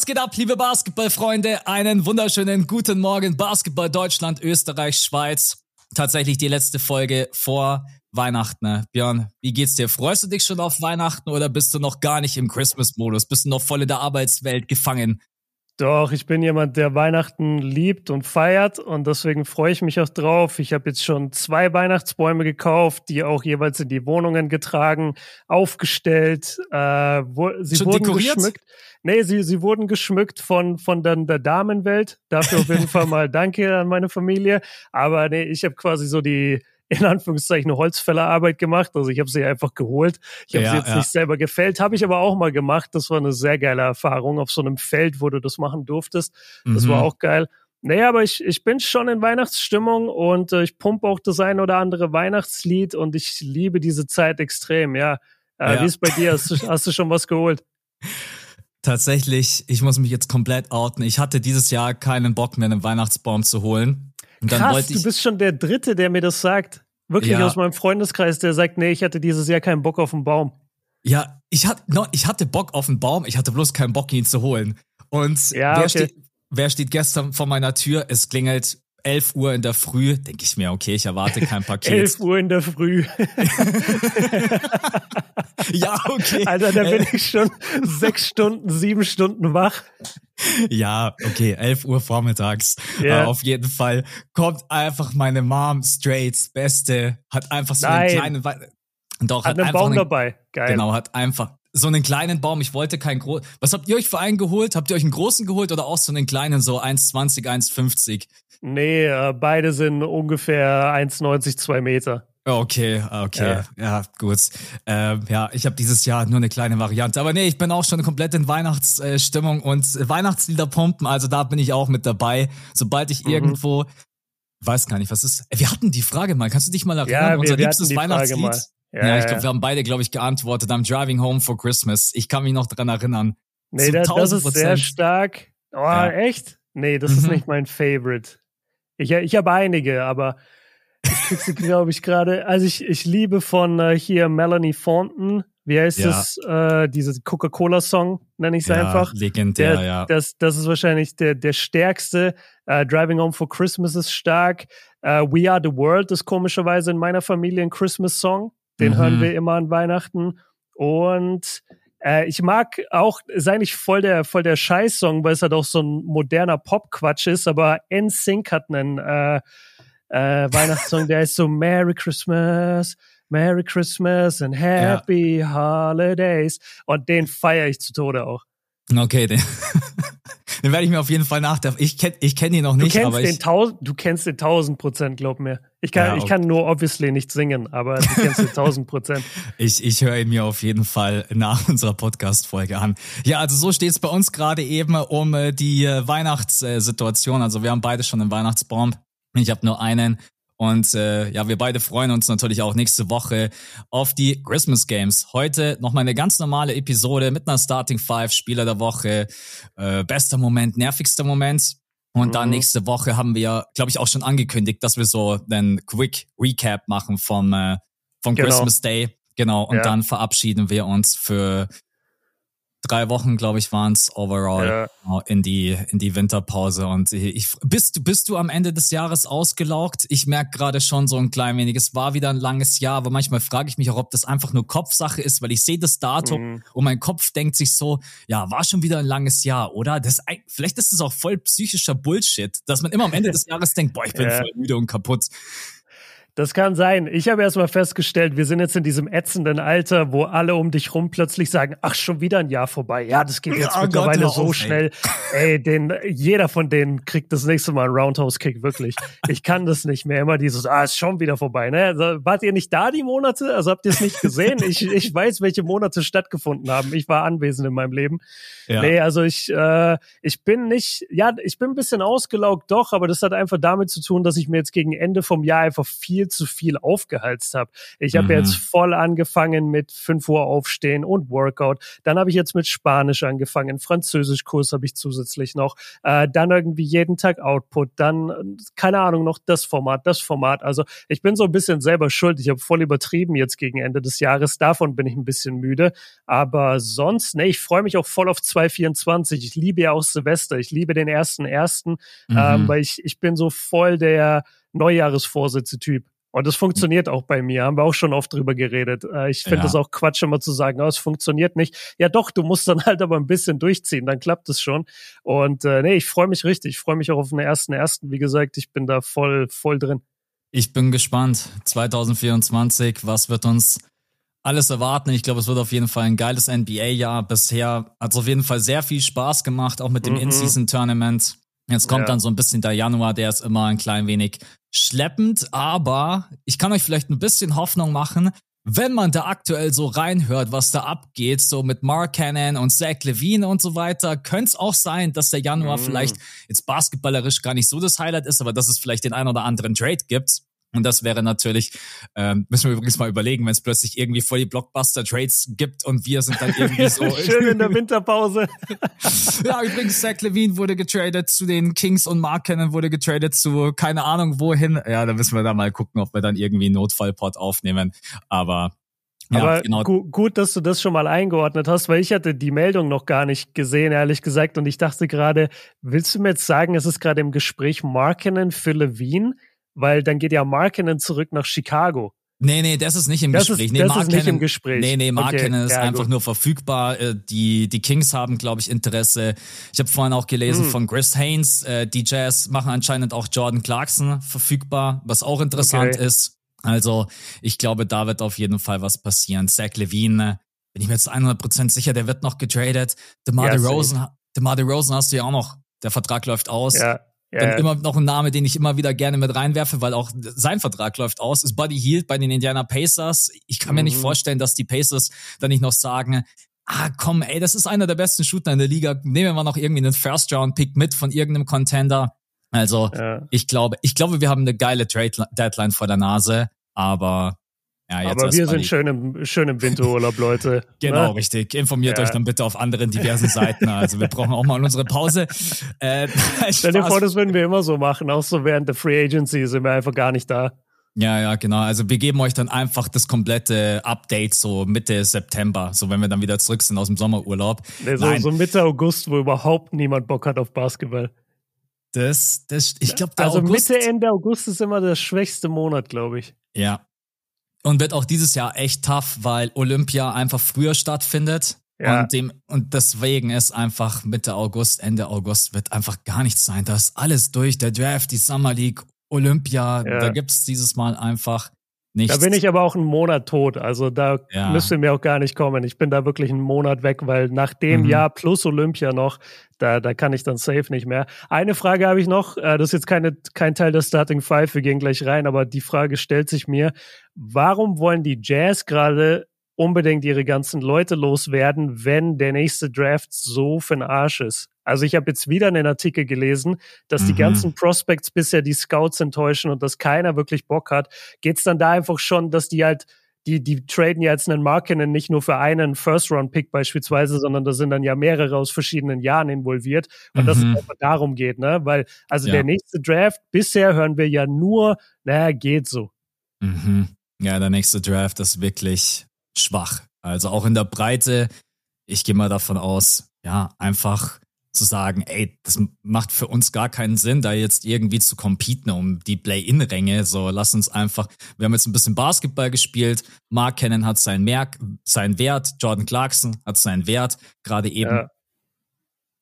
Was geht ab, liebe Basketballfreunde? Einen wunderschönen guten Morgen, Basketball Deutschland, Österreich, Schweiz. Tatsächlich die letzte Folge vor Weihnachten. Ne? Björn, wie geht's dir? Freust du dich schon auf Weihnachten oder bist du noch gar nicht im Christmas-Modus? Bist du noch voll in der Arbeitswelt gefangen? Doch, ich bin jemand, der Weihnachten liebt und feiert und deswegen freue ich mich auch drauf. Ich habe jetzt schon zwei Weihnachtsbäume gekauft, die auch jeweils in die Wohnungen getragen, aufgestellt. Äh, wo, sie schon wurden dekoriert? geschmückt. Nee, sie, sie wurden geschmückt von, von dann der Damenwelt. Dafür auf jeden Fall mal Danke an meine Familie. Aber nee, ich habe quasi so die, in Anführungszeichen Holzfällerarbeit gemacht. Also ich habe sie einfach geholt. Ich habe ja, sie jetzt ja. nicht selber gefällt, habe ich aber auch mal gemacht. Das war eine sehr geile Erfahrung auf so einem Feld, wo du das machen durftest. Das mhm. war auch geil. Naja, aber ich, ich bin schon in Weihnachtsstimmung und äh, ich pumpe auch das ein oder andere Weihnachtslied und ich liebe diese Zeit extrem, ja. Äh, ja. Wie ist bei dir? Hast du, hast du schon was geholt? Tatsächlich, ich muss mich jetzt komplett outen. Ich hatte dieses Jahr keinen Bock mehr, einen Weihnachtsbaum zu holen. Und dann Krass, wollte ich, du bist schon der Dritte, der mir das sagt. Wirklich ja. aus meinem Freundeskreis, der sagt, nee, ich hatte dieses Jahr keinen Bock auf einen Baum. Ja, ich, hat, no, ich hatte Bock auf einen Baum, ich hatte bloß keinen Bock, ihn zu holen. Und ja, wer, okay. steht, wer steht gestern vor meiner Tür? Es klingelt 11 Uhr in der Früh, denke ich mir, okay, ich erwarte kein Paket. 11 Uhr in der Früh. ja, okay. Alter, da bin ich schon sechs Stunden, sieben Stunden wach. Ja, okay, 11 Uhr vormittags. Yeah. Uh, auf jeden Fall kommt einfach meine Mom straight, beste, hat einfach so Nein. einen kleinen, doch, hat, hat einen Baum dabei. Geil. Genau, hat einfach so einen kleinen Baum. Ich wollte keinen großen. Was habt ihr euch für einen geholt? Habt ihr euch einen großen geholt oder auch so einen kleinen, so 1,20, 1,50? Nee, äh, beide sind ungefähr 1,90, 2 Meter. Okay, okay, ja, ja gut. Ähm, ja, ich habe dieses Jahr nur eine kleine Variante. Aber nee, ich bin auch schon komplett in Weihnachtsstimmung und Weihnachtslieder pumpen, also da bin ich auch mit dabei. Sobald ich mhm. irgendwo, weiß gar nicht, was ist. Wir hatten die Frage mal, kannst du dich mal erinnern? Ja, wir, Unser wir liebstes Weihnachtslied? Ja, ja, ich glaube, wir haben beide, glaube ich, geantwortet. I'm driving home for Christmas. Ich kann mich noch dran erinnern. Nee, das, das ist sehr stark. Oh, ja. echt? Nee, das mhm. ist nicht mein Favorite. Ich, ich habe einige, aber ich krieg sie, glaube ich, gerade. Also ich, ich liebe von äh, hier Melanie Fonten. Wie heißt ja. das? Äh, diese Coca-Cola-Song, nenne ich es ja, einfach. Legendär, der, ja. Das, das ist wahrscheinlich der, der stärkste. Äh, Driving Home for Christmas ist stark. Äh, We Are the World ist komischerweise in meiner Familie ein Christmas-Song. Den mhm. hören wir immer an Weihnachten. Und äh, ich mag auch, ist eigentlich voll der, voll der Scheiß-Song, weil es halt auch so ein moderner Pop-Quatsch ist, aber NSYNC hat einen äh, äh, Weihnachtssong, der ist so Merry Christmas, Merry Christmas and Happy ja. Holidays. Und den feiere ich zu Tode auch. Okay, den, den werde ich mir auf jeden Fall nach. Ich kenne ich kenn ihn noch nicht, du kennst aber den tausend, du kennst den tausend Prozent, glaub mir. Ich kann, ja, ich kann nur obviously nicht singen, aber du kennst den tausend Prozent. ich ich höre ihn mir auf jeden Fall nach unserer Podcast-Folge an. Ja, also so steht es bei uns gerade eben um äh, die äh, Weihnachtssituation. Also wir haben beide schon einen Weihnachtsbaum. Ich habe nur einen. Und äh, ja, wir beide freuen uns natürlich auch nächste Woche auf die Christmas Games. Heute nochmal eine ganz normale Episode mit einer Starting Five, Spieler der Woche, äh, bester Moment, nervigster Moment. Und mhm. dann nächste Woche haben wir, glaube ich, auch schon angekündigt, dass wir so einen Quick Recap machen vom, äh, vom genau. Christmas Day. Genau. Und ja. dann verabschieden wir uns für drei Wochen, glaube ich, waren es overall ja. Genau, in die in die Winterpause. Und ich bist bist du am Ende des Jahres ausgelaugt? Ich merke gerade schon so ein klein wenig. Es war wieder ein langes Jahr, aber manchmal frage ich mich auch, ob das einfach nur Kopfsache ist, weil ich sehe das Datum mhm. und mein Kopf denkt sich so, ja, war schon wieder ein langes Jahr, oder? Das vielleicht ist es auch voll psychischer Bullshit, dass man immer am Ende des Jahres denkt, boah, ich bin ja. voll müde und kaputt. Das kann sein. Ich habe erst mal festgestellt, wir sind jetzt in diesem ätzenden Alter, wo alle um dich rum plötzlich sagen, ach, schon wieder ein Jahr vorbei. Ja, das geht jetzt oh mittlerweile Gott, so auf, schnell. Ey. ey, den, jeder von denen kriegt das nächste Mal einen Roundhouse-Kick, wirklich. Ich kann das nicht mehr. Immer dieses, ah, ist schon wieder vorbei. Ne? Also, wart ihr nicht da die Monate? Also habt ihr es nicht gesehen? ich, ich weiß, welche Monate stattgefunden haben. Ich war anwesend in meinem Leben. Ja. Nee, also ich, äh, ich bin nicht, ja, ich bin ein bisschen ausgelaugt, doch, aber das hat einfach damit zu tun, dass ich mir jetzt gegen Ende vom Jahr einfach viel viel zu viel aufgehalst habe. Ich habe mhm. jetzt voll angefangen mit 5 Uhr aufstehen und Workout. Dann habe ich jetzt mit Spanisch angefangen, Französischkurs habe ich zusätzlich noch. Äh, dann irgendwie jeden Tag Output, dann keine Ahnung noch das Format, das Format. Also ich bin so ein bisschen selber schuld. Ich habe voll übertrieben jetzt gegen Ende des Jahres. Davon bin ich ein bisschen müde. Aber sonst, ne, ich freue mich auch voll auf 2024. Ich liebe ja auch Silvester. Ich liebe den ersten ersten, mhm. ähm, weil ich ich bin so voll der Neujahresvorsätze-Typ. Und das funktioniert auch bei mir, haben wir auch schon oft drüber geredet. Äh, ich finde ja. das auch Quatsch, immer zu sagen, oh, es funktioniert nicht. Ja doch, du musst dann halt aber ein bisschen durchziehen, dann klappt es schon. Und äh, nee, ich freue mich richtig. Ich freue mich auch auf den ersten ersten. Wie gesagt, ich bin da voll, voll drin. Ich bin gespannt. 2024, was wird uns alles erwarten? Ich glaube, es wird auf jeden Fall ein geiles NBA-Jahr. Bisher hat es auf jeden Fall sehr viel Spaß gemacht, auch mit dem mhm. In-Season-Tournament. Jetzt kommt ja. dann so ein bisschen der Januar, der ist immer ein klein wenig schleppend, aber ich kann euch vielleicht ein bisschen Hoffnung machen, wenn man da aktuell so reinhört, was da abgeht, so mit Mark Cannon und Zach Levine und so weiter, könnte es auch sein, dass der Januar mm. vielleicht jetzt basketballerisch gar nicht so das Highlight ist, aber dass es vielleicht den ein oder anderen Trade gibt. Und das wäre natürlich, ähm, müssen wir übrigens mal überlegen, wenn es plötzlich irgendwie voll die Blockbuster-Trades gibt und wir sind dann irgendwie so. Schön in der Winterpause. ja, übrigens, Zach Levine wurde getradet zu den Kings und Mark Cannon wurde getradet zu keine Ahnung wohin. Ja, da müssen wir da mal gucken, ob wir dann irgendwie einen Notfallpot aufnehmen. Aber ja, Aber genau. gu gut, dass du das schon mal eingeordnet hast, weil ich hatte die Meldung noch gar nicht gesehen, ehrlich gesagt. Und ich dachte gerade, willst du mir jetzt sagen, es ist gerade im Gespräch Markinen für Levine? Weil dann geht ja Markinen zurück nach Chicago. Nee, nee, das ist nicht im das Gespräch. Ist, nee, das Mark ist nicht im Gespräch. Nee, nee, Markinen okay, ist ja, einfach gut. nur verfügbar. Äh, die, die Kings haben, glaube ich, Interesse. Ich habe vorhin auch gelesen hm. von Chris Haynes. Äh, die Jazz machen anscheinend auch Jordan Clarkson verfügbar, was auch interessant okay. ist. Also, ich glaube, da wird auf jeden Fall was passieren. Zach Levine, bin ich mir jetzt 100% sicher, der wird noch getradet. DeMar DeRozan, DeMar DeRozan hast du ja auch noch. Der Vertrag läuft aus. Ja. Ja, Dann immer noch ein Name, den ich immer wieder gerne mit reinwerfe, weil auch sein Vertrag läuft aus, ist Buddy Hield bei den Indiana Pacers. Ich kann mhm. mir nicht mhm. vorstellen, dass die Pacers dann nicht noch sagen, ah komm, ey, das ist einer der besten Shooter in der Liga. Nehmen wir noch irgendwie einen First-Round-Pick mit von irgendeinem Contender. Also ja. ich glaube, ich glaube, wir haben eine geile Trade-Deadline vor der Nase, aber ja, Aber wir sind schön im, schön im Winterurlaub, Leute. genau, ne? richtig. Informiert ja. euch dann bitte auf anderen diversen Seiten. Also wir brauchen auch mal unsere Pause. Äh, Stell dir vor, das würden wir immer so machen. Auch so während der Free Agency sind wir einfach gar nicht da. Ja, ja, genau. Also wir geben euch dann einfach das komplette Update so Mitte September, so wenn wir dann wieder zurück sind aus dem Sommerurlaub. Nee, so, so Mitte August, wo überhaupt niemand Bock hat auf Basketball. Das, das, ich glaube, Also August, Mitte, Ende August ist immer der schwächste Monat, glaube ich. Ja, und wird auch dieses Jahr echt tough, weil Olympia einfach früher stattfindet. Ja. Und, dem, und deswegen ist einfach Mitte August, Ende August wird einfach gar nichts sein. Da ist alles durch. Der Draft, die Summer League, Olympia, ja. da gibt's dieses Mal einfach Nichts. Da bin ich aber auch einen Monat tot. Also da ja. müsste mir auch gar nicht kommen. Ich bin da wirklich einen Monat weg, weil nach dem mhm. Jahr plus Olympia noch, da, da kann ich dann safe nicht mehr. Eine Frage habe ich noch. Äh, das ist jetzt keine, kein Teil der Starting Five. Wir gehen gleich rein, aber die Frage stellt sich mir. Warum wollen die Jazz gerade unbedingt ihre ganzen Leute loswerden, wenn der nächste Draft so für den Arsch ist? Also ich habe jetzt wieder einen Artikel gelesen, dass mhm. die ganzen Prospects bisher die Scouts enttäuschen und dass keiner wirklich Bock hat. Geht es dann da einfach schon, dass die halt die, die traden ja jetzt einen Markinen nicht nur für einen First-Round-Pick beispielsweise, sondern da sind dann ja mehrere aus verschiedenen Jahren involviert. Und mhm. dass es mhm. einfach darum geht, ne? Weil, also ja. der nächste Draft, bisher hören wir ja nur, naja, geht so. Mhm. Ja, der nächste Draft ist wirklich schwach. Also auch in der Breite, ich gehe mal davon aus, ja, einfach zu sagen, ey, das macht für uns gar keinen Sinn, da jetzt irgendwie zu competen um die Play-In-Ränge. So, lass uns einfach, wir haben jetzt ein bisschen Basketball gespielt. Mark Cannon hat seinen, Merk, seinen Wert, Jordan Clarkson hat seinen Wert, gerade eben. Ja.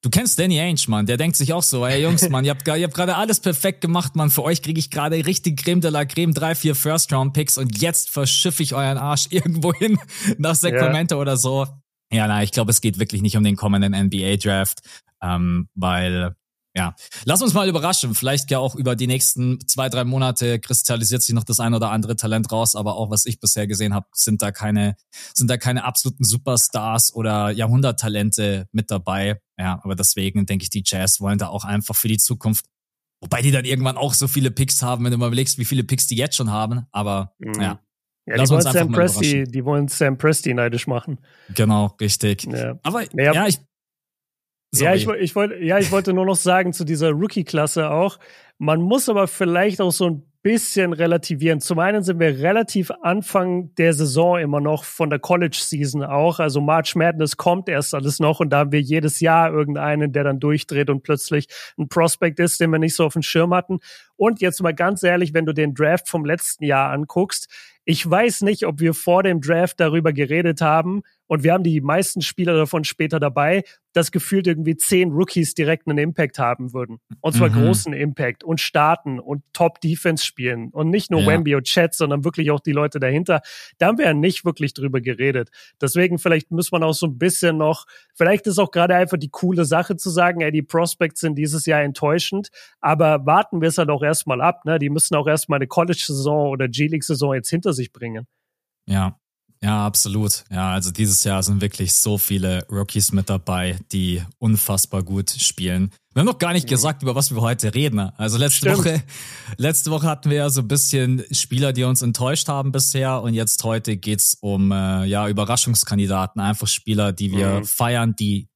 Du kennst Danny Ainge, Mann, der denkt sich auch so, ey Jungs, Mann, ihr habt, ihr habt gerade alles perfekt gemacht, Mann, für euch kriege ich gerade richtig Creme de la Creme, drei, vier First-Round-Picks und jetzt verschiffe ich euren Arsch irgendwo hin nach Sacramento ja. oder so. Ja, na, ich glaube, es geht wirklich nicht um den kommenden NBA-Draft, ähm, weil ja, lass uns mal überraschen. Vielleicht ja auch über die nächsten zwei, drei Monate kristallisiert sich noch das ein oder andere Talent raus. Aber auch was ich bisher gesehen habe, sind da keine, sind da keine absoluten Superstars oder Jahrhunderttalente mit dabei. Ja, aber deswegen denke ich, die Jazz wollen da auch einfach für die Zukunft Wobei die dann irgendwann auch so viele Picks haben, wenn du mal überlegst, wie viele Picks die jetzt schon haben. Aber mhm. ja. Ja, die wollen, Sam Presti, die wollen Sam Presti neidisch machen. Genau, richtig. Ja. Aber ja, ja ich. Sorry. Ja, ich, ich wollte, ja, ich wollte nur noch sagen zu dieser Rookie-Klasse auch. Man muss aber vielleicht auch so ein bisschen relativieren. Zum einen sind wir relativ Anfang der Saison immer noch von der College Season auch. Also March Madness kommt erst alles noch und da haben wir jedes Jahr irgendeinen, der dann durchdreht und plötzlich ein Prospect ist, den wir nicht so auf dem Schirm hatten. Und jetzt mal ganz ehrlich, wenn du den Draft vom letzten Jahr anguckst, ich weiß nicht, ob wir vor dem Draft darüber geredet haben, und wir haben die meisten Spieler davon später dabei, dass gefühlt irgendwie zehn Rookies direkt einen Impact haben würden. Und zwar mhm. großen Impact und starten und Top-Defense spielen. Und nicht nur ja. Wemby und Chat, sondern wirklich auch die Leute dahinter. Da haben wir ja nicht wirklich drüber geredet. Deswegen vielleicht muss man auch so ein bisschen noch, vielleicht ist auch gerade einfach die coole Sache zu sagen, ey, die Prospects sind dieses Jahr enttäuschend, aber warten wir es halt auch erstmal ab. Ne? Die müssen auch erstmal eine College-Saison oder G-League-Saison jetzt hinter sich bringen. Ja, ja, absolut. Ja, also dieses Jahr sind wirklich so viele Rookies mit dabei, die unfassbar gut spielen. Wir haben noch gar nicht mhm. gesagt, über was wir heute reden. Also letzte Stimmt. Woche, letzte Woche hatten wir ja so ein bisschen Spieler, die uns enttäuscht haben bisher. Und jetzt heute geht's um äh, ja Überraschungskandidaten, einfach Spieler, die wir mhm. feiern, die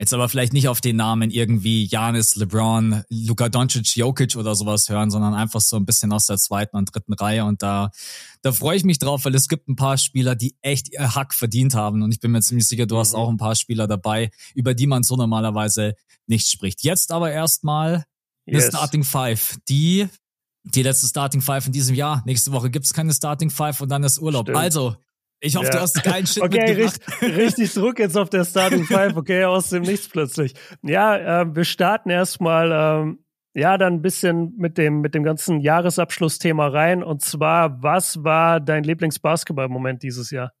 Jetzt aber vielleicht nicht auf den Namen irgendwie Janis, LeBron, Luka Doncic, Jokic oder sowas hören, sondern einfach so ein bisschen aus der zweiten und dritten Reihe. Und da, da freue ich mich drauf, weil es gibt ein paar Spieler, die echt ihr Hack verdient haben. Und ich bin mir ziemlich sicher, du hast mhm. auch ein paar Spieler dabei, über die man so normalerweise nicht spricht. Jetzt aber erstmal yes. eine Starting Five, die die letzte Starting Five in diesem Jahr. Nächste Woche gibt's keine Starting Five und dann ist Urlaub. Stimmt. Also, ich hoffe, ja. du hast geilen Shit okay, richtig, richtig Druck jetzt auf der Starting Five. Okay, aus dem Nichts plötzlich. Ja, äh, wir starten erstmal, ähm, ja, dann ein bisschen mit dem, mit dem ganzen Jahresabschlussthema rein. Und zwar, was war dein Lieblingsbasketball-Moment dieses Jahr?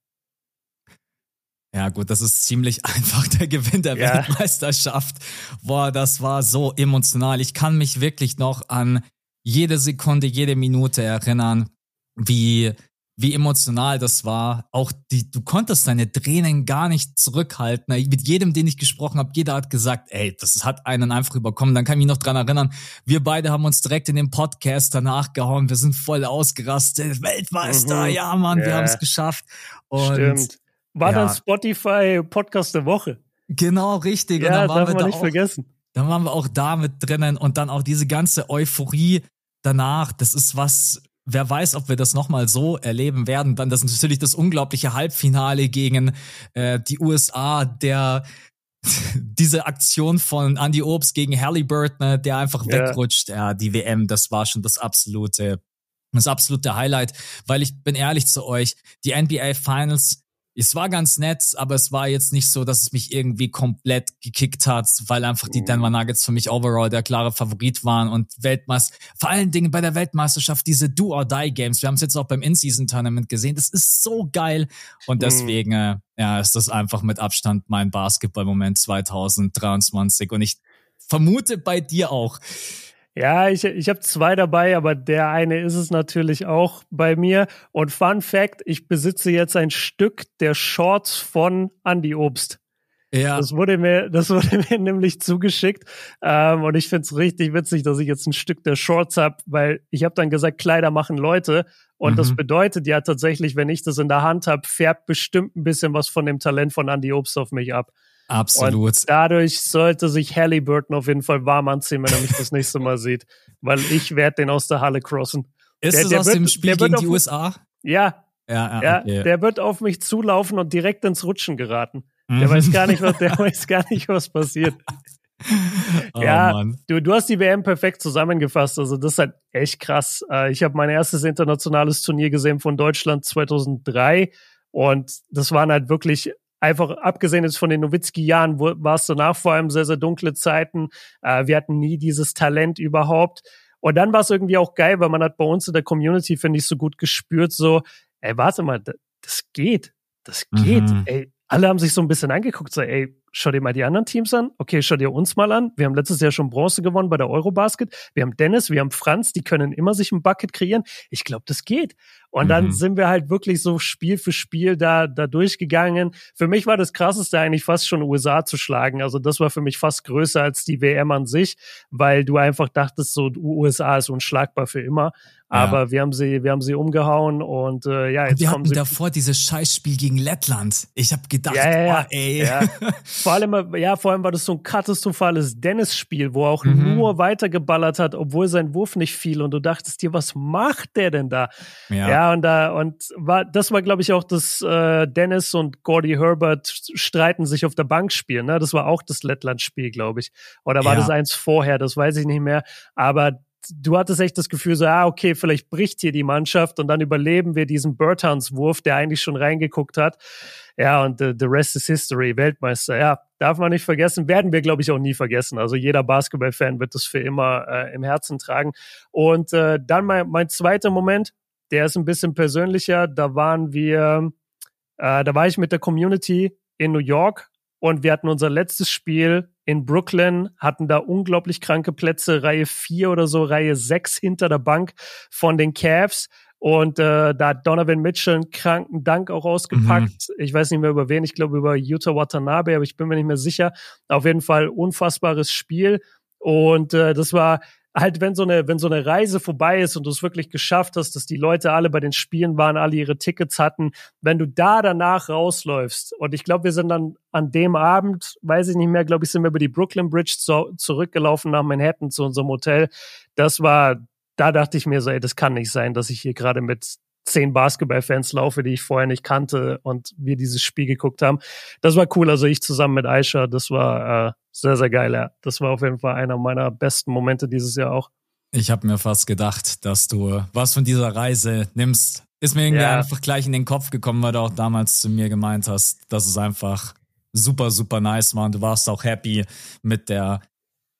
Ja, gut, das ist ziemlich einfach der Gewinn der ja. Weltmeisterschaft. Boah, das war so emotional. Ich kann mich wirklich noch an jede Sekunde, jede Minute erinnern, wie wie emotional das war. Auch die, du konntest deine Tränen gar nicht zurückhalten. Mit jedem, den ich gesprochen habe, jeder hat gesagt, ey, das hat einen einfach überkommen. Dann kann ich mich noch dran erinnern, wir beide haben uns direkt in den Podcast danach gehauen. Wir sind voll ausgerastet. Weltmeister, mhm. ja, Mann, yeah. wir haben es geschafft. Und, Stimmt. War ja. dann Spotify Podcast der Woche. Genau, richtig. Ja, und dann waren darf wir man nicht auch, vergessen. Dann waren wir auch da mit drinnen und dann auch diese ganze Euphorie danach. Das ist was, wer weiß, ob wir das nochmal so erleben werden. Dann das ist natürlich das unglaubliche Halbfinale gegen äh, die USA, der diese Aktion von Andy Obst gegen Halliburton, ne, der einfach ja. wegrutscht. Ja, die WM, das war schon das absolute, das absolute Highlight, weil ich bin ehrlich zu euch, die NBA Finals es war ganz nett, aber es war jetzt nicht so, dass es mich irgendwie komplett gekickt hat, weil einfach die Denver mhm. Nuggets für mich overall der klare Favorit waren und Weltmeister, vor allen Dingen bei der Weltmeisterschaft diese Do-or-Die-Games. Wir haben es jetzt auch beim In-Season-Tournament gesehen. Das ist so geil und mhm. deswegen äh, ja, ist das einfach mit Abstand mein Basketball-Moment 2023 und ich vermute bei dir auch. Ja, ich, ich habe zwei dabei, aber der eine ist es natürlich auch bei mir. Und Fun Fact, ich besitze jetzt ein Stück der Shorts von Andy Obst. Ja. Das wurde mir, das wurde mir nämlich zugeschickt. Ähm, und ich find's richtig witzig, dass ich jetzt ein Stück der Shorts hab, weil ich habe dann gesagt, Kleider machen Leute. Und mhm. das bedeutet ja tatsächlich, wenn ich das in der Hand hab, färbt bestimmt ein bisschen was von dem Talent von Andy Obst auf mich ab. Absolut. Und dadurch sollte sich Halliburton auf jeden Fall warm anziehen, wenn er mich das nächste Mal sieht. Weil ich werde den aus der Halle crossen. Ist der, es der aus wird, dem Spiel gegen die USA? Ja. Ja, ja, okay. der wird auf mich zulaufen und direkt ins Rutschen geraten. Der mhm. weiß gar nicht, was, der weiß gar nicht, was passiert. oh, ja, du, du hast die WM perfekt zusammengefasst. Also das ist halt echt krass. Äh, ich habe mein erstes internationales Turnier gesehen von Deutschland 2003 und das waren halt wirklich einfach abgesehen jetzt von den Nowitzki-Jahren, war es danach vor allem sehr, sehr dunkle Zeiten. Äh, wir hatten nie dieses Talent überhaupt. Und dann war es irgendwie auch geil, weil man hat bei uns in der Community, finde ich, so gut gespürt, so, ey, warte mal, das geht. Das geht. Mhm. Ey, alle haben sich so ein bisschen angeguckt, so, ey, schau dir mal die anderen Teams an. Okay, schau dir uns mal an. Wir haben letztes Jahr schon Bronze gewonnen bei der Eurobasket. Wir haben Dennis, wir haben Franz, die können immer sich ein Bucket kreieren. Ich glaube, das geht. Und dann mhm. sind wir halt wirklich so Spiel für Spiel da, da durchgegangen. Für mich war das krasseste eigentlich fast schon USA zu schlagen. Also das war für mich fast größer als die WM an sich, weil du einfach dachtest, so USA ist unschlagbar für immer. Aber ja. wir haben sie, wir haben sie umgehauen und äh, ja, jetzt und wir hatten sie davor dieses Scheißspiel gegen Lettland. Ich habe gedacht, ja, ja, ja. Oh, ey. Ja. vor allem, ja, vor allem war das so ein katastrophales Dennis-Spiel, wo er auch mhm. nur weitergeballert hat, obwohl sein Wurf nicht fiel. Und du dachtest dir, was macht der denn da? Ja, ja und da und war das war, glaube ich, auch das äh, Dennis und Gordy Herbert streiten sich auf der Bank spielen. Ne? Das war auch das Lettland-Spiel, glaube ich. Oder war das eins vorher? Das weiß ich nicht mehr. Aber du hattest echt das Gefühl so, ah, okay, vielleicht bricht hier die Mannschaft und dann überleben wir diesen Bertans-Wurf, der eigentlich schon reingeguckt hat. Ja, und the, the rest is history, Weltmeister. Ja, darf man nicht vergessen, werden wir, glaube ich, auch nie vergessen. Also jeder Basketball-Fan wird das für immer äh, im Herzen tragen. Und äh, dann mein, mein zweiter Moment, der ist ein bisschen persönlicher. Da waren wir, äh, da war ich mit der Community in New York und wir hatten unser letztes Spiel in Brooklyn, hatten da unglaublich kranke Plätze, Reihe 4 oder so, Reihe 6 hinter der Bank von den Cavs. Und äh, da hat Donovan Mitchell einen kranken Dank auch ausgepackt. Mhm. Ich weiß nicht mehr über wen, ich glaube über Utah Watanabe, aber ich bin mir nicht mehr sicher. Auf jeden Fall unfassbares Spiel. Und äh, das war halt, wenn so eine, wenn so eine Reise vorbei ist und du es wirklich geschafft hast, dass die Leute alle bei den Spielen waren, alle ihre Tickets hatten, wenn du da danach rausläufst und ich glaube, wir sind dann an dem Abend, weiß ich nicht mehr, glaube ich, sind wir über die Brooklyn Bridge zu, zurückgelaufen nach Manhattan zu unserem Hotel. Das war, da dachte ich mir so, ey, das kann nicht sein, dass ich hier gerade mit zehn Basketballfans laufe, die ich vorher nicht kannte und wir dieses Spiel geguckt haben. Das war cool. Also ich zusammen mit Aisha, das war äh, sehr, sehr geil. Ja. Das war auf jeden Fall einer meiner besten Momente dieses Jahr auch. Ich habe mir fast gedacht, dass du was von dieser Reise nimmst. Ist mir irgendwie ja. einfach gleich in den Kopf gekommen, weil du auch damals zu mir gemeint hast, dass es einfach super, super nice war und du warst auch happy mit der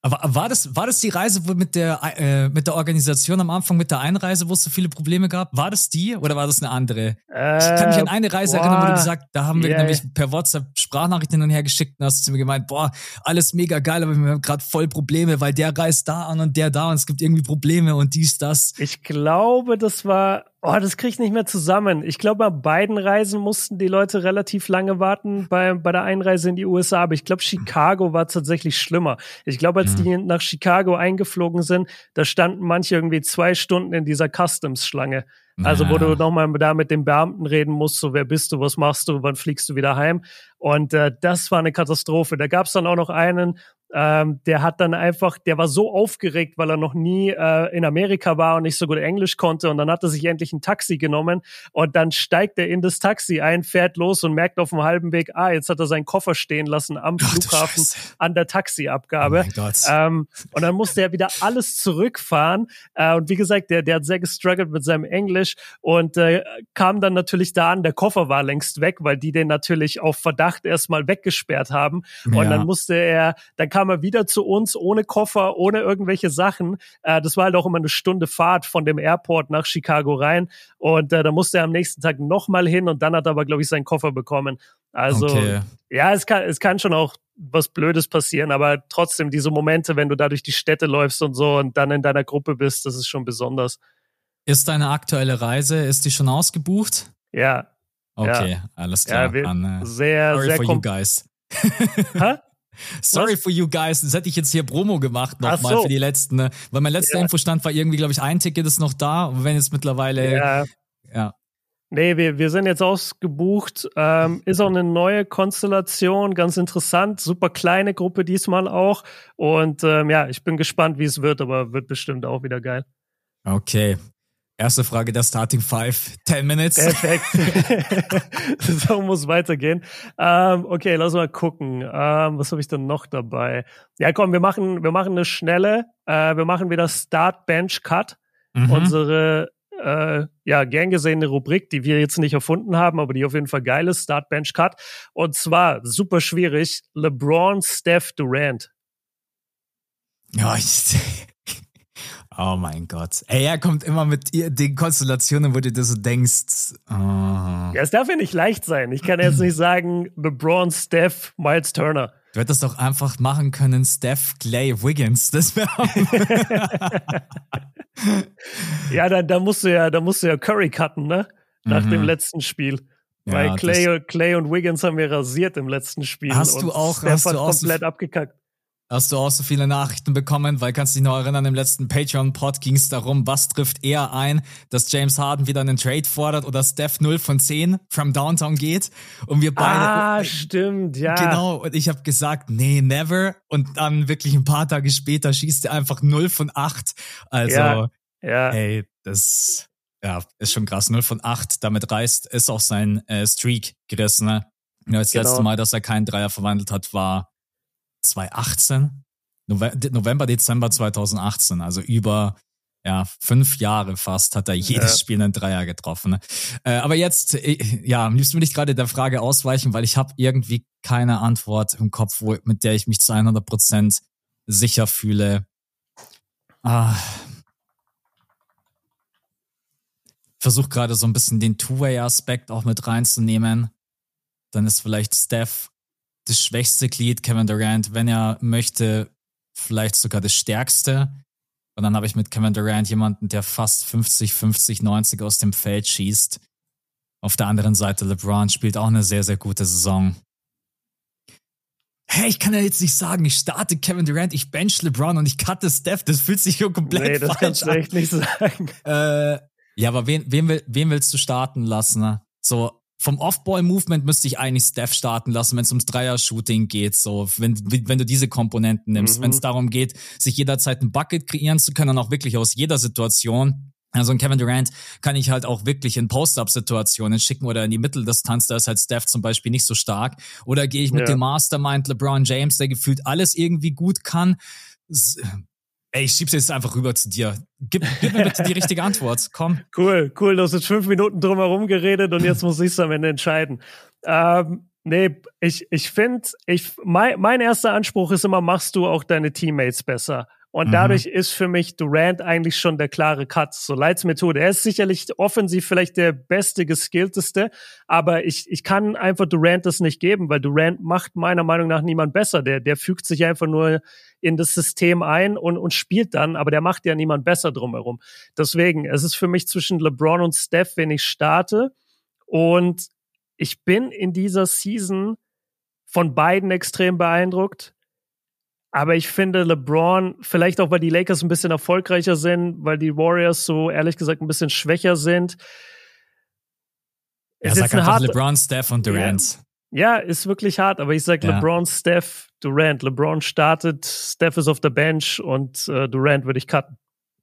aber war das, war das die Reise mit der, äh, mit der Organisation am Anfang, mit der Einreise, wo es so viele Probleme gab? War das die oder war das eine andere? Äh, ich kann mich an eine Reise boah, erinnern, wo du gesagt, da haben wir yeah. nämlich per WhatsApp Sprachnachrichten hin und her geschickt und hast zu mir gemeint, boah, alles mega geil, aber wir haben gerade voll Probleme, weil der reist da an und der da und es gibt irgendwie Probleme und dies, das. Ich glaube, das war Oh, das kriege ich nicht mehr zusammen. Ich glaube, bei beiden Reisen mussten die Leute relativ lange warten bei, bei der Einreise in die USA. Aber ich glaube, Chicago war tatsächlich schlimmer. Ich glaube, als die nach Chicago eingeflogen sind, da standen manche irgendwie zwei Stunden in dieser Customs-Schlange. Also, wo du nochmal da mit dem Beamten reden musst, so wer bist du, was machst du, wann fliegst du wieder heim? Und äh, das war eine Katastrophe. Da gab es dann auch noch einen, ähm, der hat dann einfach, der war so aufgeregt, weil er noch nie äh, in Amerika war und nicht so gut Englisch konnte. Und dann hat er sich endlich ein Taxi genommen und dann steigt er in das Taxi ein, fährt los und merkt auf dem halben Weg, ah, jetzt hat er seinen Koffer stehen lassen am Ach, Flughafen an der Taxiabgabe. Oh ähm, und dann musste er wieder alles zurückfahren. Äh, und wie gesagt, der, der hat sehr gestruggelt mit seinem Englisch und äh, kam dann natürlich da an, der Koffer war längst weg, weil die den natürlich auf Verdacht erstmal weggesperrt haben. Und ja. dann musste er, dann kam kam er wieder zu uns ohne Koffer, ohne irgendwelche Sachen. Äh, das war halt auch immer eine Stunde Fahrt von dem Airport nach Chicago rein. Und äh, da musste er am nächsten Tag nochmal hin und dann hat er aber, glaube ich, seinen Koffer bekommen. Also okay. ja, es kann, es kann schon auch was Blödes passieren, aber trotzdem diese Momente, wenn du da durch die Städte läufst und so und dann in deiner Gruppe bist, das ist schon besonders. Ist deine aktuelle Reise, ist die schon ausgebucht? Ja. Okay, ja. alles klar. Ja, An, sehr, sorry sehr for you guys. Sorry Was? for you guys. Das hätte ich jetzt hier Promo gemacht nochmal so. für die letzten, ne? weil mein letzter ja. Infostand war irgendwie, glaube ich, ein Ticket ist noch da. Und wenn jetzt mittlerweile, ja. ja. Nee, wir, wir sind jetzt ausgebucht. Ähm, ist auch eine neue Konstellation, ganz interessant. Super kleine Gruppe diesmal auch. Und ähm, ja, ich bin gespannt, wie es wird, aber wird bestimmt auch wieder geil. Okay. Erste Frage der Starting Five. Ten Minutes. Perfekt. so muss weitergehen. Ähm, okay, lass mal gucken. Ähm, was habe ich denn noch dabei? Ja, komm, wir machen, wir machen eine schnelle. Äh, wir machen wieder Start Bench Cut. Mhm. Unsere äh, ja, gern gesehene Rubrik, die wir jetzt nicht erfunden haben, aber die auf jeden Fall geil ist, Start Bench Cut. Und zwar super schwierig, LeBron, Steph, Durant. Ja, ich, Oh mein Gott. Ey, er kommt immer mit den Konstellationen, wo du dir so denkst. Oh. Ja, es darf ja nicht leicht sein. Ich kann jetzt nicht sagen, LeBron, Steph, Miles Turner. Du hättest doch einfach machen können, Steph, Clay, Wiggins. Das wäre. ja, dann, dann musst du ja, da musst du ja Curry cutten, ne? Nach mhm. dem letzten Spiel. Ja, Weil Clay, Clay und Wiggins haben wir rasiert im letzten Spiel. Hast du auch, Steph hast du auch komplett so, abgekackt. Hast du auch so viele Nachrichten bekommen, weil kannst du dich noch erinnern, im letzten Patreon-Pod ging es darum, was trifft eher ein, dass James Harden wieder einen Trade fordert oder Steph 0 von 10 from Downtown geht und wir beide... Ah, stimmt, ja. Genau, und ich habe gesagt, nee, never und dann wirklich ein paar Tage später schießt er einfach 0 von 8. Also, ja, ja. ey, das ja, ist schon krass. 0 von 8, damit reißt, ist auch sein äh, Streak gerissen. Ne? Ja, das genau. letzte Mal, dass er keinen Dreier verwandelt hat, war 2018, November, Dezember 2018, also über ja, fünf Jahre fast hat er jedes ja. Spiel einen Dreier getroffen. Ne? Äh, aber jetzt, äh, ja, am liebsten will ich gerade der Frage ausweichen, weil ich habe irgendwie keine Antwort im Kopf, wo, mit der ich mich zu 100 Prozent sicher fühle. Ah. Versuch gerade so ein bisschen den Two-Way-Aspekt auch mit reinzunehmen. Dann ist vielleicht Steph das schwächste Glied, Kevin Durant, wenn er möchte, vielleicht sogar das stärkste. Und dann habe ich mit Kevin Durant jemanden, der fast 50, 50, 90 aus dem Feld schießt. Auf der anderen Seite LeBron spielt auch eine sehr, sehr gute Saison. Hey, ich kann ja jetzt nicht sagen, ich starte Kevin Durant, ich bench LeBron und ich cutte Steph. Das fühlt sich hier komplett nee, das falsch kannst du echt nicht sagen. Äh, ja, aber wen, wen, wen willst du starten lassen? Ne? So, vom Off-Ball-Movement müsste ich eigentlich Steph starten lassen, wenn es ums Dreier-Shooting geht, so, wenn, wenn du diese Komponenten nimmst, mhm. wenn es darum geht, sich jederzeit ein Bucket kreieren zu können, auch wirklich aus jeder Situation. Also ein Kevin Durant kann ich halt auch wirklich in Post-Up-Situationen schicken oder in die Mitteldistanz, da ist halt Steph zum Beispiel nicht so stark. Oder gehe ich mit ja. dem Mastermind LeBron James, der gefühlt alles irgendwie gut kann. Ey, ich schieb's jetzt einfach rüber zu dir. Gib, gib mir bitte die richtige Antwort. Komm. Cool, cool. Du hast jetzt fünf Minuten drum herum geredet und jetzt muss ich's am Ende entscheiden. Ähm, nee, ich, ich finde, ich, mein, mein erster Anspruch ist immer, machst du auch deine Teammates besser. Und mhm. dadurch ist für mich Durant eigentlich schon der klare Cut. So Leits Methode. Er ist sicherlich offensiv vielleicht der beste, geskillteste, aber ich, ich kann einfach Durant das nicht geben, weil Durant macht meiner Meinung nach niemand besser. Der, der fügt sich einfach nur in das System ein und, und spielt dann, aber der macht ja niemand besser drumherum. Deswegen, es ist für mich zwischen LeBron und Steph, wenn ich starte. Und ich bin in dieser Season von beiden extrem beeindruckt. Aber ich finde LeBron, vielleicht auch weil die Lakers ein bisschen erfolgreicher sind, weil die Warriors so ehrlich gesagt ein bisschen schwächer sind. Er sagt einfach hart, LeBron, Steph und Durant. Ja, ja, ist wirklich hart, aber ich sag ja. LeBron, Steph, Durant. LeBron startet, Steph ist auf der Bench und äh, Durant würde ich cutten.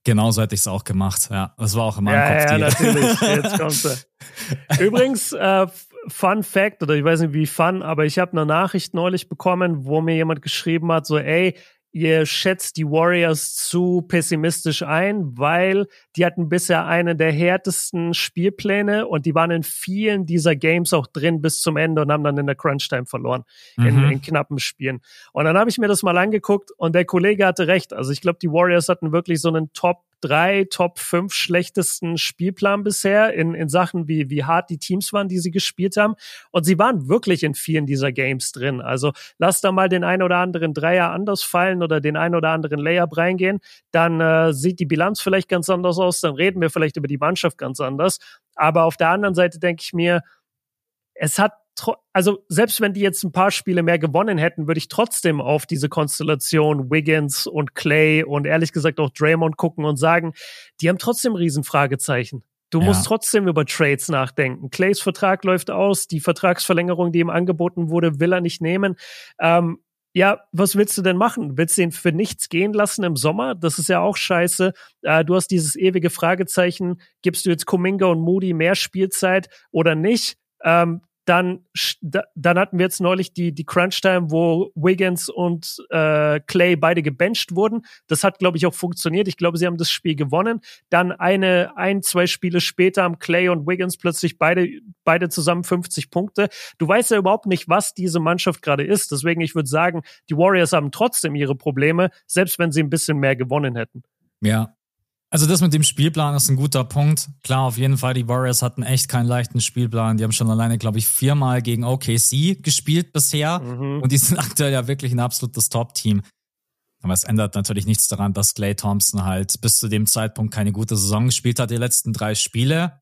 Genauso hätte ich es auch gemacht, ja. Das war auch in meinem ja, Kopf. Ja, natürlich. Jetzt kommst du. Übrigens, äh, Fun Fact, oder ich weiß nicht wie fun, aber ich habe eine Nachricht neulich bekommen, wo mir jemand geschrieben hat, so, ey, ihr schätzt die Warriors zu pessimistisch ein, weil die hatten bisher eine der härtesten Spielpläne und die waren in vielen dieser Games auch drin bis zum Ende und haben dann in der Crunch-Time verloren, mhm. in, in, knappen Spielen. Und dann habe ich mir das mal angeguckt und der Kollege hatte recht. Also ich glaube, die Warriors hatten wirklich so einen Top drei, Top fünf schlechtesten Spielplan bisher in, in Sachen, wie, wie hart die Teams waren, die sie gespielt haben. Und sie waren wirklich in vielen dieser Games drin. Also lass da mal den ein oder anderen Dreier anders fallen oder den ein oder anderen Layup reingehen, dann äh, sieht die Bilanz vielleicht ganz anders aus, dann reden wir vielleicht über die Mannschaft ganz anders. Aber auf der anderen Seite denke ich mir, es hat also selbst wenn die jetzt ein paar Spiele mehr gewonnen hätten, würde ich trotzdem auf diese Konstellation Wiggins und Clay und ehrlich gesagt auch Draymond gucken und sagen, die haben trotzdem Riesenfragezeichen. Du ja. musst trotzdem über Trades nachdenken. Clays Vertrag läuft aus, die Vertragsverlängerung, die ihm angeboten wurde, will er nicht nehmen. Ähm, ja, was willst du denn machen? Willst du ihn für nichts gehen lassen im Sommer? Das ist ja auch scheiße. Äh, du hast dieses ewige Fragezeichen, gibst du jetzt Kuminga und Moody mehr Spielzeit oder nicht? Ähm, dann, dann hatten wir jetzt neulich die, die Crunch-Time, wo Wiggins und äh, Clay beide gebencht wurden. Das hat, glaube ich, auch funktioniert. Ich glaube, sie haben das Spiel gewonnen. Dann eine, ein, zwei Spiele später haben Clay und Wiggins plötzlich beide, beide zusammen 50 Punkte. Du weißt ja überhaupt nicht, was diese Mannschaft gerade ist. Deswegen, ich würde sagen, die Warriors haben trotzdem ihre Probleme, selbst wenn sie ein bisschen mehr gewonnen hätten. Ja, Also das mit dem Spielplan ist ein guter Punkt. Klar, auf jeden Fall, die Warriors hatten echt keinen leichten Spielplan. Die haben schon alleine, glaube ich, viermal gegen OKC gespielt bisher. Mhm. Und die sind aktuell ja wirklich ein absolutes Top-Team. Aber es ändert natürlich nichts daran, dass Clay Thompson halt bis zu dem Zeitpunkt keine gute Saison gespielt hat, die letzten drei Spiele.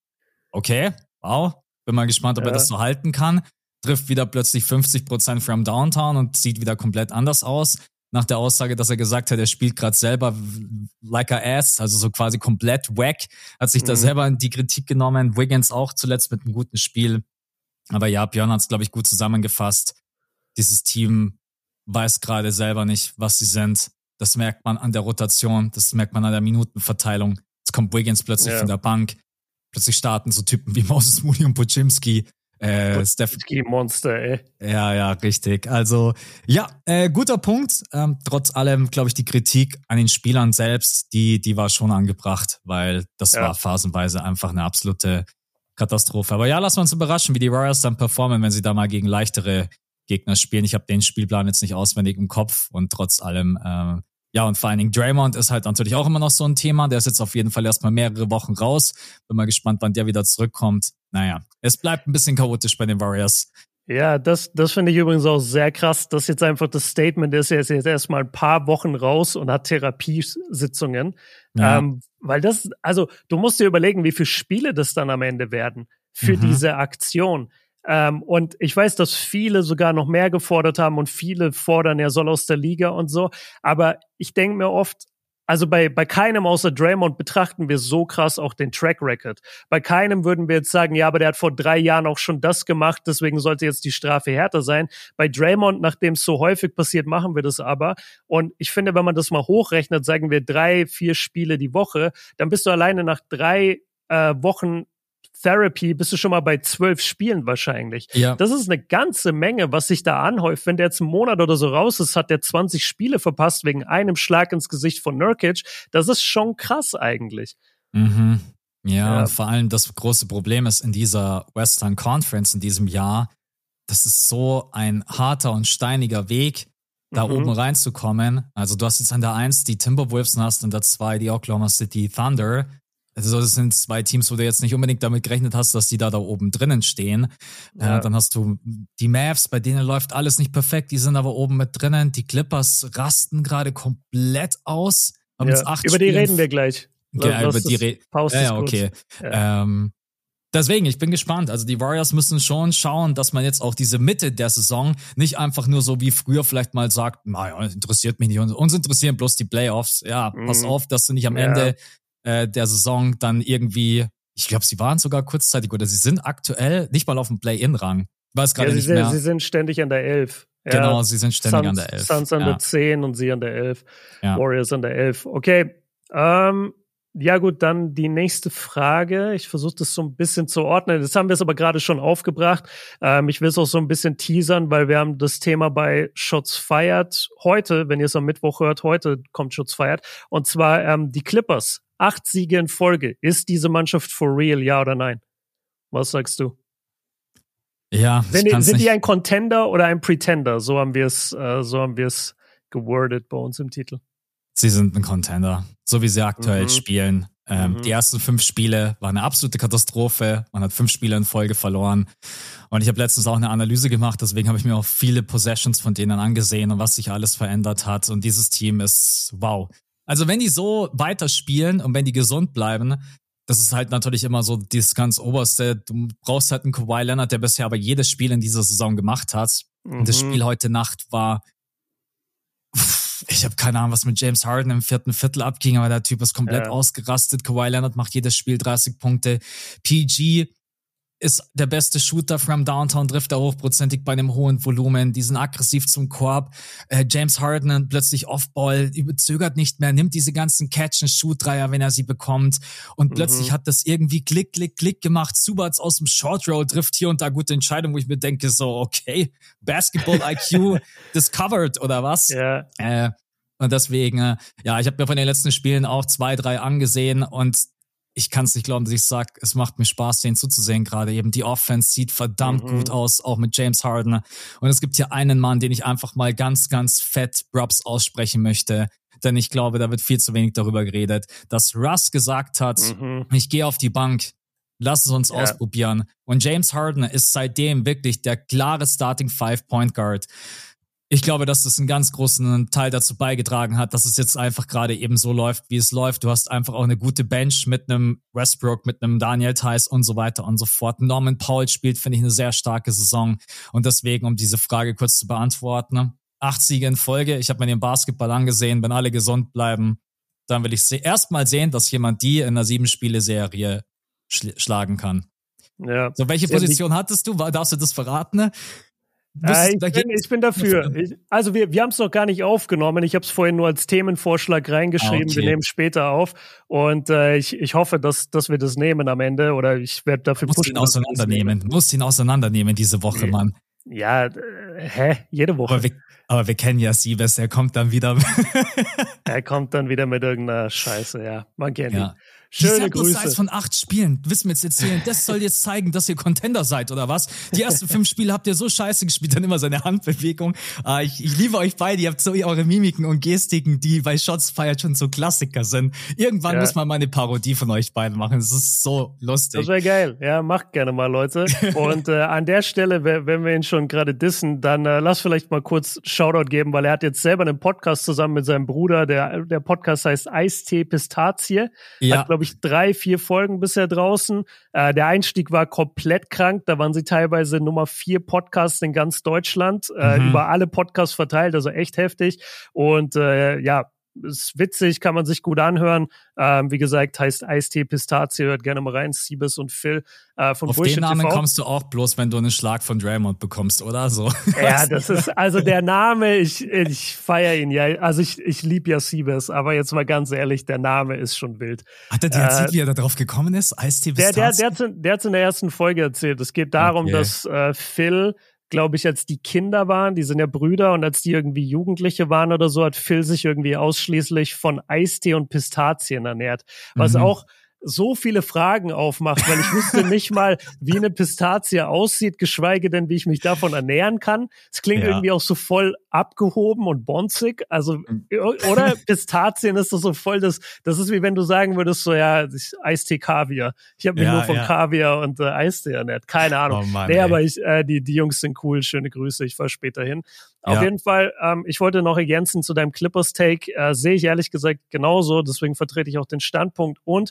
Okay, wow. Bin mal gespannt, ob ja. er das so halten kann. Trifft wieder plötzlich 50 Prozent from Downtown und sieht wieder komplett anders aus nach der Aussage, dass er gesagt hat, er spielt gerade selber like a ass, also so quasi komplett wack, hat sich mhm. da selber in die Kritik genommen. Wiggins auch zuletzt mit einem guten Spiel. Aber ja, Björn hat es, glaube ich, gut zusammengefasst. Dieses Team weiß gerade selber nicht, was sie sind. Das merkt man an der Rotation, das merkt man an der Minutenverteilung. Jetzt kommt Wiggins plötzlich ja. von der Bank. Plötzlich starten so Typen wie Moses Mooney und Pochimski. Äh, Stephanie Monster, ey. Ja, ja, richtig. Also, ja, äh, guter Punkt. Ähm, trotz allem, glaube ich, die Kritik an den Spielern selbst, die, die war schon angebracht, weil das ja. war phasenweise einfach eine absolute Katastrophe. Aber ja, lassen wir uns überraschen, wie die Warriors dann performen, wenn sie da mal gegen leichtere Gegner spielen. Ich habe den Spielplan jetzt nicht auswendig im Kopf und trotz allem äh, ja, und vor allen Dingen Draymond ist halt natürlich auch immer noch so ein Thema. Der ist jetzt auf jeden Fall erstmal mehrere Wochen raus. Bin mal gespannt, wann der wieder zurückkommt. Naja, es bleibt ein bisschen chaotisch bei den Warriors. Ja, das, das finde ich übrigens auch sehr krass, dass jetzt einfach das Statement ist, er ist jetzt erstmal ein paar Wochen raus und hat Therapiesitzungen. Ja. Ähm, weil das, also du musst dir überlegen, wie viele Spiele das dann am Ende werden für mhm. diese Aktion. Ähm, und ich weiß, dass viele sogar noch mehr gefordert haben und viele fordern, er soll aus der Liga und so. Aber ich denke mir oft, also bei, bei keinem außer Draymond betrachten wir so krass auch den Track Record. Bei keinem würden wir jetzt sagen, ja, aber der hat vor drei Jahren auch schon das gemacht, deswegen sollte jetzt die Strafe härter sein. Bei Draymond, nachdem es so häufig passiert, machen wir das aber. Und ich finde, wenn man das mal hochrechnet, sagen wir drei, vier Spiele die Woche, dann bist du alleine nach drei äh, Wochen Therapy bist du schon mal bei zwölf Spielen wahrscheinlich. Ja. Das ist eine ganze Menge, was sich da anhäuft. Wenn der jetzt einen Monat oder so raus ist, hat der 20 Spiele verpasst wegen einem Schlag ins Gesicht von Nurkic. Das ist schon krass eigentlich. Mhm. Ja, ja, und vor allem das große Problem ist in dieser Western Conference in diesem Jahr, das ist so ein harter und steiniger Weg, da mhm. oben reinzukommen. Also du hast jetzt an der 1 die Timberwolves und hast an der 2 die Oklahoma City Thunder. Also das sind zwei Teams, wo du jetzt nicht unbedingt damit gerechnet hast, dass die da da oben drinnen stehen. Äh, ja. Äh, dann hast du die Mavs, bei denen läuft alles nicht perfekt, die sind aber oben mit drinnen. Die Clippers rasten gerade komplett aus. Haben ja. acht über die Spielen reden wir gleich. Ja, über die reden. Ja, ja, okay. Ja. Ähm, deswegen, ich bin gespannt. Also die Warriors müssen schon schauen, dass man jetzt auch diese Mitte der Saison nicht einfach nur so wie früher vielleicht mal sagt, naja, interessiert mich nicht. Uns interessieren bloß die Playoffs. Ja, mhm. pass auf, dass du nicht am Ende äh, der Saison dann irgendwie, ich glaube, sie waren sogar kurzzeitig oder sie sind aktuell nicht mal auf dem Play-In-Rang. Ich weiß gerade ja, nicht sind, mehr. Sie sind ständig an der 11. Ja, genau, sie sind ständig Suns, an der 11. Suns an ja. der 10 und sie an der 11. Ja. Warriors an der 11. Okay. Ähm, ja gut, dann die nächste Frage. Ich versuche das so ein bisschen zu ordnen. Das haben wir es aber gerade schon aufgebracht. Ähm, ich will es auch so ein bisschen teasern, weil wir haben das Thema bei Shots Fired heute, wenn ihr es am Mittwoch hört, heute kommt Shots Fired. Und zwar ähm, die Clippers acht Siege in Folge. Ist diese Mannschaft for real, ja oder nein? Was sagst du? Ja, sind, die, sind die ein Contender oder ein Pretender? So haben wir es, äh, so haben wir es gewordet bei uns im Titel. Sie sind ein Contender, so wie sie aktuell mhm. spielen. Ähm, mhm. Die ersten fünf Spiele waren eine absolute Katastrophe. Man hat fünf Spiele in Folge verloren. Und ich habe letztens auch eine Analyse gemacht, deswegen habe ich mir auch viele Possessions von denen angesehen und was sich alles verändert hat. Und dieses Team ist wow. Also wenn die so weiterspielen und wenn die gesund bleiben, das ist halt natürlich immer so das ganz oberste. Du brauchst halt einen Kawhi Leonard, der bisher aber jedes Spiel in dieser Saison gemacht hat. Mhm. Und das mhm. Spiel heute Nacht war, ich habe keine Ahnung, was mit James Harden im vierten Viertel abging, aber der Typ ist komplett ja. ausgerastet. Kawhi Leonard macht jedes Spiel 30 Punkte. PG ist der beste Shooter from Downtown, trifft er hochprozentig bei einem hohen Volumen, die sind aggressiv zum Korb. Äh, James Harden plötzlich Offball, überzögert nicht mehr, nimmt diese ganzen Catch-and-Shoot-Dreier, wenn er sie bekommt. Und mhm. plötzlich hat das irgendwie Klick, Klick, Klick gemacht. Subats aus dem Short Roll trifft hier und da gute Entscheidungen, wo ich mir denke, so, okay, Basketball-IQ discovered oder was? Ja. Äh, und deswegen, äh, ja, ich habe mir von den letzten Spielen auch zwei, drei angesehen und ich kann es nicht glauben, dass ich sage, es macht mir Spaß, den zuzusehen gerade. Eben die Offense sieht verdammt mhm. gut aus, auch mit James Harden. Und es gibt hier einen Mann, den ich einfach mal ganz, ganz fett Props aussprechen möchte. denn ich glaube, da wird viel zu wenig darüber geredet, dass Russ gesagt hat, mhm. ich gehe auf die Bank, lass es uns ja. ausprobieren. Und James Harden ist seitdem wirklich der klare Starting Five Point Guard ich glaube, dass das einen ganz großen Teil dazu beigetragen hat, dass es jetzt einfach gerade eben so läuft, wie es läuft. Du hast einfach auch eine gute Bench mit einem Westbrook, mit einem Daniel Theiss und so weiter und so fort. Norman Paul spielt, finde ich, eine sehr starke Saison. Und deswegen, um diese Frage kurz zu beantworten, acht Siege in Folge. Ich habe mir den Basketball angesehen. Wenn alle gesund bleiben, dann will ich erstmal sehen, dass jemand die in einer sieben-Spiele-Serie schl schlagen kann. Ja. So, welche Position hattest du? Darfst du das verraten? Äh, ich, bin, ich, bin, dafür. Ich, also wir, wir haben es noch gar nicht aufgenommen. Ich habe es vorhin nur als Themenvorschlag reingeschrieben. Okay. Wir nehmen später auf. Und äh, ich, ich hoffe, dass, dass wir das nehmen am Ende. Oder ich werde dafür pushen. Musst ihn auseinandernehmen. Musst ihn auseinandernehmen diese Woche, Mann. Ja, äh, hä? Jede Woche. Aber wir, aber wir kennen ja Siebes, er kommt dann wieder. er kommt dann wieder mit irgendeiner Scheiße, ja. Man kennt ja. ihn. Schöne die Grüße. von acht Spielen. Willst mir jetzt erzählen, das soll jetzt zeigen, dass ihr Contender seid, oder was? Die ersten fünf Spiele habt ihr so scheiße gespielt, dann immer seine Handbewegung. Ah, ich, ich liebe euch beide, ihr habt so eure Mimiken und Gestiken, die bei Shots feiert schon so Klassiker sind. Irgendwann ja. muss man mal eine Parodie von euch beiden machen. Das ist so lustig. Das wäre geil. Ja, macht gerne mal, Leute. Und äh, an der Stelle, wenn wir ihn schon gerade dissen, dann äh, lass vielleicht mal kurz Shoutout geben, weil er hat jetzt selber einen Podcast zusammen mit seinem Bruder. Der, der Podcast heißt Eistee Pistazie. Ja. Hat, glaube ich, drei, vier Folgen bisher draußen. Äh, der Einstieg war komplett krank. Da waren sie teilweise Nummer vier Podcasts in ganz Deutschland, äh, mhm. über alle Podcasts verteilt, also echt heftig. Und äh, ja, ist witzig, kann man sich gut anhören. Ähm, wie gesagt, heißt Eistee Pistazie, hört gerne mal rein, Siebes und Phil äh, von Auf Bullshit den Namen TV. kommst du auch bloß, wenn du einen Schlag von Draymond bekommst, oder so? Ja, das ist, also der Name, ich, ich feiere ihn ja, also ich, ich liebe ja Siebes, aber jetzt mal ganz ehrlich, der Name ist schon wild. Hat er dir erzählt, äh, wie er da drauf gekommen ist? Eistee Pistazie? Der, der, der, der hat es in der ersten Folge erzählt. Es geht darum, okay. dass äh, Phil glaube ich, als die Kinder waren, die sind ja Brüder und als die irgendwie Jugendliche waren oder so, hat Phil sich irgendwie ausschließlich von Eistee und Pistazien ernährt. Was mhm. auch so viele Fragen aufmacht, weil ich wüsste nicht mal, wie eine Pistazie aussieht, geschweige denn, wie ich mich davon ernähren kann. Es klingt ja. irgendwie auch so voll abgehoben und bonzig. Also, mhm. oder Pistazien ist doch so voll das, das ist wie wenn du sagen würdest, so, ja, Eistee Kaviar. Ich habe mich ja, nur von ja. Kaviar und äh, Eistee ernährt. Keine Ahnung. Oh Mann, nee, ey. aber ich, äh, die, die Jungs sind cool. Schöne Grüße. Ich fahr später hin. Auf jeden Fall, ähm, ich wollte noch ergänzen zu deinem Clippers-Take, äh, sehe ich ehrlich gesagt genauso, deswegen vertrete ich auch den Standpunkt. Und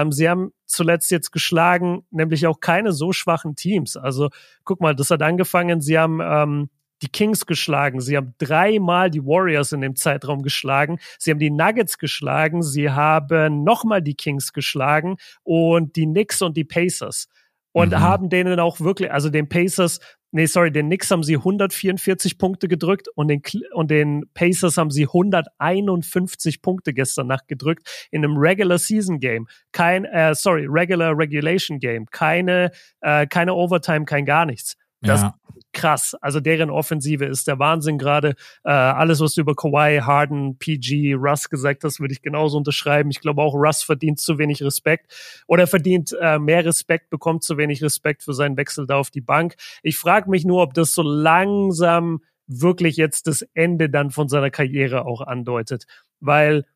ähm, sie haben zuletzt jetzt geschlagen, nämlich auch keine so schwachen Teams. Also guck mal, das hat angefangen, sie haben ähm, die Kings geschlagen, sie haben dreimal die Warriors in dem Zeitraum geschlagen, sie haben die Nuggets geschlagen, sie haben nochmal die Kings geschlagen und die Knicks und die Pacers und mhm. haben denen auch wirklich, also den Pacers nee, sorry, den Knicks haben sie 144 Punkte gedrückt und den, und den Pacers haben sie 151 Punkte gestern Nacht gedrückt in einem Regular Season Game. Kein, äh, sorry, Regular Regulation Game. Keine, äh, keine Overtime, kein gar nichts. Das ja. Krass. Also deren Offensive ist der Wahnsinn gerade. Äh, alles, was du über Kawhi, Harden, PG, Russ gesagt hast, würde ich genauso unterschreiben. Ich glaube auch, Russ verdient zu wenig Respekt oder verdient äh, mehr Respekt, bekommt zu wenig Respekt für seinen Wechsel da auf die Bank. Ich frage mich nur, ob das so langsam wirklich jetzt das Ende dann von seiner Karriere auch andeutet. Weil,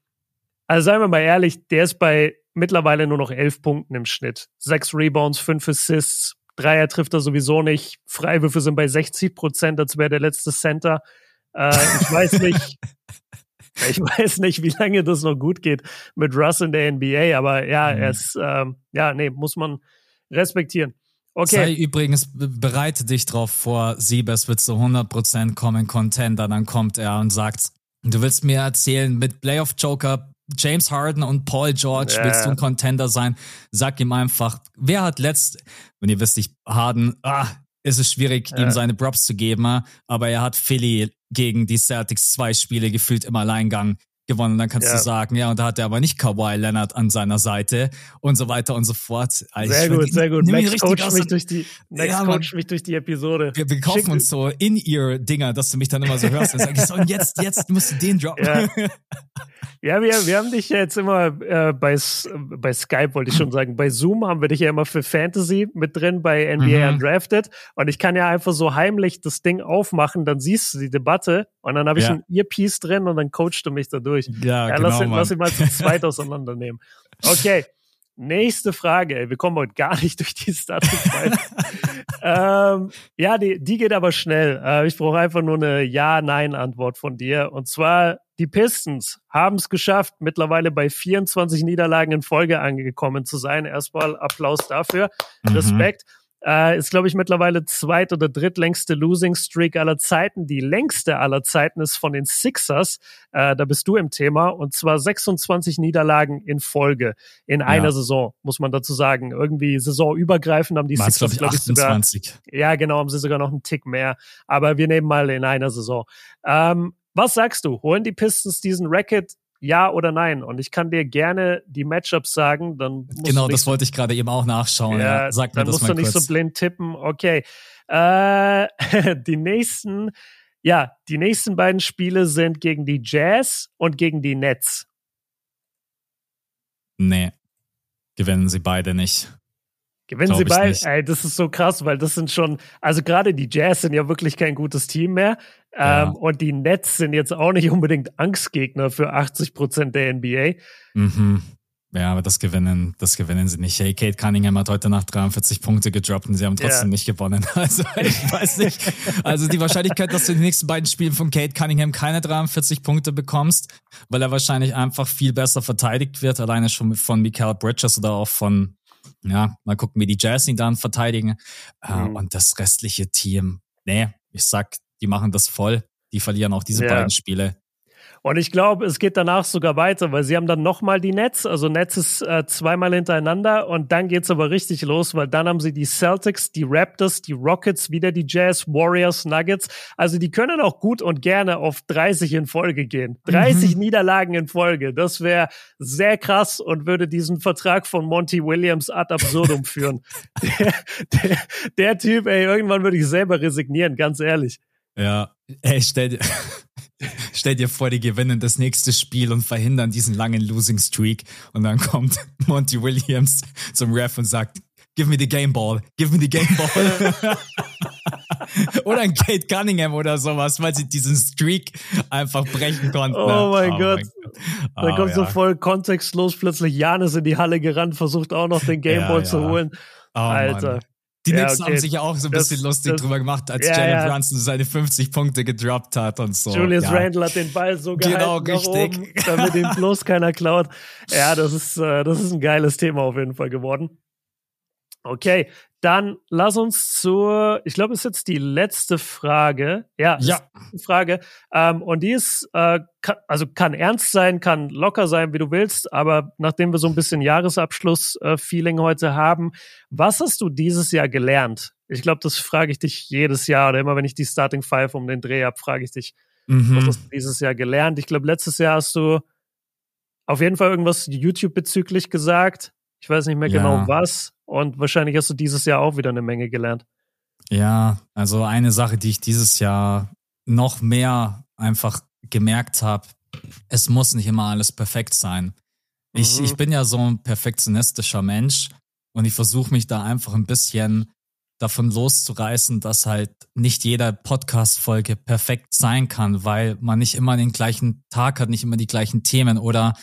also seien wir mal ehrlich, der ist bei mittlerweile nur noch elf Punkten im Schnitt. Sechs Rebounds, fünf Assists, Dreier trifft er sowieso nicht. Freiwürfe sind bei 60 Prozent, als wäre der letzte Center. Äh, ich weiß nicht, ich weiß nicht, wie lange das noch gut geht mit Russ in der NBA, aber ja, mhm. er ist, ähm, ja, nee, muss man respektieren. Okay. Sei übrigens, bereite dich drauf vor, Siebes wird zu 100% kommen, Contender, dann kommt er und sagt, du willst mir erzählen, mit Playoff Joker James Harden und Paul George, yeah. willst du ein Contender sein? Sag ihm einfach, wer hat letzt, wenn ihr wisst, ich Harden, ah, ist es schwierig, yeah. ihm seine Props zu geben, aber er hat Philly gegen die Celtics zwei Spiele gefühlt im Alleingang gewonnen. Dann kannst ja. du sagen, ja, und da hat er aber nicht Kawhi Leonard an seiner Seite und so weiter und so fort. Also sehr gut, sehr gut. Max coach mich durch die, Max ja, coach mich durch die Episode. Wir, wir kaufen Schick. uns so In-Ear-Dinger, dass du mich dann immer so hörst und sagst, so, und jetzt, jetzt musst du den droppen. Ja. Ja, wir, wir haben dich ja jetzt immer äh, bei, bei Skype, wollte ich schon sagen, bei Zoom haben wir dich ja immer für Fantasy mit drin bei NBA mhm. Undrafted. Und ich kann ja einfach so heimlich das Ding aufmachen, dann siehst du die Debatte und dann habe ich ja. ein Earpiece drin und dann coachst du mich da durch. Ja, ja genau, lass, ihn, lass ihn mal zu zweit auseinandernehmen. Okay. Nächste Frage. Wir kommen heute gar nicht durch die Statik. ähm, ja, die, die geht aber schnell. Äh, ich brauche einfach nur eine Ja-Nein-Antwort von dir. Und zwar, die Pistons haben es geschafft, mittlerweile bei 24 Niederlagen in Folge angekommen zu sein. Erstmal Applaus dafür. Mhm. Respekt. Äh, ist, glaube ich, mittlerweile zweit- oder drittlängste Losing Streak aller Zeiten. Die längste aller Zeiten ist von den Sixers. Äh, da bist du im Thema. Und zwar 26 Niederlagen in Folge in ja. einer Saison, muss man dazu sagen. Irgendwie saisonübergreifend haben die War's, Sixers, glaube ich, 28. Sogar, ja, genau, haben sie sogar noch einen Tick mehr. Aber wir nehmen mal in einer Saison. Ähm, was sagst du? Holen die Pistons diesen Racket ja oder nein? Und ich kann dir gerne die Matchups sagen. Dann genau, das wollte ich gerade eben auch nachschauen. Ja, ja. Sag mir dann das musst mal du nicht kurz. so blind tippen. Okay. Äh, die nächsten, ja, die nächsten beiden Spiele sind gegen die Jazz und gegen die Nets. Nee, gewinnen sie beide nicht. Gewinnen Glaub sie beide? Ey, das ist so krass, weil das sind schon, also gerade die Jazz sind ja wirklich kein gutes Team mehr. Ja. Ähm, und die Nets sind jetzt auch nicht unbedingt Angstgegner für 80 Prozent der NBA. Mhm. Ja, aber das gewinnen, das gewinnen sie nicht. Hey, Kate Cunningham hat heute Nacht 43 Punkte gedroppt und sie haben trotzdem ja. nicht gewonnen. Also ich weiß nicht. Also die Wahrscheinlichkeit, dass du in den nächsten beiden Spielen von Kate Cunningham keine 43 Punkte bekommst, weil er wahrscheinlich einfach viel besser verteidigt wird, alleine schon von Mikael Bridges oder auch von ja, mal gucken, wie die Jazz ihn dann verteidigen. Äh, mhm. Und das restliche Team, nee, ich sag, die machen das voll. Die verlieren auch diese ja. beiden Spiele. Und ich glaube, es geht danach sogar weiter, weil sie haben dann nochmal die Nets, also Nets ist äh, zweimal hintereinander und dann geht's aber richtig los, weil dann haben sie die Celtics, die Raptors, die Rockets, wieder die Jazz, Warriors, Nuggets. Also die können auch gut und gerne auf 30 in Folge gehen. 30 mhm. Niederlagen in Folge. Das wäre sehr krass und würde diesen Vertrag von Monty Williams ad absurdum führen. Der, der, der Typ, ey, irgendwann würde ich selber resignieren, ganz ehrlich. Ja, ey, stell dir, stell dir vor, die gewinnen das nächste Spiel und verhindern diesen langen Losing Streak. Und dann kommt Monty Williams zum Ref und sagt, give me the game ball, give me the game ball. oder ein Kate Cunningham oder sowas, weil sie diesen Streak einfach brechen konnten. Oh mein oh Gott. Gott. Da oh, kommt ja. so voll kontextlos plötzlich Janis in die Halle gerannt, versucht auch noch den Gameball ja, zu holen. Oh, Alter. Mann. Die ja, Knicks okay. haben sich ja auch so ein das, bisschen lustig das, drüber gemacht, als ja, Jalen ja. Brunson seine 50 Punkte gedroppt hat und so. Julius ja. Randle hat den Ball so gehalten genau, richtig. Oben, damit ihn bloß keiner klaut. Ja, das ist, äh, das ist ein geiles Thema auf jeden Fall geworden. Okay, dann lass uns zur, ich glaube, es ist jetzt die letzte Frage. Ja, ja. Frage. Ähm, und die ist, äh, kann, also kann ernst sein, kann locker sein, wie du willst. Aber nachdem wir so ein bisschen Jahresabschluss-Feeling heute haben, was hast du dieses Jahr gelernt? Ich glaube, das frage ich dich jedes Jahr oder immer, wenn ich die Starting Five um den Dreh habe, frage ich dich, mhm. was hast du dieses Jahr gelernt? Ich glaube, letztes Jahr hast du auf jeden Fall irgendwas YouTube bezüglich gesagt. Ich weiß nicht mehr ja. genau was. Und wahrscheinlich hast du dieses Jahr auch wieder eine Menge gelernt. Ja, also eine Sache, die ich dieses Jahr noch mehr einfach gemerkt habe, es muss nicht immer alles perfekt sein. Ich, mhm. ich bin ja so ein perfektionistischer Mensch und ich versuche mich da einfach ein bisschen davon loszureißen, dass halt nicht jeder Podcast-Folge perfekt sein kann, weil man nicht immer den gleichen Tag hat, nicht immer die gleichen Themen. Oder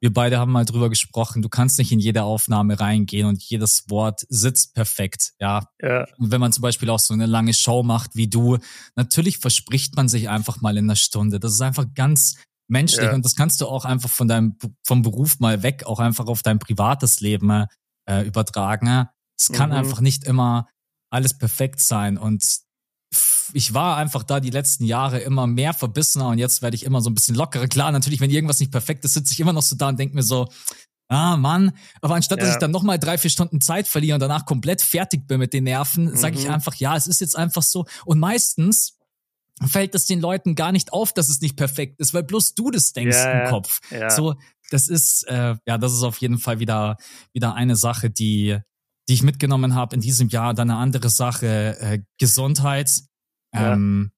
wir beide haben mal drüber gesprochen, du kannst nicht in jede Aufnahme reingehen und jedes Wort sitzt perfekt. Ja. ja. Und wenn man zum Beispiel auch so eine lange Show macht wie du, natürlich verspricht man sich einfach mal in einer Stunde. Das ist einfach ganz menschlich ja. und das kannst du auch einfach von deinem vom Beruf mal weg auch einfach auf dein privates Leben äh, übertragen. Es kann mhm. einfach nicht immer alles perfekt sein. Und ich war einfach da die letzten Jahre immer mehr verbissener und jetzt werde ich immer so ein bisschen lockerer. Klar, natürlich, wenn irgendwas nicht perfekt ist, sitze ich immer noch so da und denke mir so, ah Mann, aber anstatt ja. dass ich dann nochmal drei, vier Stunden Zeit verliere und danach komplett fertig bin mit den Nerven, mhm. sage ich einfach, ja, es ist jetzt einfach so. Und meistens fällt es den Leuten gar nicht auf, dass es nicht perfekt ist, weil bloß du das denkst ja, im Kopf. Ja. So, das ist, äh, ja, das ist auf jeden Fall wieder, wieder eine Sache, die, die ich mitgenommen habe in diesem Jahr. Dann eine andere Sache, äh, Gesundheit. Ja. Ähm,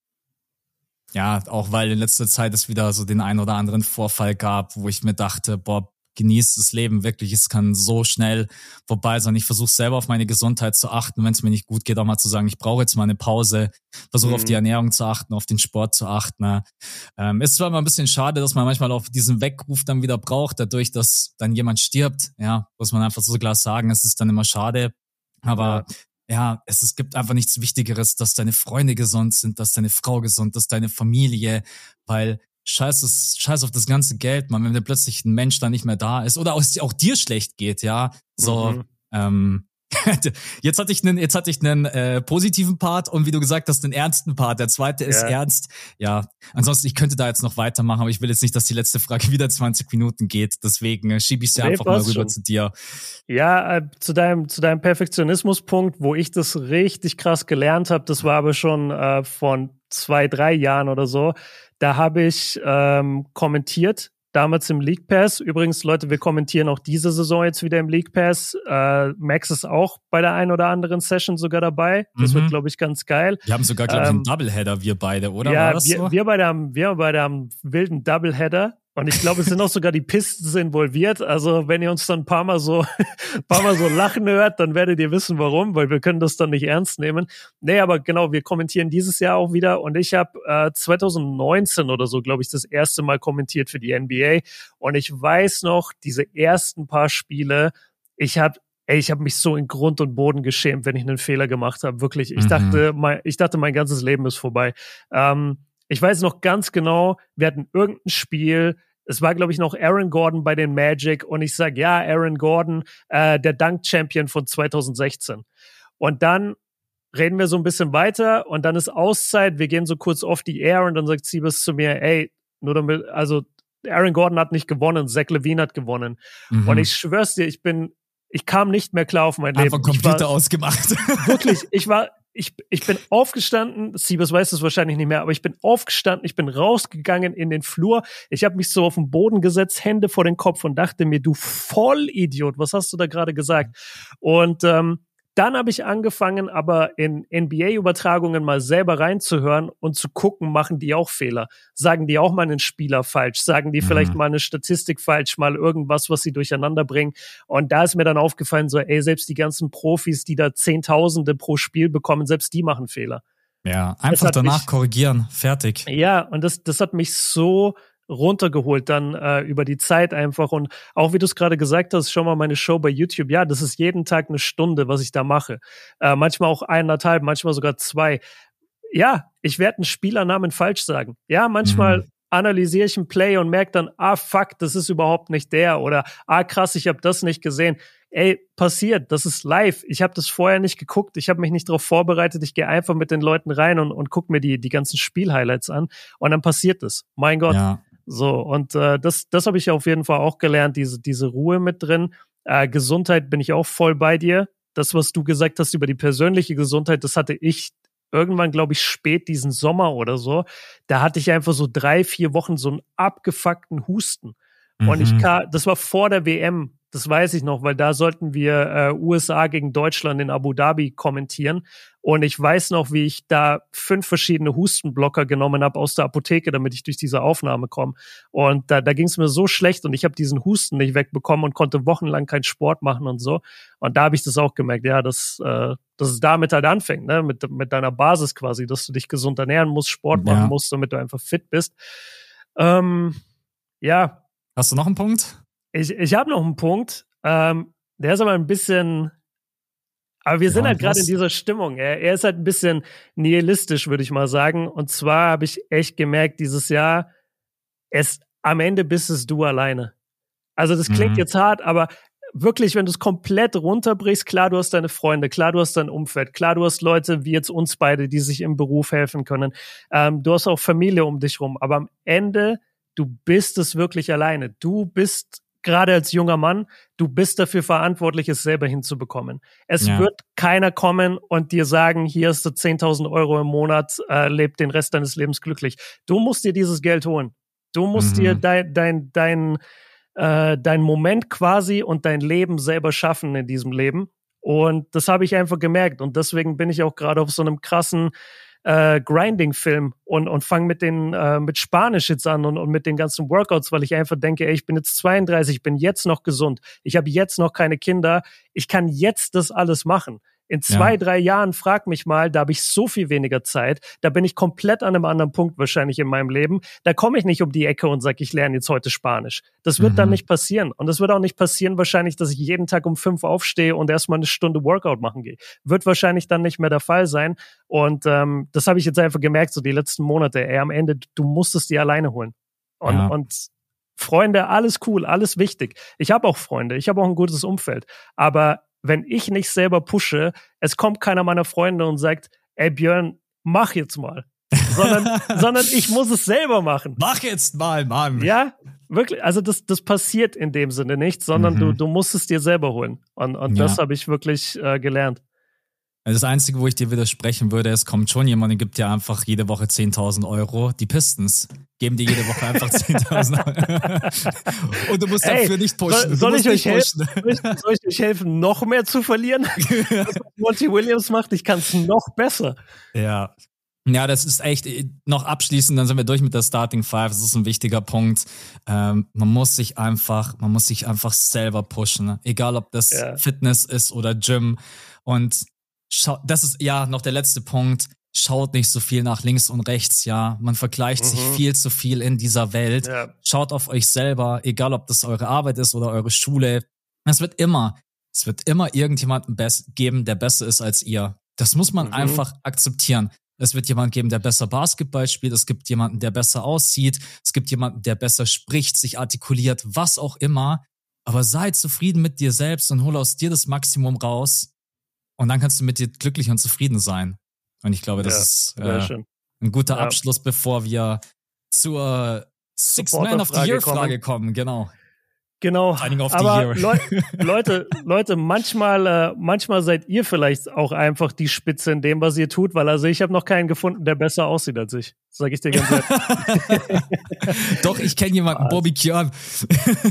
ja, auch weil in letzter Zeit es wieder so den einen oder anderen Vorfall gab, wo ich mir dachte, boah, genießt das Leben wirklich. Es kann so schnell vorbei sein. Ich versuche selber auf meine Gesundheit zu achten, wenn es mir nicht gut geht, auch mal zu sagen, ich brauche jetzt mal eine Pause. Versuche mhm. auf die mhm. Ernährung zu achten, auf den Sport zu achten. Ne? Ähm, ist zwar immer ein bisschen schade, dass man manchmal auch diesen Weckruf dann wieder braucht, dadurch, dass dann jemand stirbt. Ja, muss man einfach so klar sagen. Es ist dann immer schade. Aber ja ja, es, es gibt einfach nichts Wichtigeres, dass deine Freunde gesund sind, dass deine Frau gesund, dass deine Familie, weil scheiß, scheiß auf das ganze Geld, man, wenn plötzlich ein Mensch da nicht mehr da ist oder auch, auch dir schlecht geht, ja, so, mhm. ähm, jetzt hatte ich einen, jetzt hatte ich einen äh, positiven Part und wie du gesagt hast, einen ernsten Part. Der zweite ist ja. ernst. Ja, ansonsten ich könnte da jetzt noch weitermachen, aber ich will jetzt nicht, dass die letzte Frage wieder 20 Minuten geht. Deswegen äh, schiebe ich sie nee, einfach mal rüber schon. zu dir. Ja, äh, zu deinem zu deinem Perfektionismuspunkt, wo ich das richtig krass gelernt habe. Das war aber schon äh, von zwei drei Jahren oder so. Da habe ich ähm, kommentiert, damals im League Pass. Übrigens, Leute, wir kommentieren auch diese Saison jetzt wieder im League Pass. Äh, Max ist auch bei der einen oder anderen Session sogar dabei. Das mhm. wird, glaube ich, ganz geil. Wir haben sogar, glaube ich, einen ähm, Doubleheader, wir beide, oder? Ja, wir, so? wir beide haben, wir beide haben wilden Doubleheader. Und ich glaube, es sind auch sogar die Pistons involviert. Also wenn ihr uns dann ein paar Mal so, ein paar Mal so lachen hört, dann werdet ihr wissen, warum, weil wir können das dann nicht ernst nehmen. Nee, aber genau, wir kommentieren dieses Jahr auch wieder. Und ich habe äh, 2019 oder so, glaube ich, das erste Mal kommentiert für die NBA. Und ich weiß noch, diese ersten paar Spiele, ich habe Ey, ich habe mich so in Grund und Boden geschämt, wenn ich einen Fehler gemacht habe. Wirklich. Ich mhm. dachte, mein, ich dachte, mein ganzes Leben ist vorbei. Ähm, ich weiß noch ganz genau, wir hatten irgendein Spiel, es war, glaube ich, noch Aaron Gordon bei den Magic und ich sage, ja, Aaron Gordon, äh, der Dunk-Champion von 2016. Und dann reden wir so ein bisschen weiter und dann ist Auszeit, wir gehen so kurz off die Air und dann sagt Siebes zu mir, ey, nur damit, also Aaron Gordon hat nicht gewonnen, Zach Levine hat gewonnen. Mhm. Und ich schwör's dir, ich bin, ich kam nicht mehr klar auf mein Leben. Einfach Computer war, ausgemacht. Wirklich, ich war, ich, ich bin aufgestanden, Siebes weiß es wahrscheinlich nicht mehr, aber ich bin aufgestanden, ich bin rausgegangen in den Flur, ich habe mich so auf den Boden gesetzt, Hände vor den Kopf und dachte mir, du Vollidiot, was hast du da gerade gesagt? Und ähm, dann habe ich angefangen, aber in NBA-Übertragungen mal selber reinzuhören und zu gucken, machen die auch Fehler? Sagen die auch mal einen Spieler falsch? Sagen die mhm. vielleicht mal eine Statistik falsch? Mal irgendwas, was sie durcheinander bringen? Und da ist mir dann aufgefallen, so, ey, selbst die ganzen Profis, die da Zehntausende pro Spiel bekommen, selbst die machen Fehler. Ja, einfach danach mich, korrigieren, fertig. Ja, und das, das hat mich so runtergeholt dann äh, über die Zeit einfach. Und auch wie du es gerade gesagt hast, schon mal meine Show bei YouTube. Ja, das ist jeden Tag eine Stunde, was ich da mache. Äh, manchmal auch eineinhalb, manchmal sogar zwei. Ja, ich werde einen Spielernamen falsch sagen. Ja, manchmal mhm. analysiere ich ein Play und merke dann, ah fuck, das ist überhaupt nicht der. Oder ah krass, ich habe das nicht gesehen. Ey, passiert, das ist live. Ich habe das vorher nicht geguckt, ich habe mich nicht darauf vorbereitet. Ich gehe einfach mit den Leuten rein und, und guck mir die, die ganzen Spielhighlights an. Und dann passiert es. Mein Gott. Ja. So, und äh, das, das habe ich auf jeden Fall auch gelernt, diese, diese Ruhe mit drin. Äh, Gesundheit bin ich auch voll bei dir. Das, was du gesagt hast über die persönliche Gesundheit, das hatte ich irgendwann, glaube ich, spät diesen Sommer oder so. Da hatte ich einfach so drei, vier Wochen so einen abgefuckten Husten. Mhm. Und ich mhm. kam, das war vor der WM. Das weiß ich noch, weil da sollten wir äh, USA gegen Deutschland in Abu Dhabi kommentieren. Und ich weiß noch, wie ich da fünf verschiedene Hustenblocker genommen habe aus der Apotheke, damit ich durch diese Aufnahme komme. Und da, da ging es mir so schlecht und ich habe diesen Husten nicht wegbekommen und konnte wochenlang keinen Sport machen und so. Und da habe ich das auch gemerkt, ja, dass, äh, dass es damit halt anfängt, ne? mit, mit deiner Basis quasi, dass du dich gesund ernähren musst, Sport machen musst, damit du einfach fit bist. Ähm, ja. Hast du noch einen Punkt? Ich, ich habe noch einen Punkt. Ähm, der ist aber ein bisschen. Aber wir ja, sind halt gerade in dieser Stimmung. Er, er ist halt ein bisschen nihilistisch, würde ich mal sagen. Und zwar habe ich echt gemerkt, dieses Jahr, es am Ende bist es du alleine. Also das klingt mhm. jetzt hart, aber wirklich, wenn du es komplett runterbrichst, klar, du hast deine Freunde, klar, du hast dein Umfeld, klar, du hast Leute wie jetzt uns beide, die sich im Beruf helfen können. Ähm, du hast auch Familie um dich rum. Aber am Ende, du bist es wirklich alleine. Du bist gerade als junger Mann, du bist dafür verantwortlich, es selber hinzubekommen. Es ja. wird keiner kommen und dir sagen, hier hast du 10.000 Euro im Monat, äh, leb den Rest deines Lebens glücklich. Du musst dir dieses Geld holen. Du musst mhm. dir dein, dein, dein, äh, dein Moment quasi und dein Leben selber schaffen in diesem Leben. Und das habe ich einfach gemerkt. Und deswegen bin ich auch gerade auf so einem krassen äh, Grinding-Film und, und fange mit den äh, mit Spanisch jetzt an und, und mit den ganzen Workouts, weil ich einfach denke, ey, ich bin jetzt 32, ich bin jetzt noch gesund, ich habe jetzt noch keine Kinder, ich kann jetzt das alles machen. In zwei, ja. drei Jahren, frag mich mal, da habe ich so viel weniger Zeit, da bin ich komplett an einem anderen Punkt wahrscheinlich in meinem Leben. Da komme ich nicht um die Ecke und sage, ich lerne jetzt heute Spanisch. Das wird mhm. dann nicht passieren. Und es wird auch nicht passieren wahrscheinlich, dass ich jeden Tag um fünf aufstehe und erstmal eine Stunde Workout machen gehe. Wird wahrscheinlich dann nicht mehr der Fall sein. Und ähm, das habe ich jetzt einfach gemerkt, so die letzten Monate. Ey, am Ende, du musst es dir alleine holen. Und, ja. und Freunde, alles cool, alles wichtig. Ich habe auch Freunde, ich habe auch ein gutes Umfeld. Aber wenn ich nicht selber pushe, es kommt keiner meiner Freunde und sagt, ey Björn, mach jetzt mal. sondern, sondern ich muss es selber machen. Mach jetzt mal, Mann. Ja, wirklich. Also das, das passiert in dem Sinne nicht, sondern mhm. du, du musst es dir selber holen. Und, und ja. das habe ich wirklich äh, gelernt. Also das Einzige, wo ich dir widersprechen würde, es kommt schon jemand, der gibt dir einfach jede Woche 10.000 Euro. Die Pistons geben dir jede Woche einfach 10.000 Euro. Und du musst dafür nicht pushen. Soll, soll ich euch helfen, soll ich euch helfen, noch mehr zu verlieren? Was Monty Williams macht, ich kann es noch besser. Ja. Ja, das ist echt noch abschließend, dann sind wir durch mit der Starting Five. Das ist ein wichtiger Punkt. Ähm, man muss sich einfach, man muss sich einfach selber pushen. Ne? Egal ob das ja. Fitness ist oder Gym. Und schau, das ist ja noch der letzte Punkt. Schaut nicht so viel nach links und rechts, ja. Man vergleicht mhm. sich viel zu viel in dieser Welt. Ja. Schaut auf euch selber, egal ob das eure Arbeit ist oder eure Schule. Es wird immer, es wird immer irgendjemanden geben, der besser ist als ihr. Das muss man mhm. einfach akzeptieren. Es wird jemand geben, der besser Basketball spielt. Es gibt jemanden, der besser aussieht. Es gibt jemanden, der besser spricht, sich artikuliert, was auch immer. Aber sei zufrieden mit dir selbst und hol aus dir das Maximum raus. Und dann kannst du mit dir glücklich und zufrieden sein. Und ich glaube, das ja, ist äh, ein guter ja. Abschluss, bevor wir zur Six Man of the Year Frage kommen. Genau. Genau. Aber Le Leute, Leute, manchmal, äh, manchmal seid ihr vielleicht auch einfach die Spitze in dem, was ihr tut, weil also ich habe noch keinen gefunden, der besser aussieht als ich. Sag ich dir ganz ehrlich. Doch, ich kenne jemanden, Bobby Kjörn.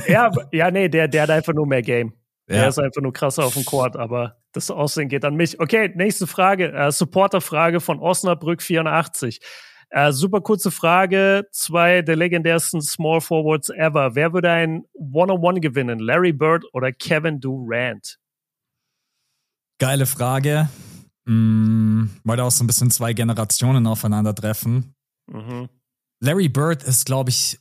ja, ja, nee, der, der hat einfach nur mehr Game. Ja. Er ist einfach nur krasser auf dem Court, aber das Aussehen geht an mich. Okay, nächste Frage. Äh, Supporterfrage von Osnabrück 84. Äh, super kurze Frage. Zwei der legendärsten Small Forwards ever. Wer würde ein One-on-One gewinnen? Larry Bird oder Kevin Durant? Geile Frage. Mm, weil da auch so ein bisschen zwei Generationen aufeinandertreffen. Mhm. Larry Bird ist, glaube ich,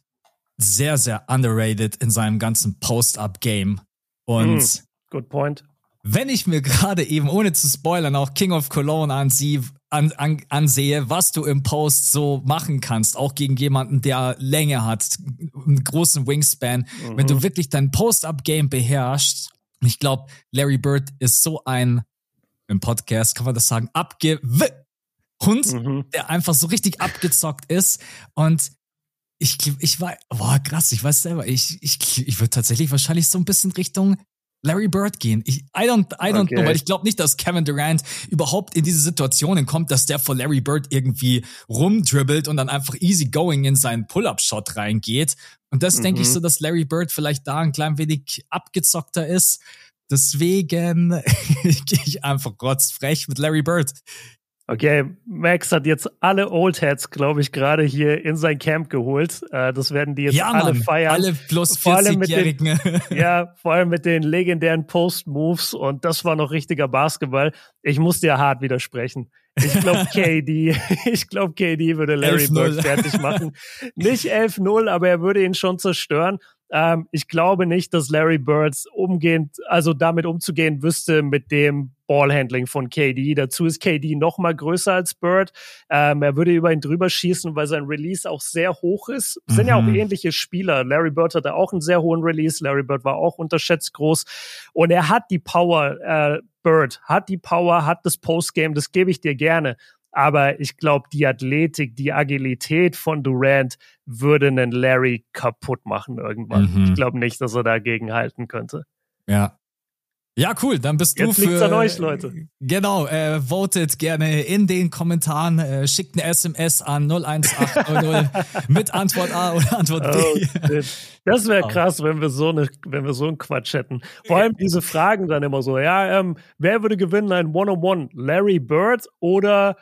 sehr, sehr underrated in seinem ganzen Post-Up-Game. Und mm, good point. Wenn ich mir gerade eben, ohne zu spoilern, auch King of Cologne ansehe, an, an, ansehe, was du im Post so machen kannst, auch gegen jemanden, der Länge hat, einen großen Wingspan, mhm. wenn du mhm. wirklich dein Post-Up-Game beherrschst, ich glaube, Larry Bird ist so ein, im Podcast kann man das sagen, abge Hund, mhm. der einfach so richtig abgezockt ist und ich, ich war, boah, krass, ich weiß selber, ich, ich, ich würde tatsächlich wahrscheinlich so ein bisschen Richtung Larry Bird gehen. Ich, I don't, I don't okay. know, weil ich glaube nicht, dass Kevin Durant überhaupt in diese Situationen kommt, dass der vor Larry Bird irgendwie rumdribbelt und dann einfach easy going in seinen Pull-Up-Shot reingeht. Und das mhm. denke ich so, dass Larry Bird vielleicht da ein klein wenig abgezockter ist. Deswegen gehe ich einfach rotzfrech mit Larry Bird. Okay, Max hat jetzt alle Old Heads, glaube ich, gerade hier in sein Camp geholt. Äh, das werden die jetzt ja, alle Mann, feiern. Alle plus 40-Jährigen. Ja, vor allem mit den legendären Post-Moves und das war noch richtiger Basketball. Ich muss dir hart widersprechen. Ich glaube, KD, ich glaube, KD würde Larry Bird fertig machen. Nicht 11-0, aber er würde ihn schon zerstören. Ähm, ich glaube nicht, dass Larry Birds umgehend, also damit umzugehen wüsste mit dem Ballhandling von KD. Dazu ist KD noch mal größer als Bird. Ähm, er würde über ihn drüber schießen, weil sein Release auch sehr hoch ist. Mhm. Sind ja auch mhm. ähnliche Spieler. Larry Bird hatte auch einen sehr hohen Release. Larry Bird war auch unterschätzt groß. Und er hat die Power, äh, Bird hat die Power, hat das Postgame, das gebe ich dir gerne. Aber ich glaube, die Athletik, die Agilität von Durant würde einen Larry kaputt machen irgendwann. Mhm. Ich glaube nicht, dass er dagegen halten könnte. Ja, ja, cool. Dann bist Jetzt du für. an euch, Leute. Genau, äh, votet gerne in den Kommentaren, äh, schickt eine SMS an 01800 mit Antwort A oder Antwort B. Oh, das wäre krass, wenn wir so eine, wenn wir so einen Quatsch hätten. Vor allem diese Fragen dann immer so, ja, ähm, wer würde gewinnen ein One-on-One? Larry Bird oder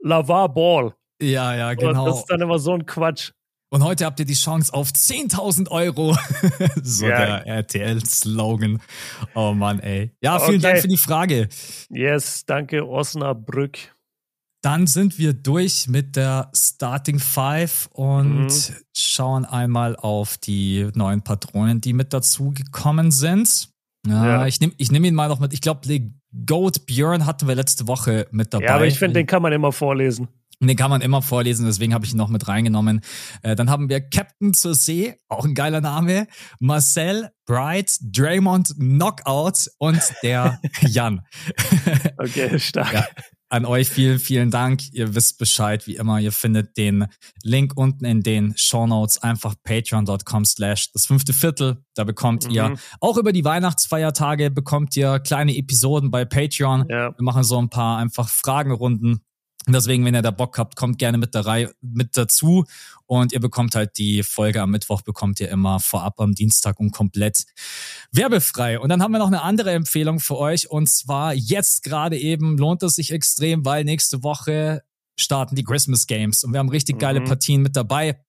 Lavar Ball. Ja, ja, genau. Und das ist dann immer so ein Quatsch. Und heute habt ihr die Chance auf 10.000 Euro. so ja. der RTL-Slogan. Oh Mann, ey. Ja, vielen okay. Dank für die Frage. Yes, danke, Osnabrück. Dann sind wir durch mit der Starting Five und mhm. schauen einmal auf die neuen Patronen, die mit dazu gekommen sind. Ja, ja. ich nehme ich nehm ihn mal noch mit. Ich glaube, Goat Björn hatten wir letzte Woche mit dabei. Ja, aber ich finde, den kann man immer vorlesen. Den kann man immer vorlesen, deswegen habe ich ihn noch mit reingenommen. Äh, dann haben wir Captain zur See, auch ein geiler Name, Marcel, Bright, Draymond, Knockout und der Jan. okay, stark. Ja, an euch vielen, vielen Dank. Ihr wisst Bescheid, wie immer. Ihr findet den Link unten in den Show Notes. Einfach patreon.com slash das fünfte Viertel. Da bekommt mhm. ihr auch über die Weihnachtsfeiertage bekommt ihr kleine Episoden bei Patreon. Ja. Wir machen so ein paar einfach Fragenrunden und deswegen, wenn ihr da Bock habt, kommt gerne mit, der Reihe, mit dazu. Und ihr bekommt halt die Folge am Mittwoch, bekommt ihr immer vorab am Dienstag und komplett werbefrei. Und dann haben wir noch eine andere Empfehlung für euch. Und zwar jetzt gerade eben lohnt es sich extrem, weil nächste Woche starten die Christmas Games. Und wir haben richtig geile mhm. Partien mit dabei.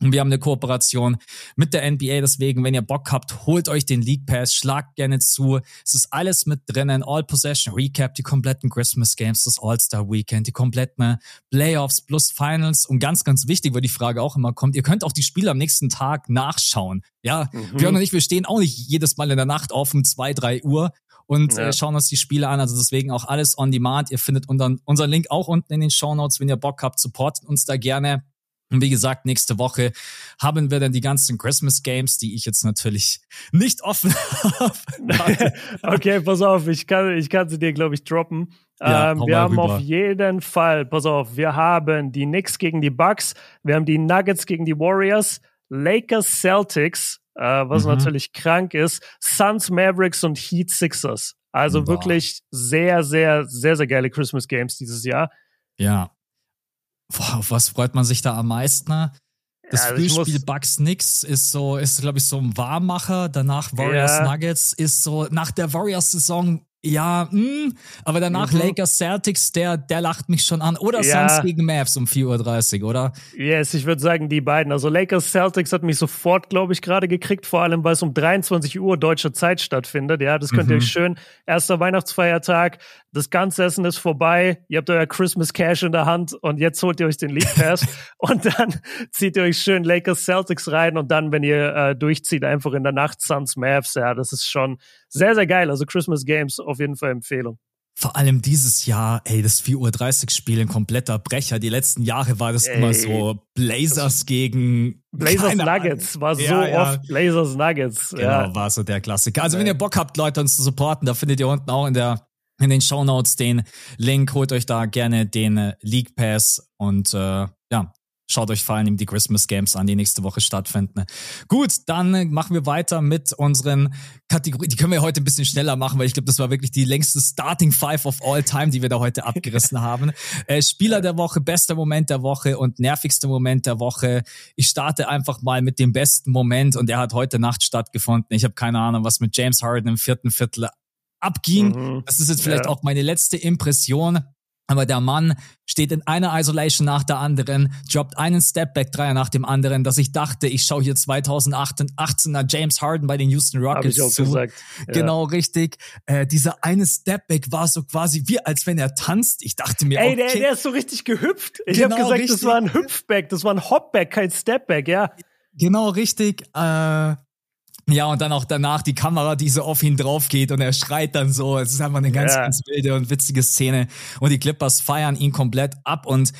Und wir haben eine Kooperation mit der NBA. Deswegen, wenn ihr Bock habt, holt euch den League Pass, schlagt gerne zu. Es ist alles mit drinnen. All Possession Recap, die kompletten Christmas Games, das All-Star Weekend, die kompletten Playoffs plus Finals. Und ganz, ganz wichtig, wo die Frage auch immer kommt, ihr könnt auch die Spiele am nächsten Tag nachschauen. Ja, mhm. wir und nicht, wir stehen auch nicht jedes Mal in der Nacht auf um zwei, drei Uhr und ja. äh, schauen uns die Spiele an. Also deswegen auch alles on demand. Ihr findet unseren, unseren Link auch unten in den Show Notes, wenn ihr Bock habt, supportet uns da gerne. Und wie gesagt, nächste Woche haben wir dann die ganzen Christmas Games, die ich jetzt natürlich nicht offen habe. okay, pass auf, ich kann, ich kann sie dir, glaube ich, droppen. Ja, ähm, wir haben rüber. auf jeden Fall, pass auf, wir haben die Knicks gegen die Bucks, wir haben die Nuggets gegen die Warriors, Lakers Celtics, äh, was mhm. natürlich krank ist, Suns Mavericks und Heat Sixers. Also Boah. wirklich sehr, sehr, sehr, sehr geile Christmas Games dieses Jahr. Ja, Boah, auf was freut man sich da am meisten? Das ja, also Frühspiel Bugs Nix ist so, ist, glaube ich, so ein Warmmacher. Danach Warriors ja. Nuggets ist so, nach der Warriors-Saison ja, mh, hm, aber danach mhm. Lakers Celtics, der, der lacht mich schon an. Oder ja. Suns gegen Mavs um 4.30 Uhr, oder? Yes, ich würde sagen, die beiden. Also Lakers Celtics hat mich sofort, glaube ich, gerade gekriegt, vor allem, weil es um 23 Uhr deutsche Zeit stattfindet. Ja, das könnt mhm. ihr schön. Erster Weihnachtsfeiertag, das ganze Essen ist vorbei, ihr habt euer Christmas Cash in der Hand und jetzt holt ihr euch den League Pass und dann zieht ihr euch schön Lakers Celtics rein und dann, wenn ihr äh, durchzieht, einfach in der Nacht Suns Mavs. Ja, das ist schon sehr, sehr geil. Also Christmas Games auf jeden Fall Empfehlung. Vor allem dieses Jahr, ey, das 4.30 Uhr Spiel, ein kompletter Brecher. Die letzten Jahre war das ey, immer so Blazers gegen Blazers Nuggets, war so ja, ja. oft Blazers Nuggets. Genau, ja. war so der Klassiker. Also wenn ihr Bock habt, Leute, uns zu supporten, da findet ihr unten auch in der in den Show Notes den Link. Holt euch da gerne den League Pass und äh, Schaut euch vor allem die Christmas Games an, die nächste Woche stattfinden. Gut, dann machen wir weiter mit unseren Kategorien. Die können wir heute ein bisschen schneller machen, weil ich glaube, das war wirklich die längste Starting Five of all time, die wir da heute abgerissen haben. Äh, Spieler der Woche, bester Moment der Woche und nervigster Moment der Woche. Ich starte einfach mal mit dem besten Moment und der hat heute Nacht stattgefunden. Ich habe keine Ahnung, was mit James Harden im vierten Viertel abging. Mhm. Das ist jetzt vielleicht ja. auch meine letzte Impression. Aber der Mann steht in einer Isolation nach der anderen, droppt einen Stepback-Dreier nach dem anderen, dass ich dachte, ich schaue hier 2018er James Harden bei den Houston Rockets Hab ich auch zu. Gesagt. Ja. Genau, richtig. Äh, dieser eine Stepback war so quasi wie, als wenn er tanzt. Ich dachte mir, Ey, okay. der, der ist so richtig gehüpft. Ich genau, habe gesagt, richtig. das war ein Hüpfback, das war ein Hopback, kein Stepback, ja. Genau, richtig. Äh, ja, und dann auch danach die Kamera, die so auf ihn drauf geht und er schreit dann so. Es ist einfach eine ganz, ja. ganz wilde und witzige Szene. Und die Clippers feiern ihn komplett ab und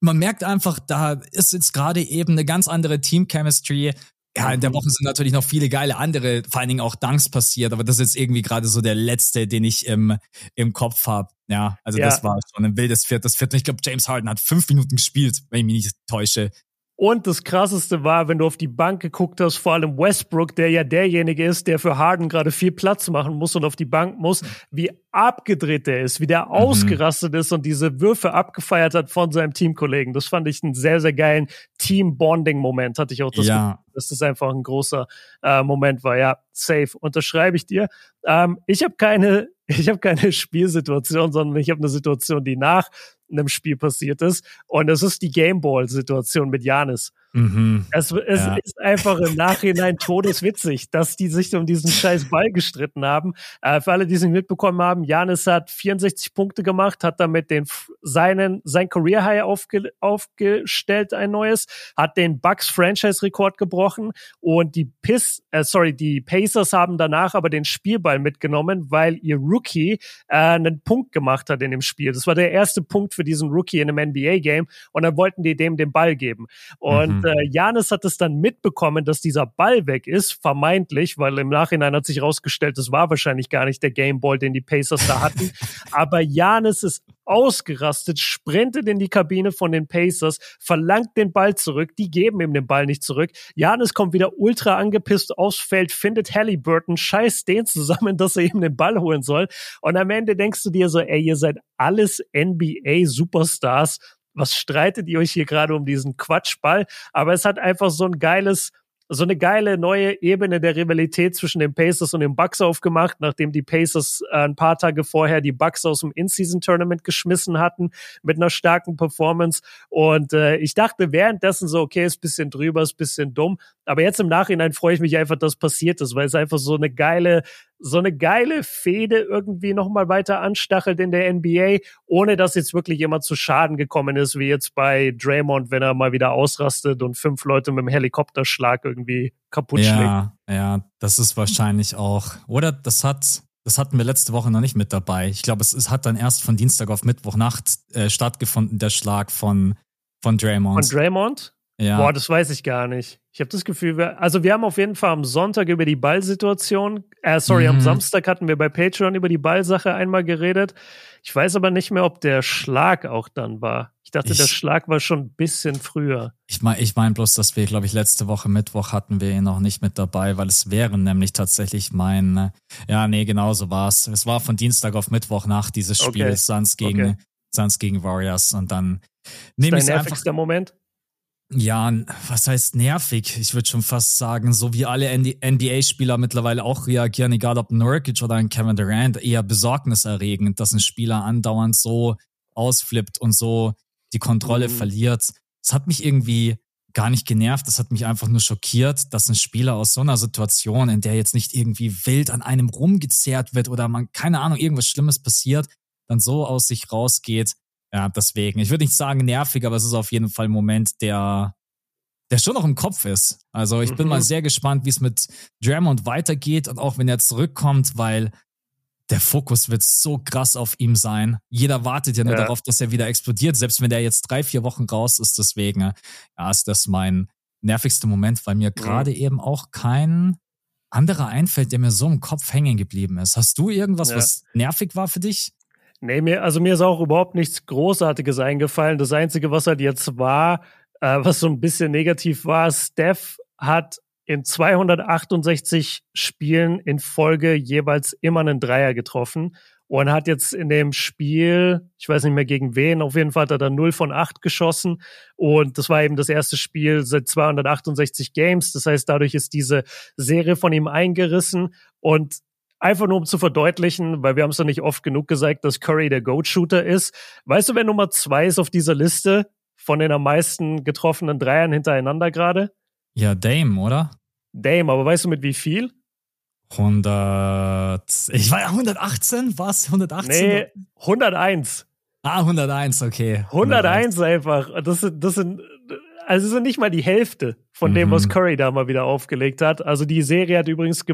man merkt einfach, da ist jetzt gerade eben eine ganz andere Team-Chemistry. Ja, in der Woche sind natürlich noch viele geile andere, vor allen Dingen auch Dunks passiert, aber das ist jetzt irgendwie gerade so der letzte, den ich im, im Kopf habe. Ja, also ja. das war schon ein wildes viertes Viertel. Ich glaube, James Harden hat fünf Minuten gespielt, wenn ich mich nicht täusche. Und das krasseste war, wenn du auf die Bank geguckt hast, vor allem Westbrook, der ja derjenige ist, der für Harden gerade viel Platz machen muss und auf die Bank muss, wie abgedreht der ist, wie der mhm. ausgerastet ist und diese Würfe abgefeiert hat von seinem Teamkollegen. Das fand ich einen sehr, sehr geilen Team-Bonding-Moment, hatte ich auch das ja. Gefühl, dass das einfach ein großer äh, Moment war. Ja, safe, unterschreibe ich dir. Ähm, ich habe keine, ich habe keine Spielsituation, sondern ich habe eine Situation, die nach einem Spiel passiert ist. Und es ist die Gameball-Situation mit Janis. Mhm. Es, es ja. ist einfach im Nachhinein todeswitzig, dass die sich um diesen scheiß Ball gestritten haben. Äh, für alle, die es nicht mitbekommen haben, Janis hat 64 Punkte gemacht, hat damit den, seinen, sein Career High aufge, aufgestellt, ein neues, hat den Bucks Franchise-Rekord gebrochen und die Piss, äh, sorry, die Pacers haben danach aber den Spielball mitgenommen, weil ihr Rookie äh, einen Punkt gemacht hat in dem Spiel. Das war der erste Punkt für diesen Rookie in einem NBA-Game und dann wollten die dem den Ball geben. Und mhm äh, Janis hat es dann mitbekommen, dass dieser Ball weg ist, vermeintlich, weil im Nachhinein hat sich herausgestellt, das war wahrscheinlich gar nicht der Gameball, den die Pacers da hatten. Aber Janis ist ausgerastet, sprintet in die Kabine von den Pacers, verlangt den Ball zurück, die geben ihm den Ball nicht zurück. Janis kommt wieder ultra angepisst aufs Feld, findet Halliburton, scheißt den zusammen, dass er ihm den Ball holen soll. Und am Ende denkst du dir so, ey, ihr seid alles NBA-Superstars was streitet ihr euch hier gerade um diesen Quatschball? Aber es hat einfach so ein geiles, so eine geile neue Ebene der Rivalität zwischen den Pacers und den Bucks aufgemacht, nachdem die Pacers äh, ein paar Tage vorher die Bucks aus dem In-Season-Tournament geschmissen hatten mit einer starken Performance. Und äh, ich dachte währenddessen so, okay, ist bisschen drüber, ist bisschen dumm. Aber jetzt im Nachhinein freue ich mich einfach, dass passiert ist, weil es einfach so eine geile so eine geile Fehde irgendwie nochmal weiter anstachelt in der NBA, ohne dass jetzt wirklich jemand zu Schaden gekommen ist, wie jetzt bei Draymond, wenn er mal wieder ausrastet und fünf Leute mit dem Helikopterschlag irgendwie kaputt ja, schlägt. Ja, das ist wahrscheinlich auch. Oder das hat, das hatten wir letzte Woche noch nicht mit dabei. Ich glaube, es, es hat dann erst von Dienstag auf Mittwochnacht äh, stattgefunden, der Schlag von, von Draymond. Von Draymond? Ja. Boah, das weiß ich gar nicht. Ich habe das Gefühl, wir, also wir haben auf jeden Fall am Sonntag über die Ballsituation, äh, sorry, mhm. am Samstag hatten wir bei Patreon über die Ballsache einmal geredet. Ich weiß aber nicht mehr, ob der Schlag auch dann war. Ich dachte, ich, der Schlag war schon ein bisschen früher. Ich meine ich mein bloß, dass wir, glaube ich, letzte Woche Mittwoch hatten wir ihn noch nicht mit dabei, weil es wäre nämlich tatsächlich mein, äh, ja, nee, genau so war es. Es war von Dienstag auf Mittwoch nach dieses Spiels okay. Suns gegen, okay. Suns gegen Warriors und dann nehme ich es einfach. Moment? Ja, was heißt nervig? Ich würde schon fast sagen, so wie alle NBA-Spieler mittlerweile auch reagieren, egal ob Nurkic oder ein Kevin Durant, eher besorgniserregend, dass ein Spieler andauernd so ausflippt und so die Kontrolle mhm. verliert. Es hat mich irgendwie gar nicht genervt, das hat mich einfach nur schockiert, dass ein Spieler aus so einer Situation, in der jetzt nicht irgendwie wild an einem rumgezerrt wird oder man, keine Ahnung, irgendwas Schlimmes passiert, dann so aus sich rausgeht ja, deswegen. Ich würde nicht sagen nervig, aber es ist auf jeden Fall ein Moment, der, der schon noch im Kopf ist. Also ich mhm. bin mal mhm. sehr gespannt, wie es mit Draymond weitergeht und auch wenn er zurückkommt, weil der Fokus wird so krass auf ihm sein. Jeder wartet ja nur ja. darauf, dass er wieder explodiert, selbst wenn der jetzt drei, vier Wochen raus ist. Deswegen, ja, ist das mein nervigster Moment, weil mir gerade mhm. eben auch kein anderer einfällt, der mir so im Kopf hängen geblieben ist. Hast du irgendwas, ja. was nervig war für dich? Nee, mir, also mir ist auch überhaupt nichts Großartiges eingefallen. Das Einzige, was halt jetzt war, äh, was so ein bisschen negativ war, Steph hat in 268 Spielen in Folge jeweils immer einen Dreier getroffen und hat jetzt in dem Spiel, ich weiß nicht mehr gegen wen, auf jeden Fall hat er da 0 von 8 geschossen und das war eben das erste Spiel seit 268 Games. Das heißt, dadurch ist diese Serie von ihm eingerissen und Einfach nur um zu verdeutlichen, weil wir haben es ja nicht oft genug gesagt, dass Curry der Goat-Shooter ist. Weißt du, wer Nummer zwei ist auf dieser Liste von den am meisten getroffenen Dreiern hintereinander gerade? Ja, Dame, oder? Dame, aber weißt du mit wie viel? 100. Ich war ja 118, was? 118? Nee, 101. Ah, 101, okay. 101, 101 einfach. Das sind, das sind also sind nicht mal die Hälfte von dem, was mhm. Curry da mal wieder aufgelegt hat. Also die Serie hat übrigens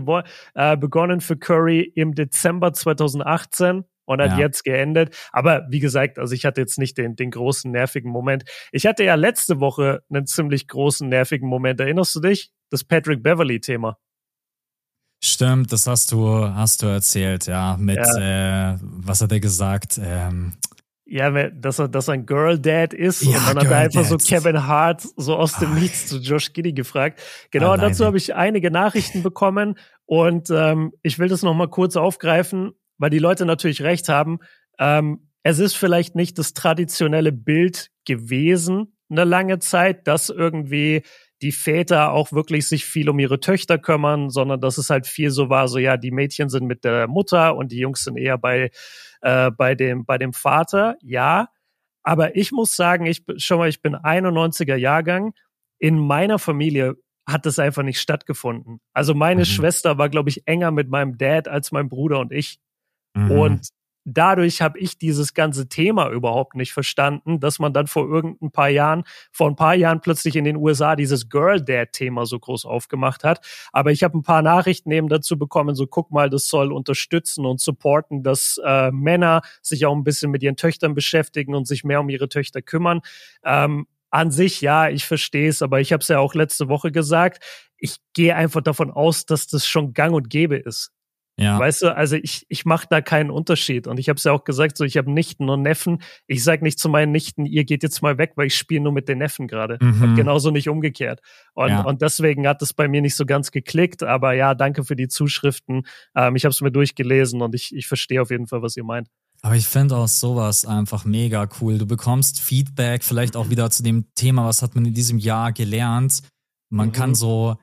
äh, begonnen für Curry im Dezember 2018 und hat ja. jetzt geendet. Aber wie gesagt, also ich hatte jetzt nicht den, den großen nervigen Moment. Ich hatte ja letzte Woche einen ziemlich großen nervigen Moment. Erinnerst du dich? Das Patrick Beverly-Thema. Stimmt, das hast du, hast du erzählt, ja. Mit, ja. Äh, was hat er gesagt? Ähm, ja, dass er, dass er ein Girl Dad ist. Ja, und dann hat er einfach Dad. so Kevin Hart so aus dem Nichts zu Josh Giddy gefragt. Genau, Alleine. dazu habe ich einige Nachrichten bekommen und ähm, ich will das nochmal kurz aufgreifen, weil die Leute natürlich recht haben. Ähm, es ist vielleicht nicht das traditionelle Bild gewesen, eine lange Zeit, dass irgendwie die Väter auch wirklich sich viel um ihre Töchter kümmern, sondern dass es halt viel so war, so ja, die Mädchen sind mit der Mutter und die Jungs sind eher bei, äh, bei, dem, bei dem Vater, ja. Aber ich muss sagen, ich schon mal, ich bin 91er Jahrgang. In meiner Familie hat das einfach nicht stattgefunden. Also meine mhm. Schwester war, glaube ich, enger mit meinem Dad als mein Bruder und ich. Mhm. Und dadurch habe ich dieses ganze Thema überhaupt nicht verstanden, dass man dann vor irgendein paar Jahren, vor ein paar Jahren plötzlich in den USA dieses Girl Dad Thema so groß aufgemacht hat. Aber ich habe ein paar Nachrichten eben dazu bekommen, so guck mal, das soll unterstützen und supporten, dass äh, Männer sich auch ein bisschen mit ihren Töchtern beschäftigen und sich mehr um ihre Töchter kümmern. Ähm, an sich, ja, ich verstehe es, aber ich habe es ja auch letzte Woche gesagt. Ich gehe einfach davon aus, dass das schon gang und gäbe ist. Ja. Weißt du, also ich, ich mache da keinen Unterschied. Und ich habe es ja auch gesagt, so ich habe Nichten und Neffen. Ich sage nicht zu meinen Nichten, ihr geht jetzt mal weg, weil ich spiele nur mit den Neffen gerade. Mhm. Und genauso nicht umgekehrt. Und, ja. und deswegen hat es bei mir nicht so ganz geklickt. Aber ja, danke für die Zuschriften. Ähm, ich habe es mir durchgelesen und ich, ich verstehe auf jeden Fall, was ihr meint. Aber ich finde auch sowas einfach mega cool. Du bekommst Feedback, vielleicht auch wieder zu dem Thema, was hat man in diesem Jahr gelernt. Man mhm. kann so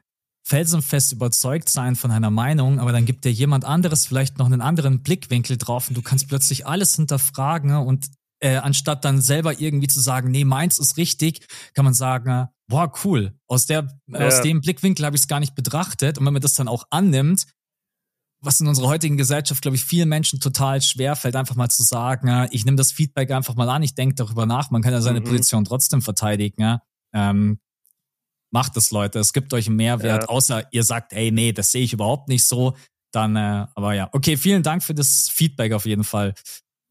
felsenfest überzeugt sein von einer Meinung, aber dann gibt dir jemand anderes vielleicht noch einen anderen Blickwinkel drauf und du kannst plötzlich alles hinterfragen und äh, anstatt dann selber irgendwie zu sagen, nee, meins ist richtig, kann man sagen, boah, cool, aus der, ja. aus dem Blickwinkel habe ich es gar nicht betrachtet und wenn man das dann auch annimmt, was in unserer heutigen Gesellschaft, glaube ich, vielen Menschen total schwer fällt, einfach mal zu sagen, ich nehme das Feedback einfach mal an, ich denke darüber nach, man kann ja seine mhm. Position trotzdem verteidigen. Ähm, macht es, Leute. Es gibt euch einen Mehrwert, ja. außer ihr sagt, ey, nee, das sehe ich überhaupt nicht so. Dann, äh, aber ja, okay, vielen Dank für das Feedback auf jeden Fall.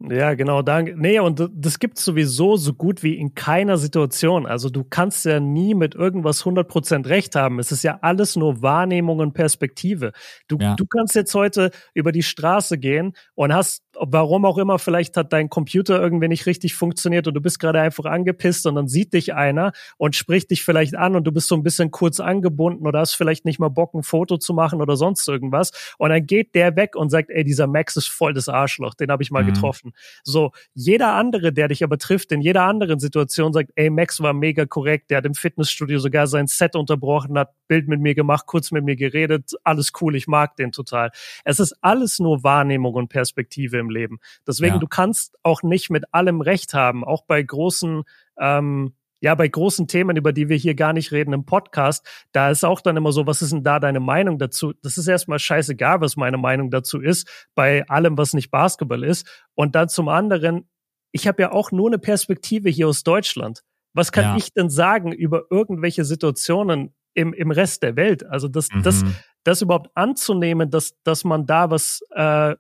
Ja, genau, danke. Nee, und das gibt sowieso so gut wie in keiner Situation. Also du kannst ja nie mit irgendwas 100% recht haben. Es ist ja alles nur Wahrnehmung und Perspektive. Du, ja. du kannst jetzt heute über die Straße gehen und hast warum auch immer, vielleicht hat dein Computer irgendwie nicht richtig funktioniert und du bist gerade einfach angepisst und dann sieht dich einer und spricht dich vielleicht an und du bist so ein bisschen kurz angebunden oder hast vielleicht nicht mal Bock, ein Foto zu machen oder sonst irgendwas. Und dann geht der weg und sagt, ey, dieser Max ist voll das Arschloch, den habe ich mal mhm. getroffen. So, jeder andere, der dich aber trifft, in jeder anderen Situation sagt, ey, Max war mega korrekt, der hat im Fitnessstudio sogar sein Set unterbrochen, hat Bild mit mir gemacht, kurz mit mir geredet, alles cool, ich mag den total. Es ist alles nur Wahrnehmung und Perspektive im im Leben. Deswegen, ja. du kannst auch nicht mit allem Recht haben, auch bei großen, ähm, ja, bei großen Themen, über die wir hier gar nicht reden im Podcast, da ist auch dann immer so, was ist denn da deine Meinung dazu? Das ist erstmal scheißegal, was meine Meinung dazu ist, bei allem, was nicht Basketball ist. Und dann zum anderen, ich habe ja auch nur eine Perspektive hier aus Deutschland. Was kann ja. ich denn sagen über irgendwelche Situationen im, im Rest der Welt? Also das, mhm. das, das überhaupt anzunehmen, dass, dass man da was äh,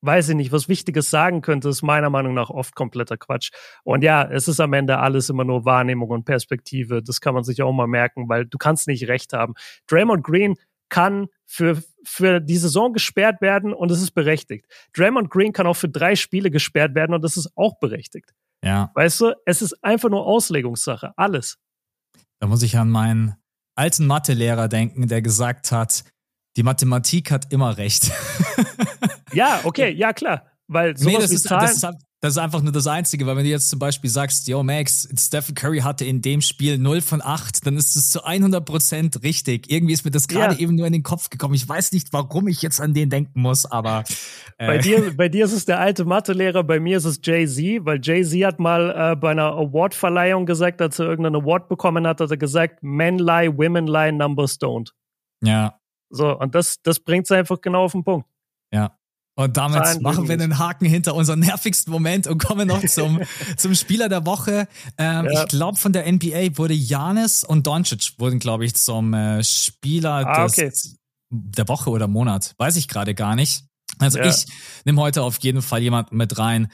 weiß ich nicht, was Wichtiges sagen könnte, ist meiner Meinung nach oft kompletter Quatsch. Und ja, es ist am Ende alles immer nur Wahrnehmung und Perspektive. Das kann man sich auch mal merken, weil du kannst nicht recht haben. Draymond Green kann für, für die Saison gesperrt werden und es ist berechtigt. Draymond Green kann auch für drei Spiele gesperrt werden und das ist auch berechtigt. Ja. Weißt du, es ist einfach nur Auslegungssache. Alles. Da muss ich an meinen alten Mathelehrer denken, der gesagt hat, die Mathematik hat immer recht. ja, okay, ja klar. Weil sowas nee, das, ist, Zahlen das, ist, das ist einfach nur das Einzige, weil wenn du jetzt zum Beispiel sagst, yo Max, Stephen Curry hatte in dem Spiel 0 von 8, dann ist es zu 100% richtig. Irgendwie ist mir das gerade ja. eben nur in den Kopf gekommen. Ich weiß nicht, warum ich jetzt an den denken muss, aber... Äh. Bei, dir, bei dir ist es der alte Mathelehrer, bei mir ist es Jay-Z, weil Jay-Z hat mal äh, bei einer Award-Verleihung gesagt, als er irgendeinen Award bekommen hat, hat er gesagt, Men lie, women lie, numbers don't. Ja. So, und das, das bringt es einfach genau auf den Punkt. Ja. Und damit Zahlen machen wir einen Haken hinter unseren nervigsten Moment und kommen noch zum, zum Spieler der Woche. Ähm, ja. Ich glaube, von der NBA wurde Janis und Doncic wurden, glaube ich, zum äh, Spieler ah, des, okay. der Woche oder Monat. Weiß ich gerade gar nicht. Also ja. ich nehme heute auf jeden Fall jemanden mit rein,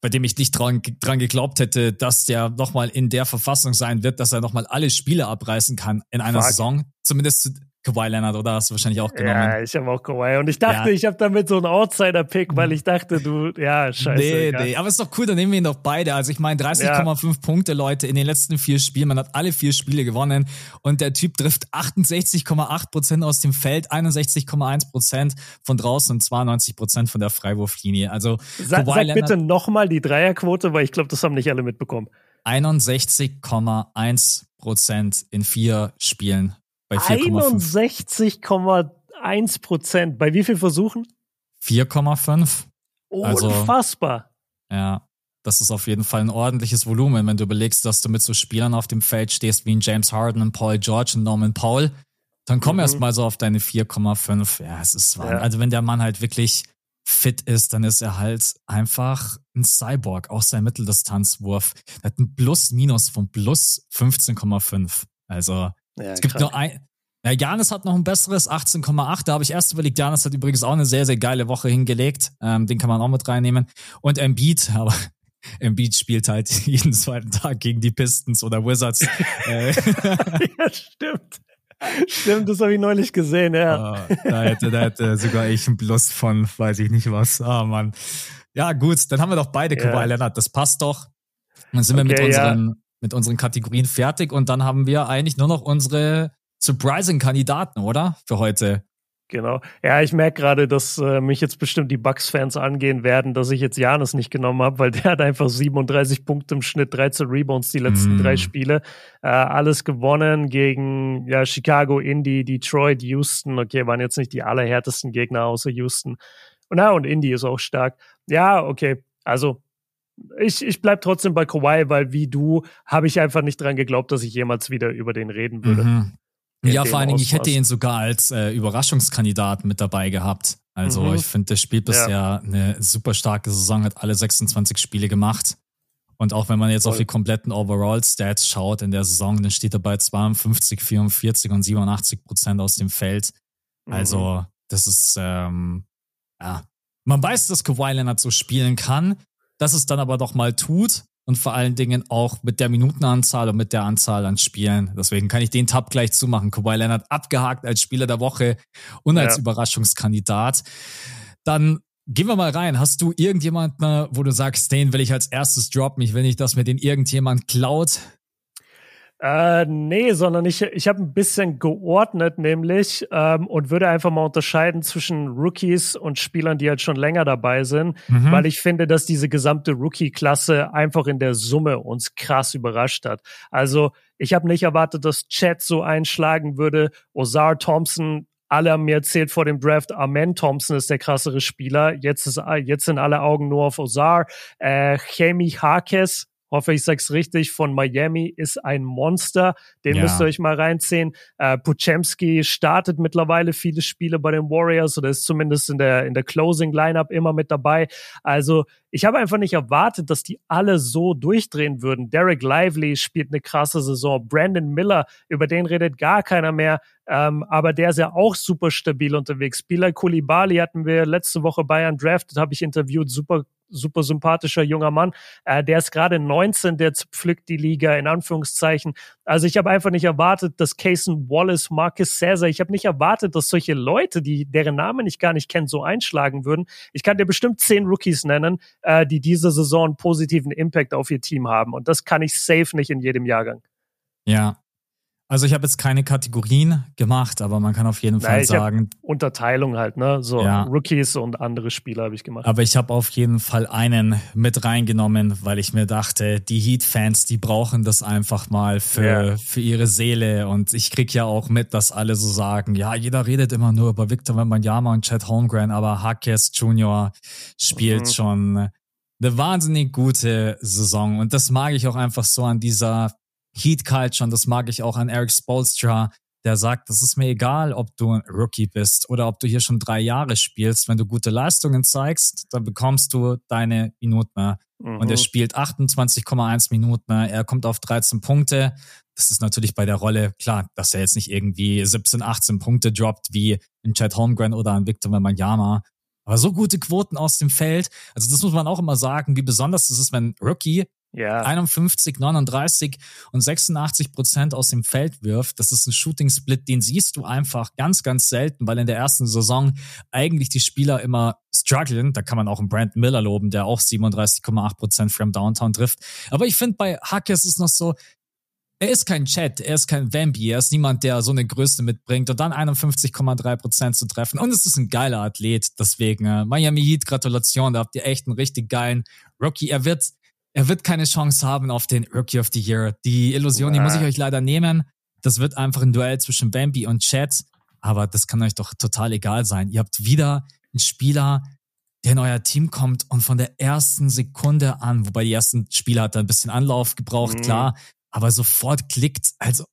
bei dem ich nicht dran, dran geglaubt hätte, dass der nochmal in der Verfassung sein wird, dass er nochmal alle Spiele abreißen kann in einer Fuck. Saison. Zumindest Kawhi Leonard, oder? Hast du wahrscheinlich auch genommen. Ja, ich habe auch Kawhi. Und ich dachte, ja. ich habe damit so einen Outsider-Pick, weil ich dachte, du, ja, scheiße. Nee, egal. nee, aber ist doch cool, dann nehmen wir ihn doch beide. Also ich meine, 30,5 ja. Punkte, Leute, in den letzten vier Spielen. Man hat alle vier Spiele gewonnen und der Typ trifft 68,8 Prozent aus dem Feld, 61,1 Prozent von draußen und 92 Prozent von der Freiwurflinie. Also Sa Kawhi sag Leonard, bitte nochmal die Dreierquote, weil ich glaube, das haben nicht alle mitbekommen. 61,1 Prozent in vier Spielen bei 61,1 Prozent. Bei wie viel Versuchen? 4,5. Also, Unfassbar. Also, ja. das ist auf jeden Fall ein ordentliches Volumen, wenn du überlegst, dass du mit so Spielern auf dem Feld stehst wie ein James Harden und Paul George und Norman Paul. Dann komm mhm. erst mal so auf deine 4,5. Ja, es ist wahr. Ja. Also wenn der Mann halt wirklich fit ist, dann ist er halt einfach ein Cyborg, auch sein Mitteldistanzwurf. Er hat ein Plus-Minus von plus 15,5. Also ja, es gibt krank. nur ein. Ja, Janis hat noch ein besseres 18,8. Da habe ich erst überlegt, Janis hat übrigens auch eine sehr, sehr geile Woche hingelegt. Ähm, den kann man auch mit reinnehmen. Und Embiid, aber Embiid spielt halt jeden zweiten Tag gegen die Pistons oder Wizards. Äh, ja, stimmt. Stimmt, das habe ich neulich gesehen, ja. Oh, da, hätte, da hätte sogar ich ein Plus von, weiß ich nicht was. Ah, oh, Mann. Ja, gut, dann haben wir doch beide ja. Kawhi Leonard. Das passt doch. Dann sind okay, wir mit unseren. Mit unseren Kategorien fertig und dann haben wir eigentlich nur noch unsere surprising Kandidaten, oder? Für heute. Genau. Ja, ich merke gerade, dass äh, mich jetzt bestimmt die Bucks-Fans angehen werden, dass ich jetzt Janis nicht genommen habe, weil der hat einfach 37 Punkte im Schnitt, 13 Rebounds die letzten mm. drei Spiele. Äh, alles gewonnen gegen ja, Chicago, Indy, Detroit, Houston. Okay, waren jetzt nicht die allerhärtesten Gegner außer Houston. Und, ja, und Indy ist auch stark. Ja, okay. Also ich, ich bleib trotzdem bei Kawhi, weil wie du habe ich einfach nicht dran geglaubt, dass ich jemals wieder über den reden würde. Mhm. Ja, vor allen Dingen, ich hätte ihn sogar als äh, Überraschungskandidat mit dabei gehabt. Also mhm. ich finde, der spielt bisher ja. eine super starke Saison, hat alle 26 Spiele gemacht. Und auch wenn man jetzt Voll. auf die kompletten Overall-Stats schaut in der Saison, dann steht er bei 52, 44 und 87 Prozent aus dem Feld. Also, mhm. das ist, ähm, ja. Man weiß, dass Kawhi Leonard so spielen kann, dass es dann aber doch mal tut und vor allen Dingen auch mit der Minutenanzahl und mit der Anzahl an Spielen. Deswegen kann ich den Tab gleich zumachen. Kawhi Leonard abgehakt als Spieler der Woche und als ja. Überraschungskandidat. Dann gehen wir mal rein. Hast du irgendjemanden, wo du sagst, den will ich als erstes droppen? Ich will nicht, dass mir den irgendjemand klaut. Äh, nee, sondern ich, ich habe ein bisschen geordnet, nämlich, ähm, und würde einfach mal unterscheiden zwischen Rookies und Spielern, die halt schon länger dabei sind, mhm. weil ich finde, dass diese gesamte Rookie-Klasse einfach in der Summe uns krass überrascht hat. Also, ich habe nicht erwartet, dass Chat so einschlagen würde. Ozar Thompson, alle haben mir erzählt vor dem Draft, Amen Thompson ist der krassere Spieler. Jetzt ist, jetzt sind alle Augen nur auf Ozar. Äh, Chemi Harkes, hoffe ich sag's richtig, von Miami ist ein Monster. Den ja. müsst ihr euch mal reinziehen. Äh, Puchemski startet mittlerweile viele Spiele bei den Warriors oder ist zumindest in der, in der Closing Lineup immer mit dabei. Also ich habe einfach nicht erwartet, dass die alle so durchdrehen würden. Derek Lively spielt eine krasse Saison. Brandon Miller, über den redet gar keiner mehr. Ähm, aber der ist ja auch super stabil unterwegs. Bilal Koulibaly hatten wir letzte Woche bei Undrafted, habe ich interviewt. Super super sympathischer junger Mann. Äh, der ist gerade 19, der pflückt die Liga in Anführungszeichen. Also ich habe einfach nicht erwartet, dass Cason Wallace, Marcus Caesar, ich habe nicht erwartet, dass solche Leute, die deren Namen ich gar nicht kenne, so einschlagen würden. Ich kann dir bestimmt zehn Rookies nennen, äh, die diese Saison positiven Impact auf ihr Team haben. Und das kann ich safe nicht in jedem Jahrgang. Ja, also ich habe jetzt keine Kategorien gemacht, aber man kann auf jeden Fall Nein, sagen. Unterteilung halt, ne? So ja. Rookies und andere Spieler habe ich gemacht. Aber ich habe auf jeden Fall einen mit reingenommen, weil ich mir dachte, die Heat-Fans, die brauchen das einfach mal für, ja. für ihre Seele. Und ich krieg ja auch mit, dass alle so sagen, ja, jeder redet immer nur über Victor Wembanyama und Chad Holmgren, aber Hakes Jr. spielt mhm. schon eine wahnsinnig gute Saison. Und das mag ich auch einfach so an dieser Heat Culture und das mag ich auch an Eric Spolstra, der sagt, das ist mir egal, ob du ein Rookie bist oder ob du hier schon drei Jahre spielst. Wenn du gute Leistungen zeigst, dann bekommst du deine Minuten. Mhm. Und er mhm. spielt 28,1 Minuten. Er kommt auf 13 Punkte. Das ist natürlich bei der Rolle klar, dass er jetzt nicht irgendwie 17, 18 Punkte droppt wie in Chad Holmgren oder ein Victor Wembanyama. Aber so gute Quoten aus dem Feld. Also das muss man auch immer sagen, wie besonders das ist, wenn Rookie ja. 51, 39 und 86 Prozent aus dem Feld wirft. Das ist ein Shooting-Split, den siehst du einfach ganz, ganz selten, weil in der ersten Saison eigentlich die Spieler immer strugglen. Da kann man auch einen Brand Miller loben, der auch 37,8 Prozent from Downtown trifft. Aber ich finde, bei Hackers ist noch so, er ist kein Chat, er ist kein Vampi, er ist niemand, der so eine Größe mitbringt und dann 51,3 Prozent zu treffen. Und es ist ein geiler Athlet, deswegen äh, Miami Heat, Gratulation, da habt ihr echt einen richtig geilen Rookie. Er wird er wird keine Chance haben auf den Rookie of the Year. Die Illusion, die muss ich euch leider nehmen. Das wird einfach ein Duell zwischen Bambi und Chad. Aber das kann euch doch total egal sein. Ihr habt wieder einen Spieler, der in euer Team kommt und von der ersten Sekunde an, wobei die ersten Spieler hat er ein bisschen Anlauf gebraucht, mhm. klar, aber sofort klickt. Also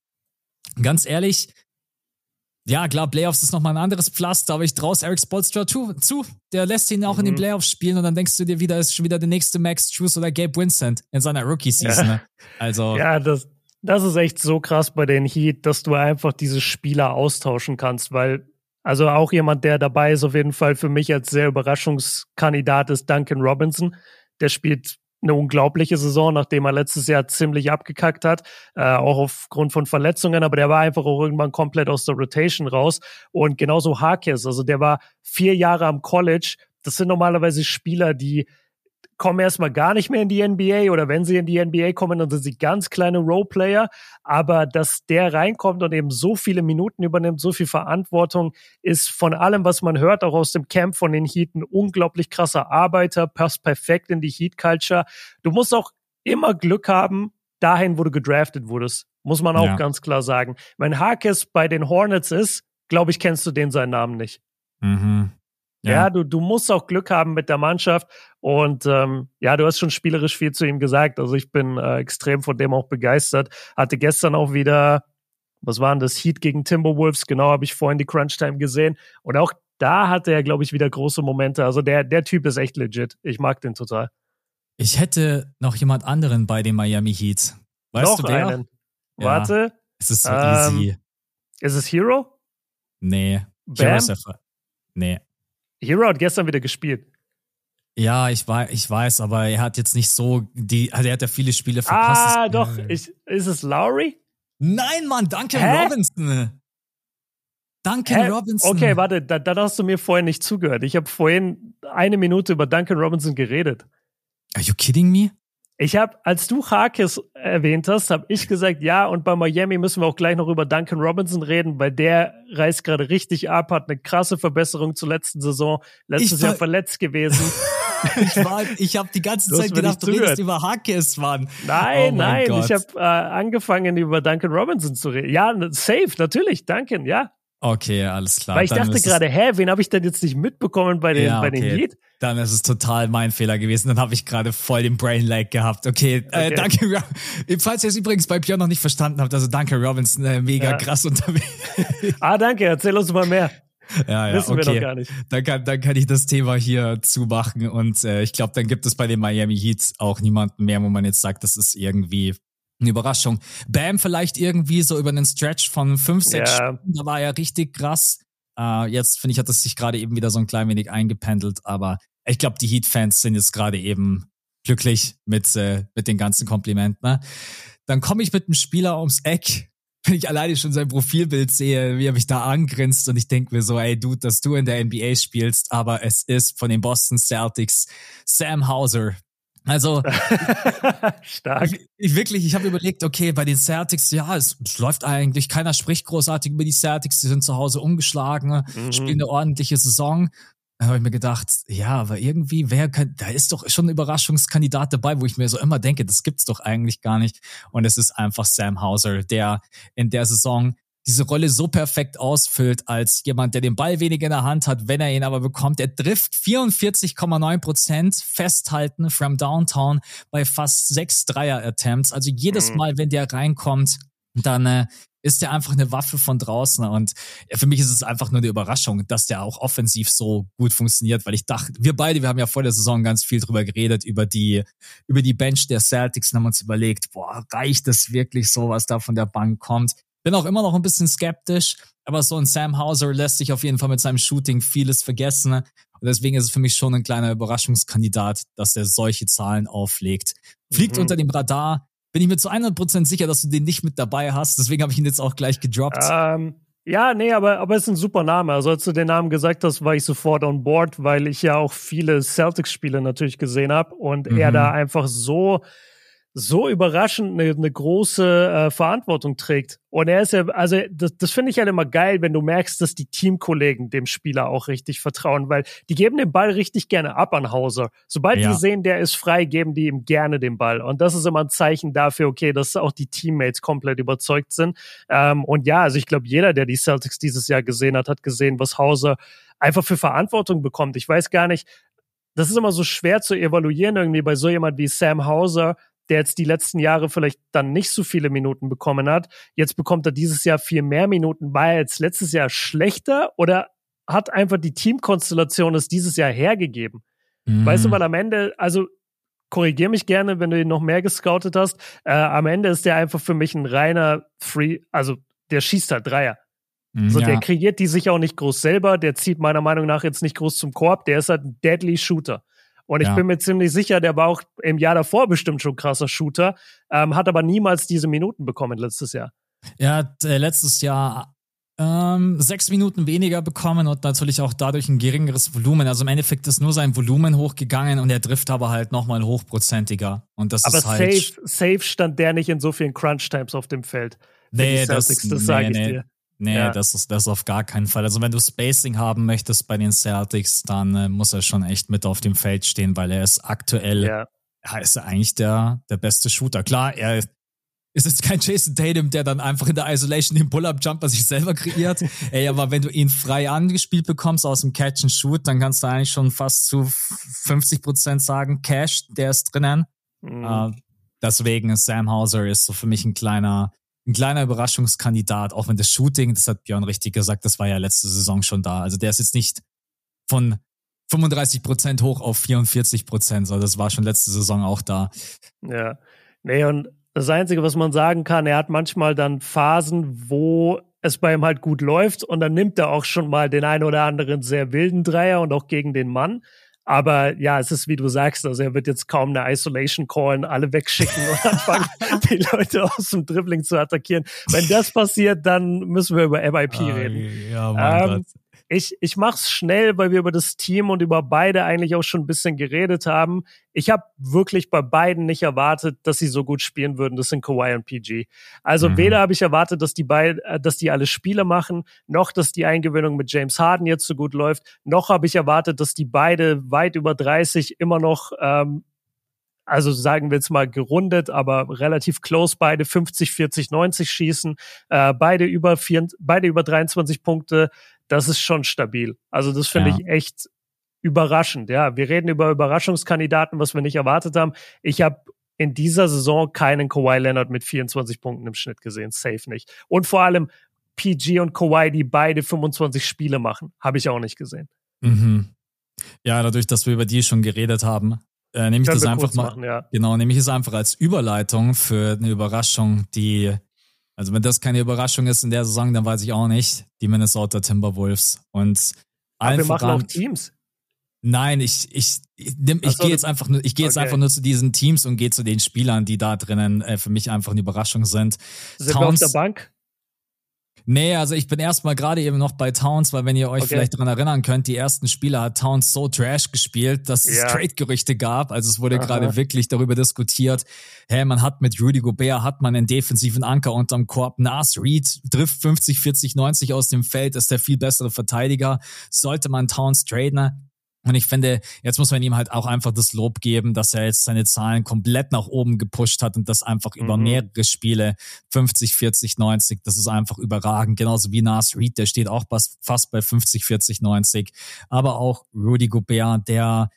ganz ehrlich, ja, klar, Playoffs ist nochmal ein anderes Pflaster, aber ich traue Eric Spolstra zu, zu. Der lässt ihn auch mhm. in den mhm. Playoffs spielen und dann denkst du dir wieder, ist schon wieder der nächste Max Trues oder Gabe Vincent in seiner Rookie-Season. Ja. Ne? Also. Ja, das, das ist echt so krass bei den Heat, dass du einfach diese Spieler austauschen kannst, weil also auch jemand, der dabei ist, auf jeden Fall für mich als sehr Überraschungskandidat ist Duncan Robinson. Der spielt eine unglaubliche Saison, nachdem er letztes Jahr ziemlich abgekackt hat, äh, auch aufgrund von Verletzungen, aber der war einfach auch irgendwann komplett aus der Rotation raus. Und genauso Harkes, also der war vier Jahre am College. Das sind normalerweise Spieler, die kommen erstmal gar nicht mehr in die NBA oder wenn sie in die NBA kommen, dann sind sie ganz kleine Roleplayer. Aber dass der reinkommt und eben so viele Minuten übernimmt, so viel Verantwortung, ist von allem, was man hört, auch aus dem Camp von den Heat, ein unglaublich krasser Arbeiter, passt perfekt in die Heat-Culture. Du musst auch immer Glück haben, dahin, wo du gedraftet wurdest. Muss man auch ja. ganz klar sagen. Wenn Harkes bei den Hornets ist, glaube ich, kennst du den seinen Namen nicht. Mhm. Ja, ja du, du musst auch Glück haben mit der Mannschaft. Und ähm, ja, du hast schon spielerisch viel zu ihm gesagt. Also ich bin äh, extrem von dem auch begeistert. Hatte gestern auch wieder, was waren das, Heat gegen Timberwolves, genau, habe ich vorhin die Crunch Time gesehen. Und auch da hatte er, glaube ich, wieder große Momente. Also der, der Typ ist echt legit. Ich mag den total. Ich hätte noch jemand anderen bei den Miami Heat. Weißt noch du wer? einen. Ja, Warte. Es ist so ähm, easy. Ist es Hero? Nee. Bam? Hero ist der Nee. Hero hat gestern wieder gespielt. Ja, ich weiß, ich weiß, aber er hat jetzt nicht so die, also er hat ja viele Spiele verpasst. Ah, doch. Ich, ist es Lowry? Nein, Mann, Duncan Hä? Robinson. Duncan Hä? Robinson. Okay, warte, da, da hast du mir vorhin nicht zugehört. Ich habe vorhin eine Minute über Duncan Robinson geredet. Are you kidding me? Ich habe, als du Harkes erwähnt hast, habe ich gesagt, ja, und bei Miami müssen wir auch gleich noch über Duncan Robinson reden, weil der reißt gerade richtig ab, hat eine krasse Verbesserung zur letzten Saison, letztes Jahr verletzt gewesen. ich war, ich habe die ganze Zeit gedacht, du redest über Harkes, Mann. Nein, oh nein, Gott. ich habe äh, angefangen über Duncan Robinson zu reden. Ja, safe, natürlich, Duncan, ja. Okay, alles klar. Weil ich Dann dachte gerade, hä, wen habe ich denn jetzt nicht mitbekommen bei den, ja, okay. bei den Heat? Dann ist es total mein Fehler gewesen. Dann habe ich gerade voll den Brain Lag gehabt. Okay, äh, okay. Äh, danke. Falls ihr es übrigens bei Björn noch nicht verstanden habt, also danke Robinson, äh, mega ja. krass unterwegs. ah, danke, erzähl uns mal mehr. Ja, ja, Wissen okay. wir doch gar nicht. Dann kann, dann kann ich das Thema hier zumachen und äh, ich glaube, dann gibt es bei den Miami Heat auch niemanden mehr, wo man jetzt sagt, das ist irgendwie eine Überraschung. Bam vielleicht irgendwie so über einen Stretch von fünf, sechs ja. Stunden, da war er richtig krass. Uh, jetzt finde ich, hat es sich gerade eben wieder so ein klein wenig eingependelt, aber ich glaube, die Heat-Fans sind jetzt gerade eben glücklich mit, äh, mit den ganzen Komplimenten. Ne? Dann komme ich mit einem Spieler ums Eck, wenn ich alleine schon sein Profilbild sehe, wie er mich da angrinst und ich denke mir so, ey Dude, dass du in der NBA spielst, aber es ist von den Boston Celtics Sam Hauser, also stark. Ich, ich wirklich, ich habe überlegt, okay, bei den Celtics, ja, es, es, läuft eigentlich, keiner spricht großartig über die Celtics, die sind zu Hause ungeschlagen, mhm. spielen eine ordentliche Saison. Da habe ich mir gedacht, ja, aber irgendwie, wer kann, da ist doch schon ein Überraschungskandidat dabei, wo ich mir so immer denke, das gibt's doch eigentlich gar nicht. Und es ist einfach Sam Hauser, der in der Saison diese Rolle so perfekt ausfüllt als jemand, der den Ball wenig in der Hand hat, wenn er ihn aber bekommt. Er trifft 44,9 Prozent festhalten from Downtown bei fast sechs Dreier-Attempts. Also jedes mhm. Mal, wenn der reinkommt, dann äh, ist der einfach eine Waffe von draußen. Und für mich ist es einfach nur eine Überraschung, dass der auch offensiv so gut funktioniert, weil ich dachte, wir beide, wir haben ja vor der Saison ganz viel drüber geredet, über die, über die Bench der Celtics und haben uns überlegt, boah, reicht das wirklich so, was da von der Bank kommt? Bin auch immer noch ein bisschen skeptisch, aber so ein Sam Hauser lässt sich auf jeden Fall mit seinem Shooting vieles vergessen. Und deswegen ist es für mich schon ein kleiner Überraschungskandidat, dass er solche Zahlen auflegt. Fliegt mhm. unter dem Radar. Bin ich mir zu 100% sicher, dass du den nicht mit dabei hast. Deswegen habe ich ihn jetzt auch gleich gedroppt. Ähm, ja, nee, aber, aber es ist ein super Name. Also als du den Namen gesagt hast, war ich sofort on board, weil ich ja auch viele Celtics-Spiele natürlich gesehen habe und mhm. er da einfach so so überraschend eine, eine große äh, Verantwortung trägt. Und er ist ja, also das, das finde ich halt immer geil, wenn du merkst, dass die Teamkollegen dem Spieler auch richtig vertrauen, weil die geben den Ball richtig gerne ab an Hauser. Sobald ja. die sehen, der ist frei, geben die ihm gerne den Ball. Und das ist immer ein Zeichen dafür, okay, dass auch die Teammates komplett überzeugt sind. Ähm, und ja, also ich glaube, jeder, der die Celtics dieses Jahr gesehen hat, hat gesehen, was Hauser einfach für Verantwortung bekommt. Ich weiß gar nicht, das ist immer so schwer zu evaluieren irgendwie bei so jemand wie Sam Hauser, der jetzt die letzten Jahre vielleicht dann nicht so viele Minuten bekommen hat. Jetzt bekommt er dieses Jahr viel mehr Minuten. War er jetzt letztes Jahr schlechter oder hat einfach die Teamkonstellation es dieses Jahr hergegeben? Mhm. Weißt du, weil am Ende, also korrigier mich gerne, wenn du ihn noch mehr gescoutet hast. Äh, am Ende ist der einfach für mich ein reiner Free, also der schießt halt Dreier. Mhm, so, ja. der kreiert die sich auch nicht groß selber, der zieht meiner Meinung nach jetzt nicht groß zum Korb, der ist halt ein Deadly Shooter. Und ich ja. bin mir ziemlich sicher, der war auch im Jahr davor bestimmt schon krasser Shooter, ähm, hat aber niemals diese Minuten bekommen letztes Jahr. Er hat äh, letztes Jahr ähm, sechs Minuten weniger bekommen und natürlich auch dadurch ein geringeres Volumen. Also im Endeffekt ist nur sein Volumen hochgegangen und er trifft aber halt nochmal hochprozentiger. Und das aber ist halt. Safe, safe stand der nicht in so vielen Crunch-Times auf dem Feld. Nee, das, das nee, sage ich nee. dir. Nee, ja. das ist das auf gar keinen Fall. Also wenn du Spacing haben möchtest bei den Celtics, dann äh, muss er schon echt mit auf dem Feld stehen, weil er ist aktuell, ja, ja ist er eigentlich der, der beste Shooter. Klar, er ist jetzt kein Jason Tatum, der dann einfach in der Isolation den Pull-Up-Jumper sich selber kreiert. Ey, aber wenn du ihn frei angespielt bekommst aus dem Catch and Shoot, dann kannst du eigentlich schon fast zu 50 Prozent sagen, Cash, der ist drinnen. Mhm. Uh, deswegen ist Sam Hauser ist so für mich ein kleiner, ein kleiner Überraschungskandidat, auch wenn das Shooting, das hat Björn richtig gesagt, das war ja letzte Saison schon da. Also der ist jetzt nicht von 35 Prozent hoch auf 44 Prozent, sondern das war schon letzte Saison auch da. Ja. Nee, und das Einzige, was man sagen kann, er hat manchmal dann Phasen, wo es bei ihm halt gut läuft und dann nimmt er auch schon mal den einen oder anderen sehr wilden Dreier und auch gegen den Mann. Aber ja, es ist wie du sagst, also er wird jetzt kaum eine Isolation callen, alle wegschicken und anfangen, die Leute aus dem Dribbling zu attackieren. Wenn das passiert, dann müssen wir über MIP ah, reden. Ja, mein ähm, Gott. Ich, ich mach's schnell, weil wir über das Team und über beide eigentlich auch schon ein bisschen geredet haben. Ich habe wirklich bei beiden nicht erwartet, dass sie so gut spielen würden. Das sind Kawhi und PG. Also mhm. weder habe ich erwartet, dass die beide, äh, dass die alle Spiele machen, noch dass die Eingewöhnung mit James Harden jetzt so gut läuft, noch habe ich erwartet, dass die beide weit über 30 immer noch ähm, also sagen wir jetzt mal gerundet, aber relativ close beide 50, 40, 90 schießen, äh, beide über vier, beide über 23 Punkte, das ist schon stabil. Also das finde ja. ich echt überraschend. Ja, wir reden über Überraschungskandidaten, was wir nicht erwartet haben. Ich habe in dieser Saison keinen Kawhi Leonard mit 24 Punkten im Schnitt gesehen, safe nicht. Und vor allem PG und Kawhi, die beide 25 Spiele machen, habe ich auch nicht gesehen. Mhm. Ja, dadurch, dass wir über die schon geredet haben, äh, nehme ich das einfach mal. Machen, ja. Genau, nehme ich es einfach als Überleitung für eine Überraschung, die also wenn das keine Überraschung ist in der Saison, dann weiß ich auch nicht. Die Minnesota Timberwolves. Und Aber wir machen auch Teams. Nein, ich, ich, ich, ich, ich gehe jetzt einfach nur, ich gehe jetzt okay. einfach nur zu diesen Teams und gehe zu den Spielern, die da drinnen äh, für mich einfach eine Überraschung sind. Sind Towns, wir auf der Bank? Nee, also ich bin erstmal gerade eben noch bei Towns, weil wenn ihr euch okay. vielleicht daran erinnern könnt, die ersten Spiele hat Towns so trash gespielt, dass es Trade-Gerüchte gab. Also es wurde gerade wirklich darüber diskutiert, hey, man hat mit Rudy Gobert, hat man einen defensiven Anker unterm Korb. Nas Reed trifft 50, 40, 90 aus dem Feld, ist der viel bessere Verteidiger. Sollte man Towns traden? Und ich finde, jetzt muss man ihm halt auch einfach das Lob geben, dass er jetzt seine Zahlen komplett nach oben gepusht hat und das einfach mhm. über mehrere Spiele 50, 40, 90, das ist einfach überragend. Genauso wie Nas Reed, der steht auch fast bei 50, 40, 90. Aber auch Rudy Gobert, der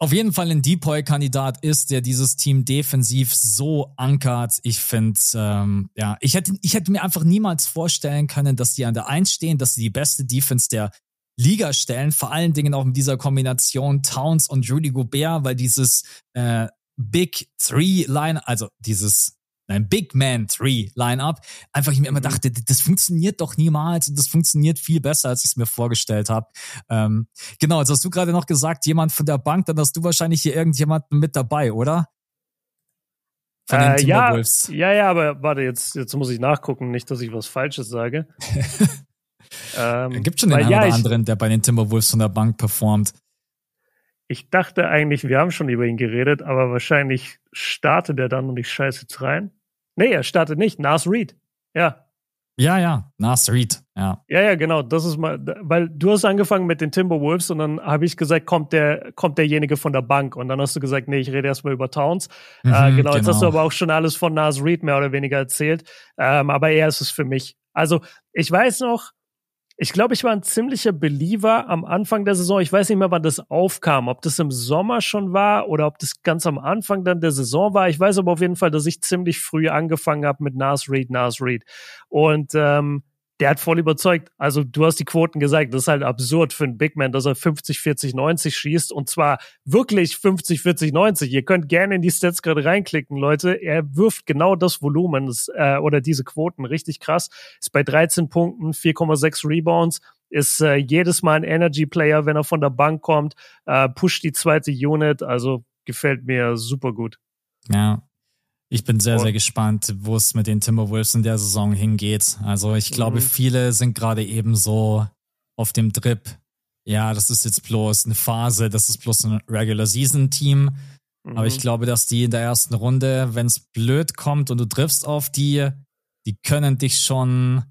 auf jeden Fall ein Depoy-Kandidat ist, der dieses Team defensiv so ankert. Ich finde, ähm, ja, ich hätte, ich hätte mir einfach niemals vorstellen können, dass die an der Eins stehen, dass sie die beste Defense der Liga stellen, vor allen Dingen auch mit dieser Kombination Towns und Rudy Gobert, weil dieses äh, Big Three Line, also dieses nein, Big Man Three Line-Up, einfach ich mir immer mhm. dachte, das funktioniert doch niemals und das funktioniert viel besser, als ich es mir vorgestellt habe. Ähm, genau, jetzt hast du gerade noch gesagt, jemand von der Bank, dann hast du wahrscheinlich hier irgendjemanden mit dabei, oder? Von den äh. Ja, ja, ja, aber warte, jetzt, jetzt muss ich nachgucken, nicht, dass ich was Falsches sage. Ähm, Gibt schon den einen ja, oder anderen, der bei den Timberwolves von der Bank performt. Ich dachte eigentlich, wir haben schon über ihn geredet, aber wahrscheinlich startet er dann und ich scheiße jetzt rein. Nee, er startet nicht. Nas Reed. Ja. Ja, ja, Nas Reed, ja. Ja, ja, genau. Das ist mal, weil du hast angefangen mit den Timberwolves und dann habe ich gesagt, kommt der, kommt derjenige von der Bank und dann hast du gesagt, nee, ich rede erstmal über Towns. Mhm, äh, genau, jetzt hast du genau. aber auch schon alles von Nas Reed mehr oder weniger erzählt. Ähm, aber er ist es für mich. Also ich weiß noch, Ich glaube, ich war ein ziemlicher Believer am Anfang der Saison. Ich weiß nicht mehr, wann das aufkam, ob das im Sommer schon war oder ob das ganz am Anfang dann der Saison war. Ich weiß aber auf jeden Fall, dass ich ziemlich früh angefangen habe mit Nas Reed, Nas Reed. Und ähm, der hat voll überzeugt. Also du hast die Quoten gesagt, das ist halt absurd für einen Big Man, dass er 50, 40, 90 schießt und zwar wirklich 50, 40, 90. Ihr könnt gerne in die Stats gerade reinklicken, Leute. Er wirft genau das Volumen das, äh, oder diese Quoten richtig krass. Ist bei 13 Punkten, 4,6 Rebounds, ist äh, jedes Mal ein Energy Player, wenn er von der Bank kommt, äh, pusht die zweite Unit, also gefällt mir super gut. Ja, ich bin sehr, sehr gespannt, wo es mit den Timberwolves in der Saison hingeht. Also ich glaube, mhm. viele sind gerade eben so auf dem Trip. Ja, das ist jetzt bloß eine Phase, das ist bloß ein Regular Season Team. Mhm. Aber ich mhm. glaube, dass die in der ersten Runde, wenn es blöd kommt und du triffst auf die, die können dich schon,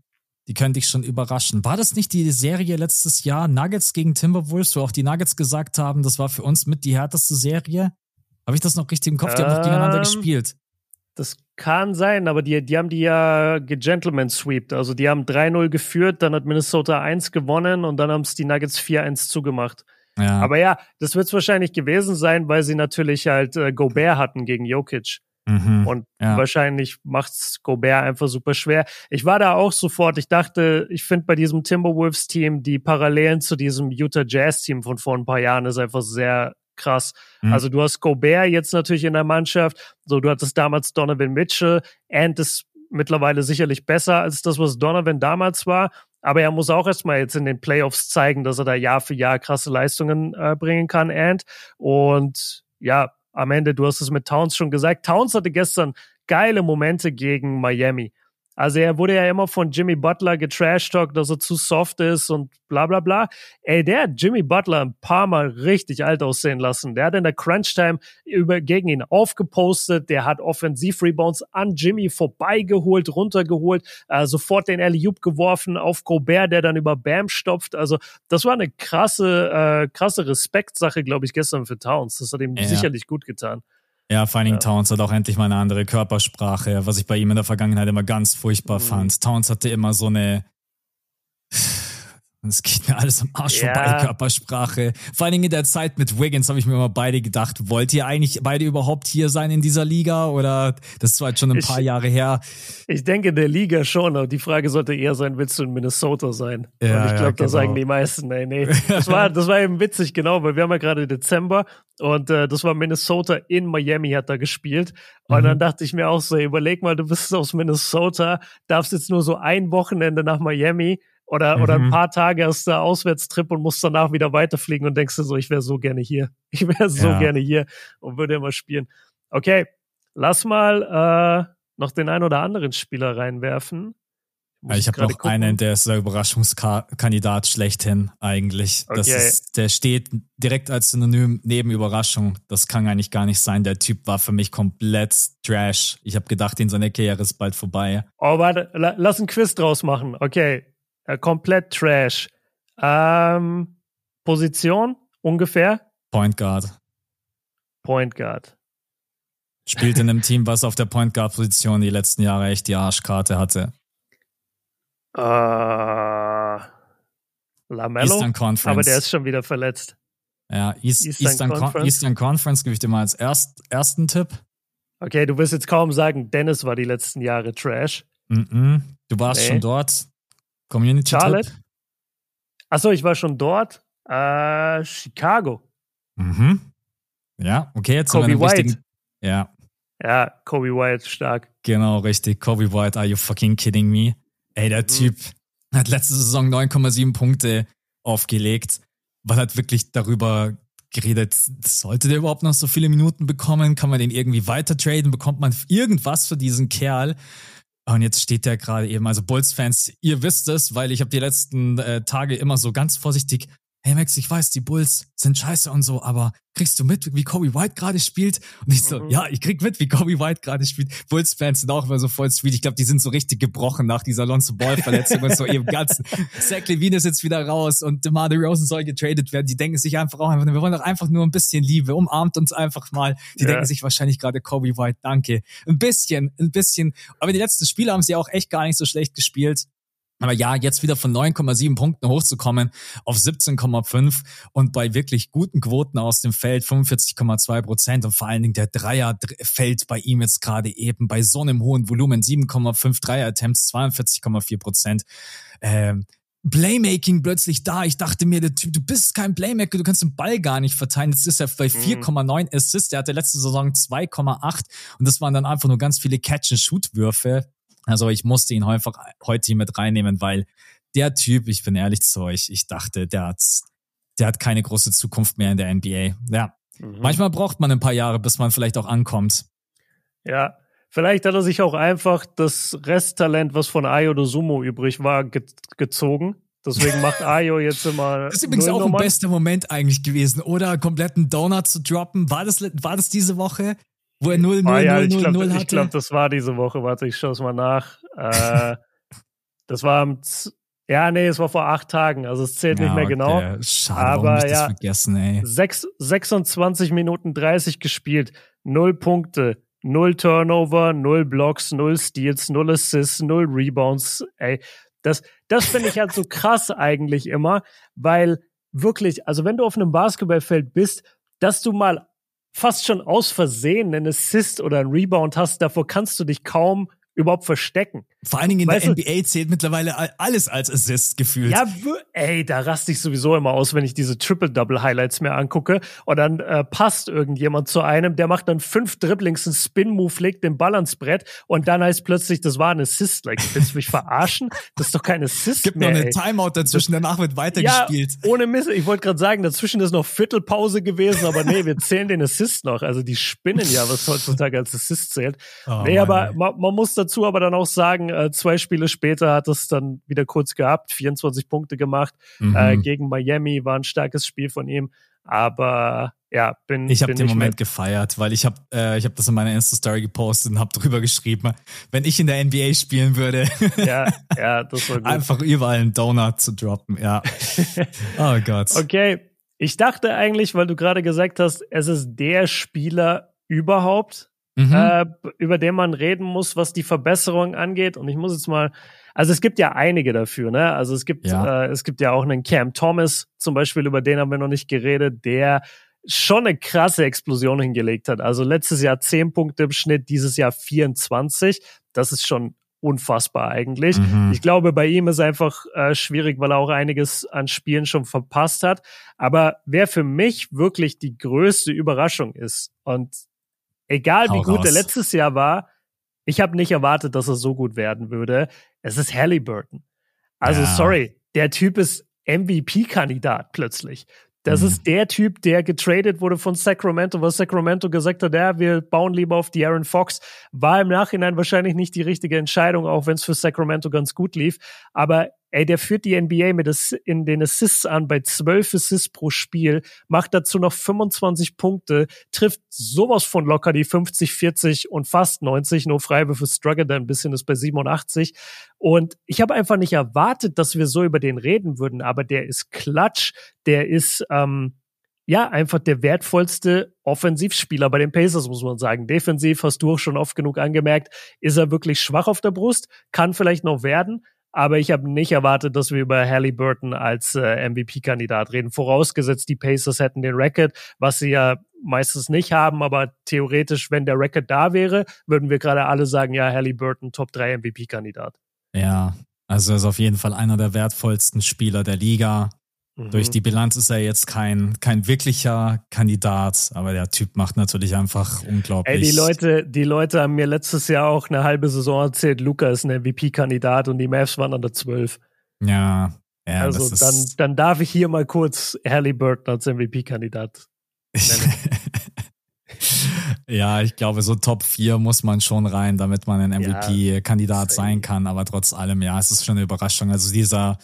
die können dich schon überraschen. War das nicht die Serie letztes Jahr Nuggets gegen Timberwolves, wo auch die Nuggets gesagt haben, das war für uns mit die härteste Serie? Habe ich das noch richtig im Kopf? Die ähm, haben noch gegeneinander ähm, gespielt. Das kann sein, aber die, die haben die ja gegentleman sweept. Also die haben 3-0 geführt, dann hat Minnesota 1 gewonnen und dann haben es die Nuggets 4-1 zugemacht. Ja. Aber ja, das wird es wahrscheinlich gewesen sein, weil sie natürlich halt äh, Gobert hatten gegen Jokic. Mhm, und ja. wahrscheinlich macht's Gobert einfach super schwer. Ich war da auch sofort, ich dachte, ich finde bei diesem Timberwolves-Team die Parallelen zu diesem Utah Jazz-Team von vor ein paar Jahren ist einfach sehr krass. Mhm. Also du hast Gobert jetzt natürlich in der Mannschaft. So, du hattest damals Donovan Mitchell. Ant ist mittlerweile sicherlich besser als das, was Donovan damals war. Aber er muss auch erstmal jetzt in den Playoffs zeigen, dass er da Jahr für Jahr krasse Leistungen äh, bringen kann, Ant. Und ja, am Ende, du hast es mit Towns schon gesagt. Towns hatte gestern geile Momente gegen Miami. Also er wurde ja immer von Jimmy Butler getrashtalkt, dass er zu soft ist und bla bla bla. Ey, der hat Jimmy Butler ein paar Mal richtig alt aussehen lassen. Der hat in der Crunch-Time über, gegen ihn aufgepostet. Der hat Offensiv-Rebounds an Jimmy vorbeigeholt, runtergeholt, äh, sofort den alley geworfen auf Gobert, der dann über Bam stopft. Also das war eine krasse, äh, krasse Respektsache, glaube ich, gestern für Towns. Das hat ihm ja. sicherlich gut getan. Ja, Dingen ja. Towns hat auch endlich mal eine andere Körpersprache, was ich bei ihm in der Vergangenheit immer ganz furchtbar mhm. fand. Towns hatte immer so eine es geht mir alles am Arsch ja. vorbei, Körpersprache. Vor allen Dingen in der Zeit mit Wiggins habe ich mir immer beide gedacht, wollt ihr eigentlich beide überhaupt hier sein in dieser Liga? Oder das ist jetzt schon ein ich, paar Jahre her. Ich denke in der Liga schon, aber die Frage sollte eher sein, willst du in Minnesota sein? Ja, Und ich glaube, ja, genau. das sagen die meisten, nee, nee. Das war, das war eben witzig, genau, weil wir haben ja gerade Dezember und äh, das war Minnesota in Miami hat da gespielt. Und mhm. dann dachte ich mir auch so, überleg mal, du bist aus Minnesota, darfst jetzt nur so ein Wochenende nach Miami oder, mhm. oder ein mhm. paar Tage hast du Auswärtstrip und musst danach wieder weiterfliegen und denkst dir so, ich wäre so gerne hier. Ich wäre so ja. gerne hier und würde immer spielen. Okay, lass mal äh, noch den ein oder anderen Spieler reinwerfen. Ich, ich habe noch gucken. einen, der ist der Überraschungskandidat schlechthin eigentlich. Okay. Das ist, der steht direkt als Synonym neben Überraschung. Das kann eigentlich gar nicht sein. Der Typ war für mich komplett Trash. Ich habe gedacht, in seiner Karriere ist bald vorbei. Oh, warte, lass einen Quiz draus machen. Okay, äh, komplett Trash. Ähm, Position ungefähr? Point Guard. Point Guard. Spielt in einem Team, was auf der Point Guard Position die letzten Jahre echt die Arschkarte hatte. Uh, Lamello? Eastern Conference. Aber der ist schon wieder verletzt. Ja, East, Eastern, Eastern, Conference. Con Eastern Conference gebe ich dir mal als erst, ersten Tipp. Okay, du wirst jetzt kaum sagen, Dennis war die letzten Jahre Trash. Mm -mm. Du warst nee. schon dort. Community Charlotte. Achso, ich war schon dort. Äh, Chicago. Mhm. Ja, okay, jetzt Kobe sind wir White. Ja. Ja, Kobe White, stark. Genau, richtig. Kobe White, are you fucking kidding me? Ey, der mhm. Typ hat letzte Saison 9,7 Punkte aufgelegt, weil hat wirklich darüber geredet, sollte der überhaupt noch so viele Minuten bekommen? Kann man den irgendwie weiter traden? Bekommt man irgendwas für diesen Kerl? Und jetzt steht der gerade eben, also Bulls-Fans, ihr wisst es, weil ich habe die letzten äh, Tage immer so ganz vorsichtig hey Max, ich weiß, die Bulls sind scheiße und so, aber kriegst du mit, wie Kobe White gerade spielt? Und ich so, mhm. ja, ich krieg mit, wie Kobe White gerade spielt. Bulls-Fans sind auch immer so voll sweet. Ich glaube, die sind so richtig gebrochen nach dieser Lonzo Ball-Verletzung und so im Ganzen. Zach Levine ist jetzt wieder raus und DeMar DeRozan soll getradet werden. Die denken sich einfach auch einfach, wir wollen doch einfach nur ein bisschen Liebe. Umarmt uns einfach mal. Die ja. denken sich wahrscheinlich gerade Kobe White, danke. Ein bisschen, ein bisschen. Aber die letzten Spiele haben sie auch echt gar nicht so schlecht gespielt. Aber ja, jetzt wieder von 9,7 Punkten hochzukommen auf 17,5 und bei wirklich guten Quoten aus dem Feld 45,2 Prozent und vor allen Dingen der Dreier fällt bei ihm jetzt gerade eben bei so einem hohen Volumen 7,5 Dreier-Attempts, 42,4 Prozent. Ähm, Playmaking plötzlich da. Ich dachte mir, der Typ, du bist kein Playmaker, du kannst den Ball gar nicht verteilen. Jetzt ist er bei 4,9 mhm. Assists. Der hatte letzte Saison 2,8 und das waren dann einfach nur ganz viele Catch-and-Shoot-Würfe. Also ich musste ihn einfach heute hier mit reinnehmen, weil der Typ, ich bin ehrlich zu euch, ich dachte, der hat, der hat keine große Zukunft mehr in der NBA. Ja. Mhm. Manchmal braucht man ein paar Jahre, bis man vielleicht auch ankommt. Ja, Vielleicht hat er sich auch einfach das Resttalent, was von Ayo oder Sumo übrig war, ge gezogen. Deswegen macht Ayo jetzt immer. Das ist übrigens auch ein bester Moment eigentlich gewesen, oder? Kompletten Donut zu droppen. War das, war das diese Woche? Wo er 0, 0, ah, ja, 0, 0, glaub, 0 hatte? Ich glaube, das war diese Woche. Warte, ich schaue es mal nach. äh, das war am, ja, nee, es war vor acht Tagen, also es zählt ja, nicht mehr okay. genau. Schade, aber ich ja, vergessen, ey. 6, 26 Minuten 30 gespielt, null Punkte, null Turnover, null Blocks, null Steals, null Assists, null Rebounds. Ey, das, das finde ich halt so krass eigentlich immer, weil wirklich, also wenn du auf einem Basketballfeld bist, dass du mal fast schon aus Versehen einen Assist oder einen Rebound hast, davor kannst du dich kaum überhaupt verstecken. Vor allen Dingen in weißt der du, NBA zählt mittlerweile alles als Assist gefühlt. Ja, ey, da raste ich sowieso immer aus, wenn ich diese Triple-Double-Highlights mir angucke. Und dann äh, passt irgendjemand zu einem, der macht dann fünf Dribblings, einen Spin-Move, legt den Ball ans Brett und dann heißt plötzlich, das war ein Assist. Like, willst du mich verarschen? Das ist doch kein Assist Gibt mehr, noch eine ey. Timeout dazwischen, danach wird weitergespielt. Ja, ohne Mist. Ich wollte gerade sagen, dazwischen ist noch Viertelpause gewesen, aber nee, wir zählen den Assist noch. Also die spinnen ja, was heutzutage als Assist zählt. Oh, nee, Mann, aber man, man muss dazu aber dann auch sagen, äh, zwei Spiele später hat es dann wieder kurz gehabt, 24 Punkte gemacht. Mhm. Äh, gegen Miami war ein starkes Spiel von ihm. Aber ja, bin ich habe den Moment gefeiert, weil ich habe äh, ich habe das in meiner Insta Story gepostet und habe drüber geschrieben, wenn ich in der NBA spielen würde, ja, ja, das war gut. einfach überall einen Donut zu droppen, ja. oh Gott. Okay, ich dachte eigentlich, weil du gerade gesagt hast, es ist der Spieler überhaupt, mhm. äh, über den man reden muss, was die Verbesserung angeht. Und ich muss jetzt mal, also es gibt ja einige dafür, ne? Also es gibt, ja. äh, es gibt ja auch einen Cam Thomas zum Beispiel, über den haben wir noch nicht geredet, der schon eine krasse Explosion hingelegt hat. Also letztes Jahr 10 Punkte im Schnitt, dieses Jahr 24. Das ist schon unfassbar eigentlich. Mhm. Ich glaube, bei ihm ist einfach äh, schwierig, weil er auch einiges an Spielen schon verpasst hat. Aber wer für mich wirklich die größte Überraschung ist, und Egal wie gut raus. er letztes Jahr war, ich habe nicht erwartet, dass er so gut werden würde. Es ist Halliburton. Also ja. sorry, der Typ ist MVP-Kandidat plötzlich. Das mhm. ist der Typ, der getradet wurde von Sacramento, was Sacramento gesagt hat, ja, wir bauen lieber auf die Aaron Fox. War im Nachhinein wahrscheinlich nicht die richtige Entscheidung, auch wenn es für Sacramento ganz gut lief. Aber Ey, der führt die NBA mit in den Assists an bei 12 Assists pro Spiel, macht dazu noch 25 Punkte, trifft sowas von locker die 50, 40 und fast 90, nur Freiwürfe struggle da ein bisschen ist bei 87. Und ich habe einfach nicht erwartet, dass wir so über den reden würden, aber der ist klatsch, der ist ähm, ja, einfach der wertvollste Offensivspieler bei den Pacers, muss man sagen. Defensiv hast du auch schon oft genug angemerkt, ist er wirklich schwach auf der Brust, kann vielleicht noch werden, aber ich habe nicht erwartet, dass wir über Halliburton als äh, MVP-Kandidat reden. Vorausgesetzt, die Pacers hätten den Record, was sie ja meistens nicht haben, aber theoretisch, wenn der Record da wäre, würden wir gerade alle sagen, ja, Halliburton Top 3 MVP-Kandidat. Ja, also er ist auf jeden Fall einer der wertvollsten Spieler der Liga. Durch mhm. die Bilanz ist er jetzt kein, kein wirklicher Kandidat, aber der Typ macht natürlich einfach unglaublich. Ey, die Leute, die Leute haben mir letztes Jahr auch eine halbe Saison erzählt, Luca ist ein MVP-Kandidat und die Mavs waren an der 12. Ja, ja. Also dann, dann darf ich hier mal kurz Halliburton als MVP-Kandidat nennen. ja, ich glaube, so Top 4 muss man schon rein, damit man ein MVP-Kandidat ja, sein kann, aber trotz allem, ja, es ist schon eine Überraschung. Also dieser,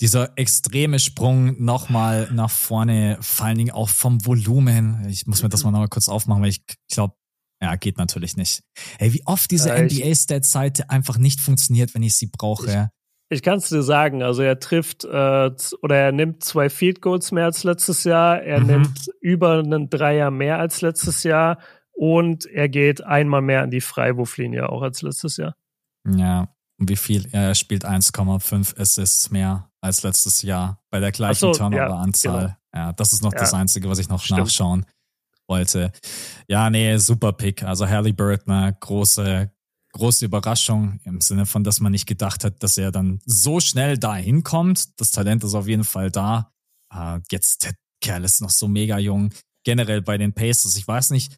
dieser extreme Sprung nochmal nach vorne, vor allen Dingen auch vom Volumen. Ich muss mir das mal noch mal kurz aufmachen, weil ich glaube, ja, geht natürlich nicht. Ey, wie oft diese äh, NBA-Stat-Seite einfach nicht funktioniert, wenn ich sie brauche. Ich, ich kann es dir sagen, also er trifft äh, oder er nimmt zwei Field Goals mehr als letztes Jahr, er mhm. nimmt über einen Dreier mehr als letztes Jahr und er geht einmal mehr an die Freiwurflinie auch als letztes Jahr. Ja, Um wie viel? Er spielt 1,5 Assists mehr als letztes Jahr bei der gleichen so, Turnover-Anzahl. Ja, genau. ja, das ist noch ja, das Einzige, was ich noch stimmt. nachschauen wollte. Ja, nee, super Pick. Also Halliburton, große, große Überraschung im Sinne von, dass man nicht gedacht hat, dass er dann so schnell da hinkommt. Das Talent ist auf jeden Fall da. Uh, jetzt, der Kerl ist noch so mega jung. Generell bei den Pacers. Ich weiß nicht,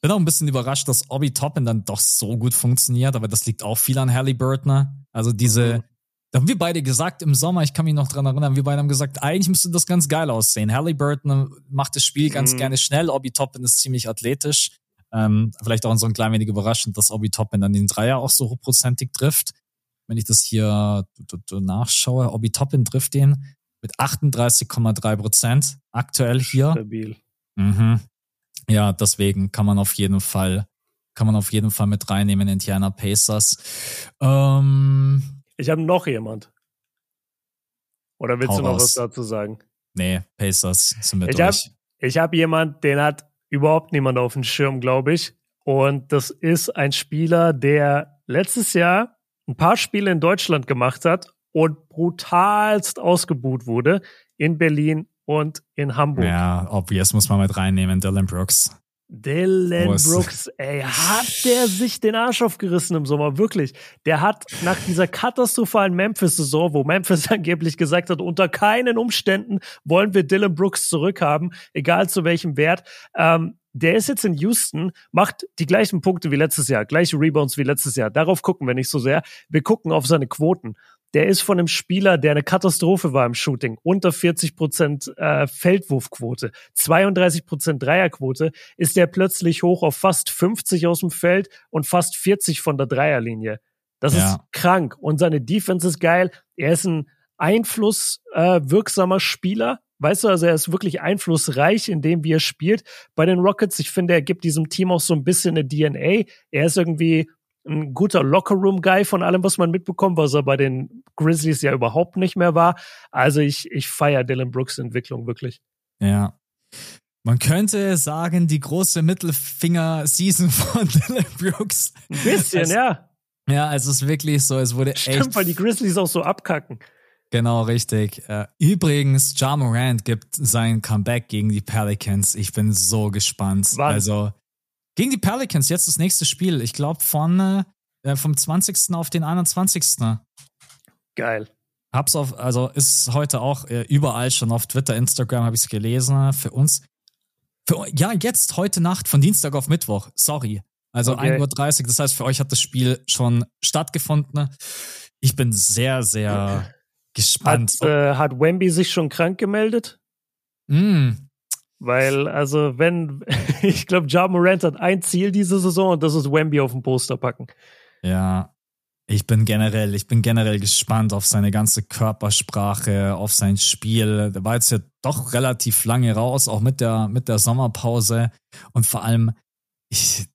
bin auch ein bisschen überrascht, dass Obi Toppin dann doch so gut funktioniert, aber das liegt auch viel an Halliburton. Also diese, mhm. da haben wir beide gesagt im Sommer, ich kann mich noch dran erinnern, wir beide haben gesagt, eigentlich müsste das ganz geil aussehen. Halliburton macht das Spiel ganz mhm. gerne schnell, Obi Toppin ist ziemlich athletisch. Ähm, vielleicht auch so ein klein wenig überraschend, dass Obi Toppin dann den Dreier auch so hochprozentig trifft. Wenn ich das hier nachschaue, Obi Toppin trifft den mit 38,3 Prozent aktuell hier. Stabil. Mhm. Ja, deswegen kann man auf jeden Fall, kann man auf jeden Fall mit reinnehmen, Indiana Pacers. Ähm, ich habe noch jemand. Oder willst du noch raus. was dazu sagen? Nee, Pacers sind wir ich durch. Hab, ich habe jemand, den hat überhaupt niemand auf dem Schirm, glaube ich. Und das ist ein Spieler, der letztes Jahr ein paar Spiele in Deutschland gemacht hat und brutalst ausgebuht wurde in Berlin und in Hamburg. Ja, obvious muss man mit reinnehmen, Dylan Brooks. Dylan Brooks, ey, hat der sich den Arsch aufgerissen im Sommer, wirklich. Der hat nach dieser katastrophalen Memphis-Saison, wo Memphis angeblich gesagt hat, unter keinen Umständen wollen wir Dylan Brooks zurückhaben, egal zu welchem Wert, ähm, der ist jetzt in Houston, macht die gleichen Punkte wie letztes Jahr, gleiche Rebounds wie letztes Jahr. Darauf gucken wir nicht so sehr. Wir gucken auf seine Quoten der ist von einem Spieler, der eine Katastrophe war im Shooting, unter 40 Prozent äh, Feldwurfquote, 32 Prozent Dreierquote, ist der plötzlich hoch auf fast 50 aus dem Feld und fast 40 von der Dreierlinie. Das ja. ist krank und seine Defense ist geil. Er ist ein einflusswirksamer äh, Spieler. Weißt du, also er ist wirklich einflussreich in dem, wie er spielt. Bei den Rockets, ich finde, er gibt diesem Team auch so ein bisschen eine DNA. Er ist irgendwie ein guter Lockerroom-Guy von allem, was man mitbekommt, was er bei den Grizzlies ja überhaupt nicht mehr war. Also ich, ich feiere Dylan Brooks Entwicklung wirklich. Ja. Man könnte sagen, die große Mittelfinger-Season von Dylan Brooks. Ein bisschen, also, ja. Ja, also es ist wirklich so, es wurde Stimmt, echt. weil die Grizzlies auch so abkacken. Genau, richtig. Äh, übrigens, Ja Morant gibt sein Comeback gegen die Pelicans. Ich bin so gespannt. Wann? Also, gegen die Pelicans, jetzt das nächste Spiel. Ich glaube von äh, vom 20. auf den 21. Geil. Hab's auf, also ist heute auch äh, überall schon auf Twitter, Instagram habe ich es gelesen. Für uns. Für, ja, jetzt, heute Nacht, von Dienstag auf Mittwoch. Sorry. Also okay. 1.30 Uhr. Das heißt, für euch hat das Spiel schon stattgefunden. Ich bin sehr, sehr gespannt. Hat, äh, hat Wemby sich schon krank gemeldet? Mm, weil, also, wenn, ich glaube, Ja Morant hat ein Ziel diese Saison und das ist Wemby auf den Poster packen. Ja, ich bin generell, ich bin generell gespannt auf seine ganze Körpersprache, auf sein Spiel. Der war jetzt ja doch relativ lange raus, auch mit der, mit der Sommerpause. Und vor allem, ich,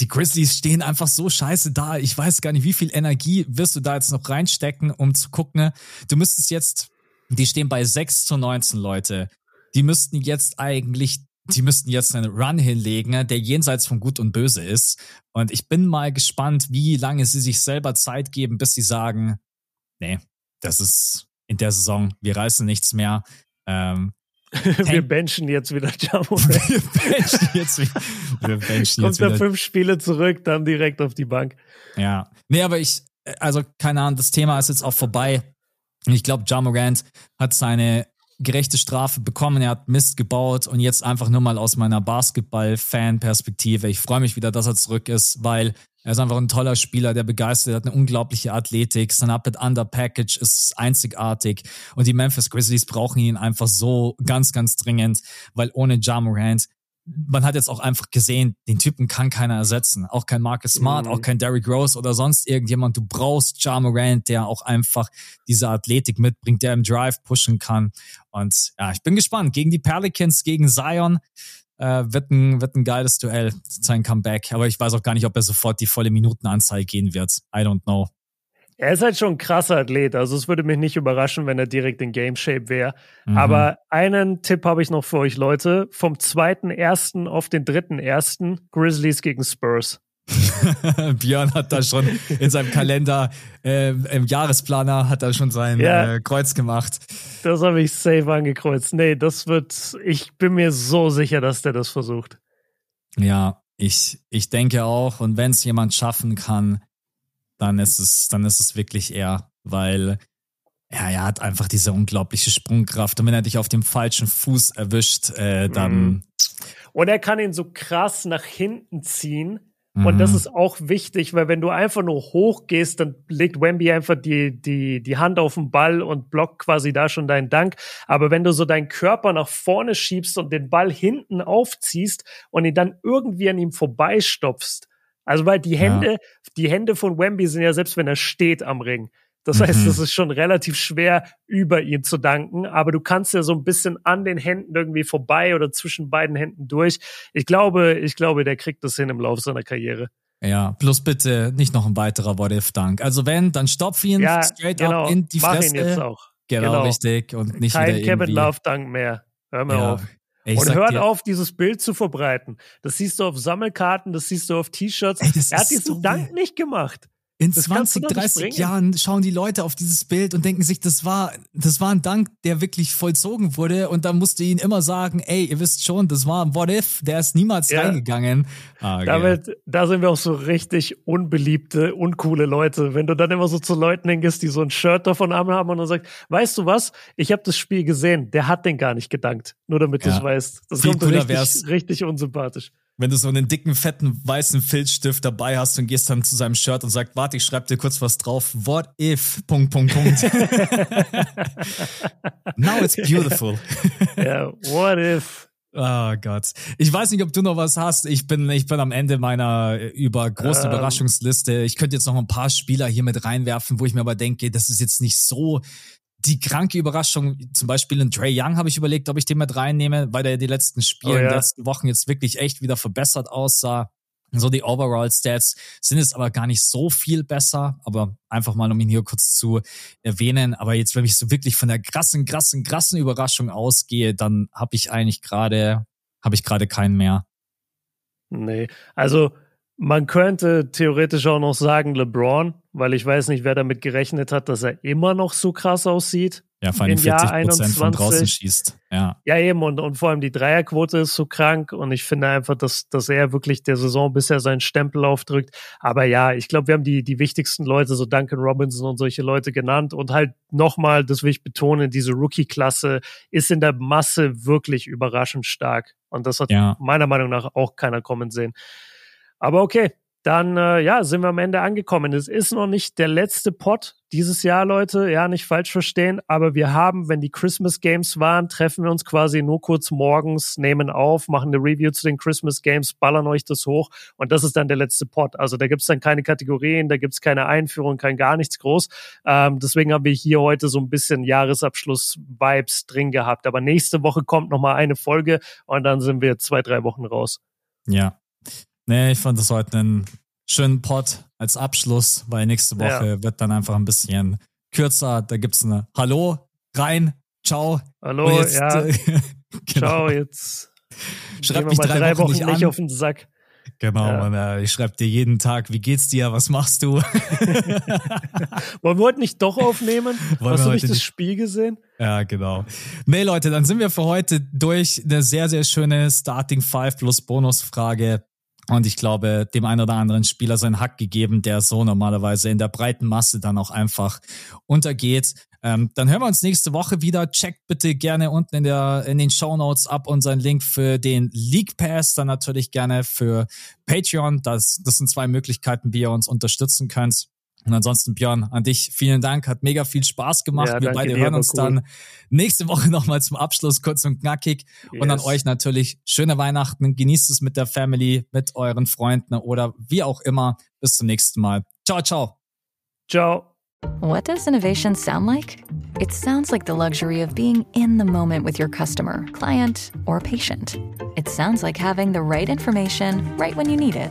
die Grizzlies stehen einfach so scheiße da. Ich weiß gar nicht, wie viel Energie wirst du da jetzt noch reinstecken, um zu gucken. Du müsstest jetzt, die stehen bei 6 zu 19 Leute die müssten jetzt eigentlich, die müssten jetzt einen Run hinlegen, ne, der jenseits von Gut und Böse ist. Und ich bin mal gespannt, wie lange sie sich selber Zeit geben, bis sie sagen, nee, das ist in der Saison, wir reißen nichts mehr. Ähm, wir benchen jetzt wieder Jamo. wir benchen jetzt wieder. Wir benchen Kommt jetzt wieder. fünf Spiele zurück, dann direkt auf die Bank. Ja. Nee, aber ich, also keine Ahnung, das Thema ist jetzt auch vorbei. Ich glaube, Jamorant hat seine gerechte Strafe bekommen, er hat Mist gebaut und jetzt einfach nur mal aus meiner Basketball-Fan-Perspektive. Ich freue mich wieder, dass er zurück ist, weil er ist einfach ein toller Spieler, der begeistert, hat eine unglaubliche Athletik, sein Up-and-Under-Package ist einzigartig. Und die Memphis Grizzlies brauchen ihn einfach so ganz, ganz dringend, weil ohne Ja Morant man hat jetzt auch einfach gesehen, den Typen kann keiner ersetzen. Auch kein Marcus Smart, mhm. auch kein Derrick Rose oder sonst irgendjemand. Du brauchst Ja Morant, der auch einfach diese Athletik mitbringt, der im Drive pushen kann. Und ja, ich bin gespannt. Gegen die Pelicans, gegen Zion äh, wird, ein, wird ein geiles Duell, sein Comeback. Aber ich weiß auch gar nicht, ob er sofort die volle Minutenanzahl gehen wird. I don't know. Er ist halt schon ein krasser Athlet. Also es würde mich nicht überraschen, wenn er direkt in Game Shape wäre. Mhm. Aber einen Tipp habe ich noch für euch, Leute. Vom zweiten ersten auf den dritten ersten Grizzlies gegen Spurs. Björn hat da schon in seinem Kalender, äh, im Jahresplaner hat er schon sein ja, äh, Kreuz gemacht. Das habe ich safe angekreuzt. Nee, das wird, ich bin mir so sicher, dass der das versucht. Ja, ich, ich denke auch. Und wenn es jemand schaffen kann, dann ist es, dann ist es wirklich er, weil ja, er hat einfach diese unglaubliche Sprungkraft. Und wenn er dich auf dem falschen Fuß erwischt, äh, dann. Mhm. Und er kann ihn so krass nach hinten ziehen und das mhm. ist auch wichtig, weil wenn du einfach nur hochgehst, dann legt Wemby einfach die, die, die Hand auf den Ball und blockt quasi da schon deinen Dank. Aber wenn du so deinen Körper nach vorne schiebst und den Ball hinten aufziehst und ihn dann irgendwie an ihm vorbeistopfst, also weil die Hände, ja. die Hände von Wemby sind ja selbst wenn er steht am Ring. Das heißt, mhm. es ist schon relativ schwer, über ihn zu danken, aber du kannst ja so ein bisschen an den Händen irgendwie vorbei oder zwischen beiden Händen durch. Ich glaube, ich glaube, der kriegt das hin im Laufe seiner Karriere. Ja, plus bitte nicht noch ein weiterer What If Dank. Also wenn, dann stopf ihn ja, straight genau. up in die Mach Fresse. Ihn jetzt auch. Genau, genau, richtig und nicht Kein wieder Kevin Love Dank mehr. Hör mir ja. auf. Ey, und hört dir, auf, dieses Bild zu verbreiten. Das siehst du auf Sammelkarten, das siehst du auf T-Shirts. Er hat diesen so Dank nicht gemacht. In das 20, 30 Jahren schauen die Leute auf dieses Bild und denken sich, das war, das war ein Dank, der wirklich vollzogen wurde. Und da musste ihnen immer sagen, ey, ihr wisst schon, das war ein What If, der ist niemals ja. reingegangen. Ah, Damit, da sind wir auch so richtig unbeliebte, uncoole Leute. Wenn du dann immer so zu Leuten hingehst, die so ein Shirt davon haben und dann sagst, weißt du was, ich habe das Spiel gesehen, der hat den gar nicht gedankt. Nur damit ja. du es weißt. Das Viel kommt richtig, richtig unsympathisch wenn du so einen dicken, fetten, weißen Filzstift dabei hast und gehst dann zu seinem Shirt und sagst, warte, ich schreib dir kurz was drauf. What if? Punkt, Punkt, Punkt. Now it's beautiful. Ja, yeah, what if? Oh Gott. Ich weiß nicht, ob du noch was hast. Ich bin, ich bin am Ende meiner über große ähm. Überraschungsliste. Ich könnte jetzt noch ein paar Spieler hier mit reinwerfen, wo ich mir aber denke, das ist jetzt nicht so die kranke Überraschung, zum Beispiel in Trey Young habe ich überlegt, ob ich den mit reinnehme, weil der die letzten Spiele, oh, ja. die letzten Wochen jetzt wirklich echt wieder verbessert aussah. So die Overall Stats sind jetzt aber gar nicht so viel besser, aber einfach mal, um ihn hier kurz zu erwähnen. Aber jetzt, wenn ich so wirklich von der krassen, krassen, krassen Überraschung ausgehe, dann habe ich eigentlich gerade, habe ich gerade keinen mehr. Nee, also man könnte theoretisch auch noch sagen LeBron, weil ich weiß nicht, wer damit gerechnet hat, dass er immer noch so krass aussieht. Ja, vor allem 40 Prozent von draußen schießt. Ja, ja eben. Und, und vor allem die Dreierquote ist so krank. Und ich finde einfach, dass, dass er wirklich der Saison bisher seinen Stempel aufdrückt. Aber ja, ich glaube, wir haben die, die wichtigsten Leute, so Duncan Robinson und solche Leute genannt. Und halt nochmal, das will ich betonen, diese Rookie-Klasse ist in der Masse wirklich überraschend stark. Und das hat ja. meiner Meinung nach auch keiner kommen sehen. Aber okay, dann äh, ja, sind wir am Ende angekommen. Es ist noch nicht der letzte Pot dieses Jahr, Leute. Ja, nicht falsch verstehen. Aber wir haben, wenn die Christmas Games waren, treffen wir uns quasi nur kurz morgens, nehmen auf, machen eine Review zu den Christmas Games, ballern euch das hoch. Und das ist dann der letzte Pot. Also da gibt's dann keine Kategorien, da gibt's keine Einführung, kein gar nichts groß. Ähm, deswegen haben wir hier heute so ein bisschen Jahresabschluss-Vibes drin gehabt. Aber nächste Woche kommt nochmal eine Folge und dann sind wir zwei, drei Wochen raus. Ja, Nee, ich fand das heute einen schönen Pod als Abschluss, weil nächste Woche ja. wird dann einfach ein bisschen kürzer. Da gibt's eine Hallo, rein, ciao. Hallo, jetzt, ja. genau. Ciao, jetzt. Schreib mich drei, drei Wochen, Wochen, nicht, an. auf den Sack. Genau, ja. man, ich schreibe dir jeden Tag, wie geht's dir, was machst du? Wollen wir heute nicht doch aufnehmen? Wollen Hast du nicht das Spiel gesehen? Ja, genau. Nee, Leute, dann sind wir für heute durch. Eine sehr, sehr schöne Starting Five plus Bonusfrage. Und ich glaube, dem einen oder anderen Spieler seinen Hack gegeben, der so normalerweise in der breiten Masse dann auch einfach untergeht. Ähm, dann hören wir uns nächste Woche wieder. Checkt bitte gerne unten in, der, in den Show Notes ab unseren Link für den League Pass, dann natürlich gerne für Patreon. Das, das sind zwei Möglichkeiten, wie ihr uns unterstützen könnt. Und ansonsten, Björn, an dich vielen Dank. Hat mega viel Spaß gemacht. Ja, Wir beide dir, hören uns cool. dann nächste Woche nochmal zum Abschluss kurz und knackig. Yes. Und an euch natürlich schöne Weihnachten. Genießt es mit der Family, mit euren Freunden oder wie auch immer. Bis zum nächsten Mal. Ciao, ciao. Ciao. What does innovation sound like? It sounds like the luxury of being in the moment with your customer, client, or patient. It sounds like having the right information right when you need it.